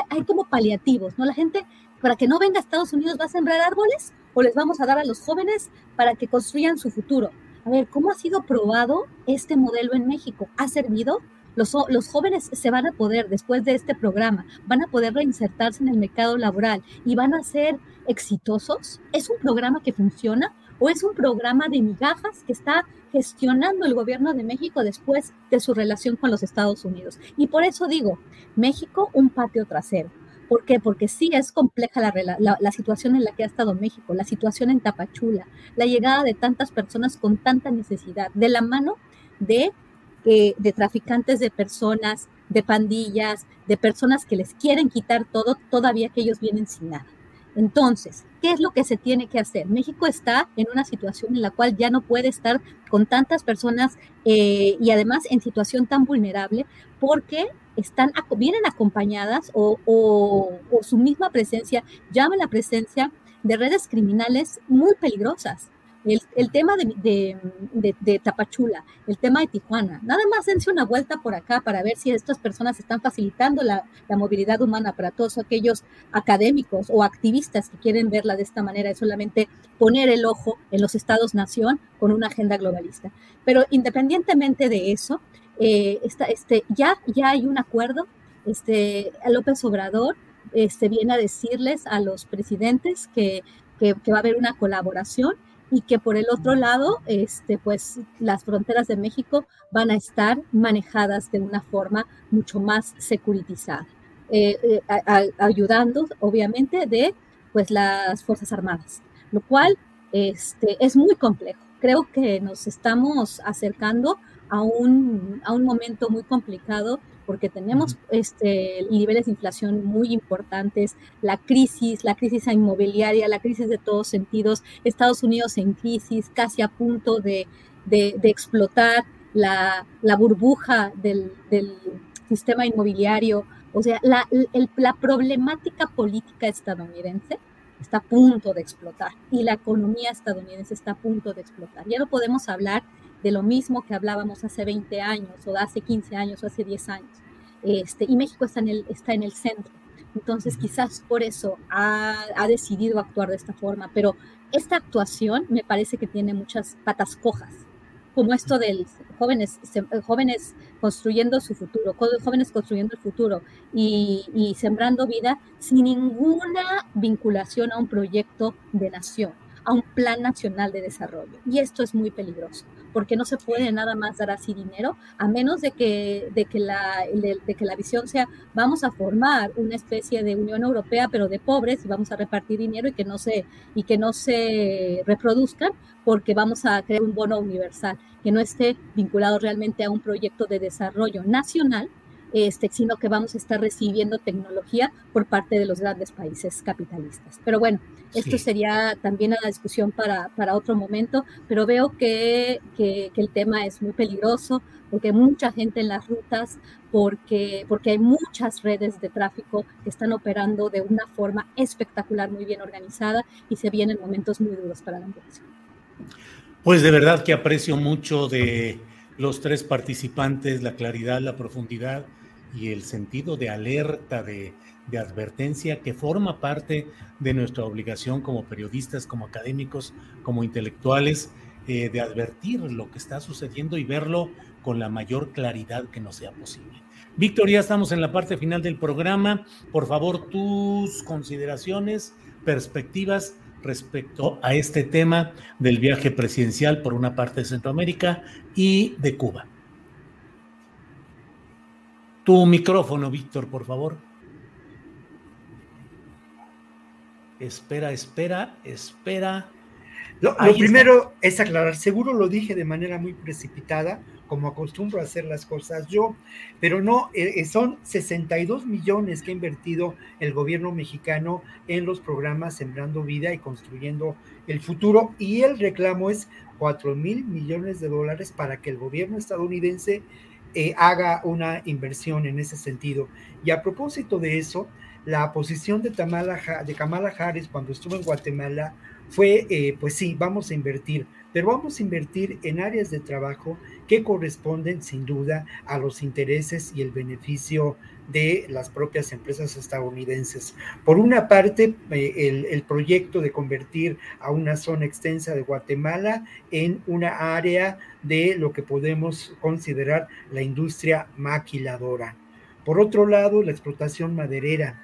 hay como paliativos, ¿no? La gente, para que no venga a Estados Unidos, va a sembrar árboles o les vamos a dar a los jóvenes para que construyan su futuro. A ver, ¿cómo ha sido probado este modelo en México? ¿Ha servido? Los, jóvenes se van a poder, después de este programa, van a poder reinsertarse en el mercado laboral y van a ser exitosos. ¿Es un programa que funciona o es un programa de migajas que está gestionando el gobierno de México después de su relación con los Estados Unidos? Y por eso digo, México un patio trasero. ¿Por qué? Porque sí es compleja la, la, situación en la que ha estado México, la situación en Tapachula, la llegada de tantas personas con tanta necesidad, de la mano de de traficantes de personas, de pandillas, de personas que les quieren quitar todo, todavía que ellos vienen sin nada. Entonces, ¿qué es lo que se tiene que hacer? México está en una situación en la cual ya no puede estar con tantas personas eh, y además en situación tan vulnerable porque están, vienen acompañadas o, o, su misma presencia llama la presencia de redes criminales muy peligrosas. El, tema de, Tapachula, el tema de Tijuana, nada más dense una vuelta por acá para ver si estas personas están facilitando la, movilidad humana para todos aquellos académicos o activistas que quieren verla de esta manera, es solamente poner el ojo en los estados-nación con una agenda globalista. Pero independientemente de eso, eh, este, ya, ya hay un acuerdo, este, López Obrador este, viene a decirles a los presidentes que, que va a haber una colaboración y que por el otro lado, este, pues las fronteras de México van a estar manejadas de una forma mucho más securitizada, eh, eh, ayudando obviamente de pues las Fuerzas Armadas, lo cual este, es muy complejo. Creo que nos estamos acercando a un, a un momento muy complicado porque tenemos este, niveles de inflación muy importantes, la crisis, la crisis inmobiliaria, la crisis de todos sentidos, Estados Unidos en crisis, casi a punto de, explotar la, burbuja del, sistema inmobiliario, o sea, la, la problemática política estadounidense está a punto de explotar y la economía estadounidense está a punto de explotar. Ya no podemos hablar de lo mismo que hablábamos hace 20 años o hace 15 años o hace 10 años. Este, y México está en, el, está en el centro. Entonces quizás por eso ha, ha decidido actuar de esta forma, pero esta actuación me parece que tiene muchas patas cojas, como esto de jóvenes, jóvenes construyendo su futuro, jóvenes construyendo el futuro y, y sembrando vida sin ninguna vinculación a un proyecto de nación, a un plan nacional de desarrollo. Y esto es muy peligroso porque no se puede nada más dar así dinero, a menos de que, de que, la, de, que la visión sea, vamos a formar una especie de Unión Europea, pero de pobres, y vamos a repartir dinero y que no se, y que no se reproduzcan, porque vamos a crear un bono universal que no esté vinculado realmente a un proyecto de desarrollo nacional, este, sino que vamos a estar recibiendo tecnología por parte de los grandes países capitalistas. Pero bueno, esto sería también una discusión para, para otro momento, pero veo que, que, el tema es muy peligroso porque hay mucha gente en las rutas, porque, porque hay muchas redes de tráfico que están operando de una forma espectacular, muy bien organizada y se vienen momentos muy duros para la población. Pues de verdad que aprecio mucho de los tres participantes la claridad, la profundidad y el sentido de alerta, de, advertencia que forma parte de nuestra obligación como periodistas, como académicos, como intelectuales, eh, de advertir lo que está sucediendo y verlo con la mayor claridad que nos sea posible. Víctor, ya estamos en la parte final del programa. Por favor, tus consideraciones, perspectivas respecto a este tema del viaje presidencial por una parte de Centroamérica y de Cuba. Tu micrófono, Víctor, por favor. Espera, espera, espera. Lo, primero es aclarar, seguro lo dije de manera muy precipitada, como acostumbro a hacer las cosas yo, pero no, eh, eh, son 62 millones que ha invertido el gobierno mexicano en los programas Sembrando Vida y Construyendo el Futuro, y el reclamo es 4 mil millones de dólares para que el gobierno estadounidense eh, haga una inversión en ese sentido. Y a propósito de eso, la posición de, Tamala, de Kamala Harris cuando estuvo en Guatemala fue, eh, pues sí, vamos a invertir, pero vamos a invertir en áreas de trabajo que corresponden sin duda a los intereses y el beneficio de las propias empresas estadounidenses. Por una parte, eh, el, proyecto de convertir a una zona extensa de Guatemala en una área de lo que podemos considerar la industria maquiladora. Por otro lado, la explotación maderera.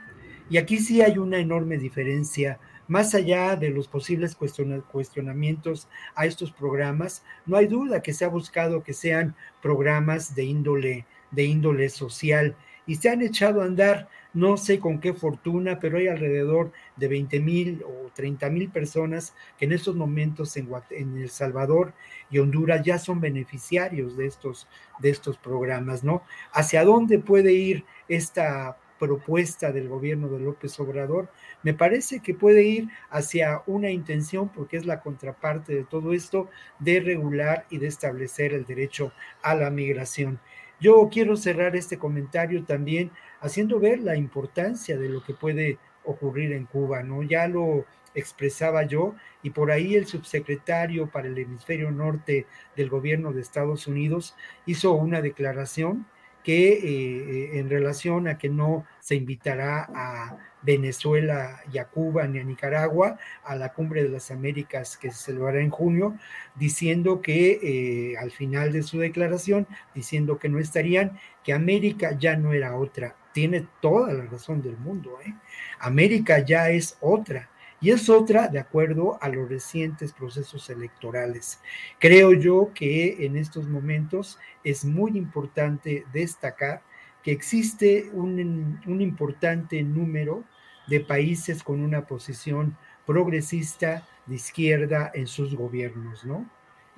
Y aquí sí hay una enorme diferencia más allá de los posibles cuestionamientos a estos programas, no hay duda que se ha buscado que sean programas de índole, de índole social y se han echado a andar, no sé con qué fortuna, pero hay alrededor de 20 mil o 30 mil personas que en estos momentos en, en, El Salvador y Honduras ya son beneficiarios de estos, de estos programas, ¿no? ¿Hacia dónde puede ir esta propuesta del gobierno de López Obrador? Me parece que puede ir hacia una intención, porque es la contraparte de todo esto, de regular y de establecer el derecho a la migración. Yo quiero cerrar este comentario también haciendo ver la importancia de lo que puede ocurrir en Cuba, ¿no? Ya lo expresaba yo, y por ahí el subsecretario para el hemisferio norte del gobierno de Estados Unidos hizo una declaración que eh, en relación a que no se invitará a Venezuela y a Cuba ni a Nicaragua a la cumbre de las Américas que se celebrará en junio, diciendo que eh, al final de su declaración, diciendo que no estarían, que América ya no era otra. Tiene toda la razón del mundo. ¿eh? América ya es otra. Y es otra de acuerdo a los recientes procesos electorales. Creo yo que en estos momentos es muy importante destacar que existe un, un importante número de países con una posición progresista de izquierda en sus gobiernos, ¿no?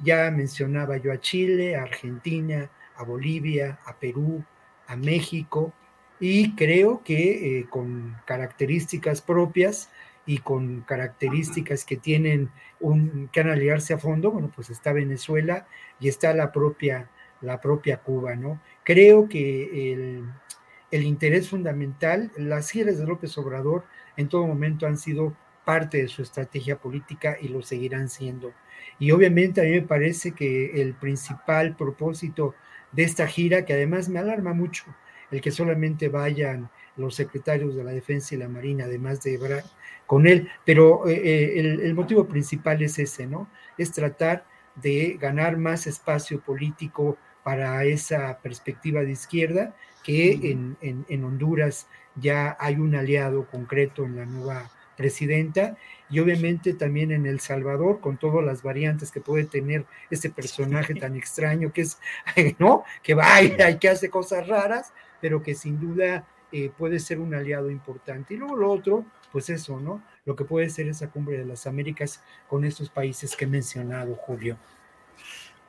Ya mencionaba yo a Chile, a Argentina, a Bolivia, a Perú, a México, y creo que eh, con características propias y con características que tienen un, que analizarse a fondo, bueno, pues está Venezuela y está la propia, la propia Cuba, ¿no? Creo que el, el interés fundamental, las giras de López Obrador en todo momento han sido parte de su estrategia política y lo seguirán siendo. Y obviamente a mí me parece que el principal propósito de esta gira, que además me alarma mucho, el que solamente vayan los secretarios de la Defensa y la Marina, además de Ebrard, con él, pero eh, eh, el, el, motivo principal es ese, ¿no? Es tratar de ganar más espacio político para esa perspectiva de izquierda que en, en, en, Honduras ya hay un aliado concreto en la nueva presidenta y obviamente también en El Salvador con todas las variantes que puede tener este personaje tan extraño que es, ¿no? Que baila y que hace cosas raras, pero que sin duda eh, puede ser un aliado importante. Y luego lo otro, pues eso, ¿no? Lo que puede ser esa cumbre de las Américas con estos países que he mencionado, Julio.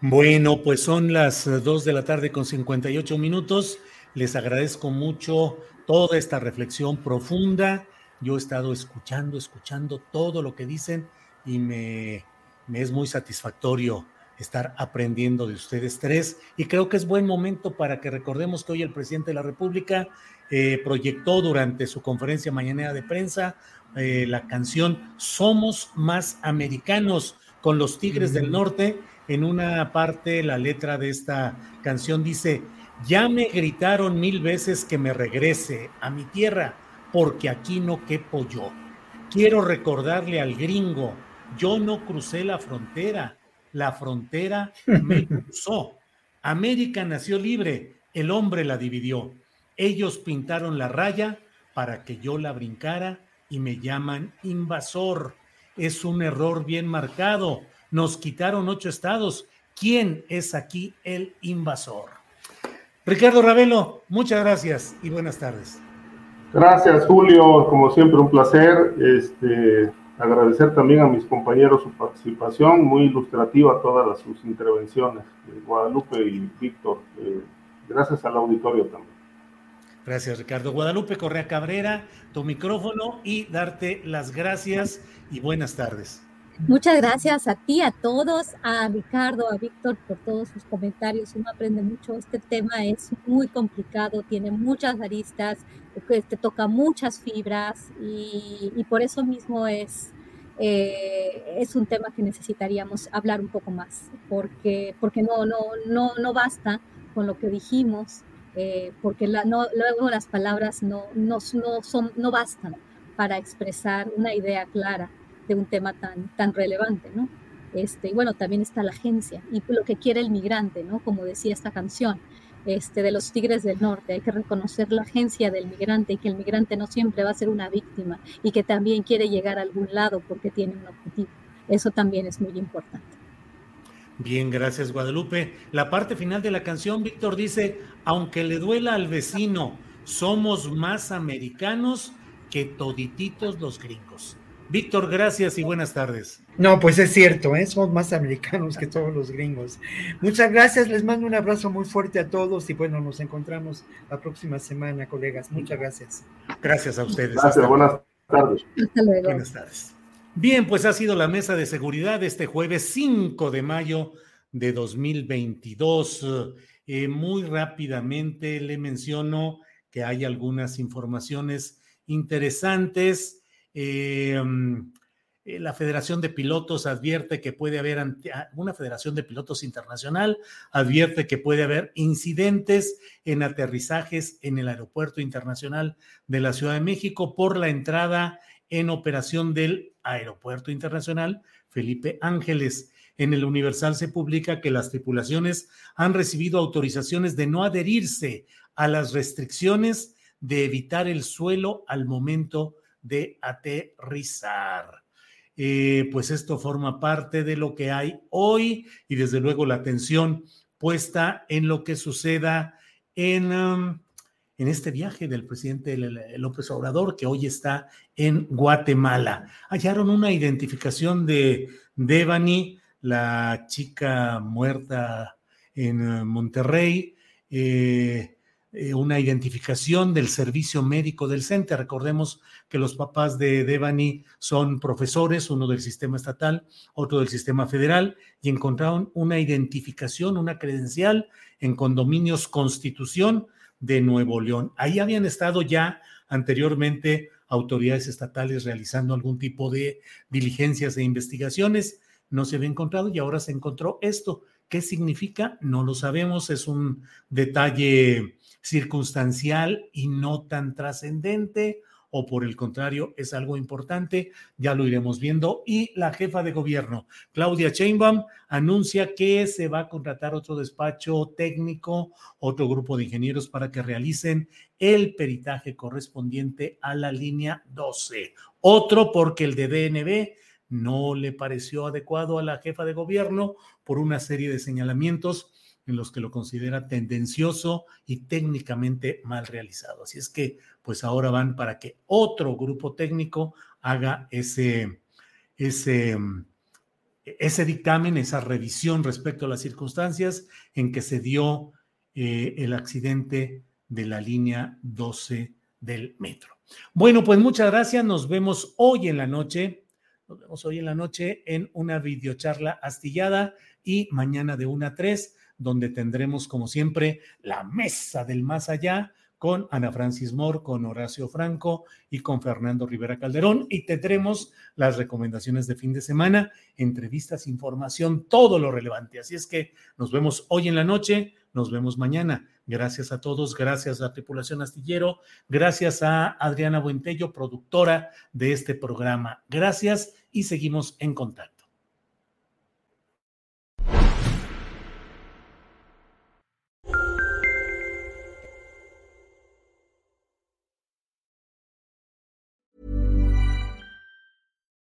Bueno, pues son las 2 de la tarde con 58 minutos. Les agradezco mucho toda esta reflexión profunda. Yo he estado escuchando, escuchando todo lo que dicen y me, me es muy satisfactorio estar aprendiendo de ustedes tres. Y creo que es buen momento para que recordemos que hoy el presidente de la República eh, proyectó durante su conferencia mañanera de prensa eh, la canción Somos más americanos con los Tigres del Norte en una parte la letra de esta canción dice, ya me gritaron mil veces que me regrese a mi tierra, porque aquí no quepo yo. Quiero recordarle al gringo, yo no crucé la frontera, la frontera me cruzó. América nació libre, el hombre la dividió. Ellos pintaron la raya para que yo la brincara y me llaman invasor. Es un error bien marcado nos quitaron ocho estados. ¿Quién es aquí el invasor? Ricardo Ravelo, muchas gracias y buenas tardes. Gracias, Julio. Como siempre, un placer. Este, agradecer también a mis compañeros su participación, muy ilustrativa todas sus intervenciones, Guadalupe y Víctor. Eh, gracias al auditorio también. Gracias, Ricardo. Guadalupe Correa Cabrera, tu micrófono y darte las gracias y buenas tardes. Muchas gracias a ti, a todos, a Ricardo, a Víctor por todos sus comentarios. Uno aprende mucho. Este tema es muy complicado, tiene muchas aristas, te este, toca muchas fibras y, y por eso mismo es, eh, es un tema que necesitaríamos hablar un poco más, porque, porque no, no, no, no basta con lo que dijimos, eh, porque la, no, luego las palabras no, no, no, son, no bastan para expresar una idea clara de un tema tan, tan relevante, ¿no? Este, y bueno, también está la agencia y lo que quiere el migrante, ¿no? Como decía esta canción este, de los Tigres del Norte, hay que reconocer la agencia del migrante y que el migrante no siempre va a ser una víctima y que también quiere llegar a algún lado porque tiene un objetivo. Eso también es muy importante. Bien, gracias Guadalupe. La parte final de la canción, Víctor dice, aunque le duela al vecino, somos más americanos que todititos los gringos. Víctor, gracias y buenas tardes. No, pues es cierto, ¿eh? somos más americanos que todos los gringos. Muchas gracias, les mando un abrazo muy fuerte a todos y bueno, nos encontramos la próxima semana, colegas. Muchas gracias. Gracias a ustedes. Gracias, buenas tardes. Hasta luego. Buenas tardes. Bien, pues ha sido la mesa de seguridad este jueves 5 de mayo de 2022. Eh, muy rápidamente le menciono que hay algunas informaciones interesantes. Eh, eh, la Federación de Pilotos advierte que puede haber, ah, una Federación de Pilotos Internacional advierte que puede haber incidentes en aterrizajes en el Aeropuerto Internacional de la Ciudad de México por la entrada en operación del Aeropuerto Internacional Felipe Ángeles. En el Universal se publica que las tripulaciones han recibido autorizaciones de no adherirse a las restricciones de evitar el suelo al momento de aterrizar. Eh, pues esto forma parte de lo que hay hoy y desde luego la atención puesta en lo que suceda en, um, en este viaje del presidente López Obrador que hoy está en Guatemala. Hallaron una identificación de Devani, la chica muerta en uh, Monterrey. Eh, eh, una identificación del servicio médico del CENTE. Recordemos que los papás de Devani son profesores, uno del sistema estatal, otro del sistema federal, y encontraron una identificación, una credencial en condominios Constitución de Nuevo León. Ahí habían estado ya anteriormente autoridades estatales realizando algún tipo de diligencias e investigaciones. No se había encontrado y ahora se encontró esto. ¿Qué significa? No lo sabemos. Es un detalle circunstancial y no tan trascendente o por el contrario es algo importante, ya lo iremos viendo. Y la jefa de gobierno, Claudia Sheinbaum, anuncia que se va a contratar otro despacho técnico, otro grupo de ingenieros para que realicen el peritaje correspondiente a la línea 12. Otro porque el de DNB no le pareció adecuado a la jefa de gobierno por una serie de señalamientos en los que lo considera tendencioso y técnicamente mal realizado. Así es que, pues ahora van para que otro grupo técnico haga ese, ese, ese dictamen, esa revisión respecto a las circunstancias en que se dio eh, el accidente de la línea 12 del metro. Bueno, pues muchas gracias. Nos vemos hoy en la noche. Nos vemos hoy en la noche en una videocharla astillada y mañana de 1 a 3 donde tendremos, como siempre, la mesa del más allá con Ana Francis Moore, con Horacio Franco y con Fernando Rivera Calderón. Y tendremos las recomendaciones de fin de semana, entrevistas, información, todo lo relevante. Así es que nos vemos hoy en la noche, nos vemos mañana. Gracias a todos, gracias a Tripulación Astillero, gracias a Adriana Buentello, productora de este programa. Gracias y seguimos en contacto.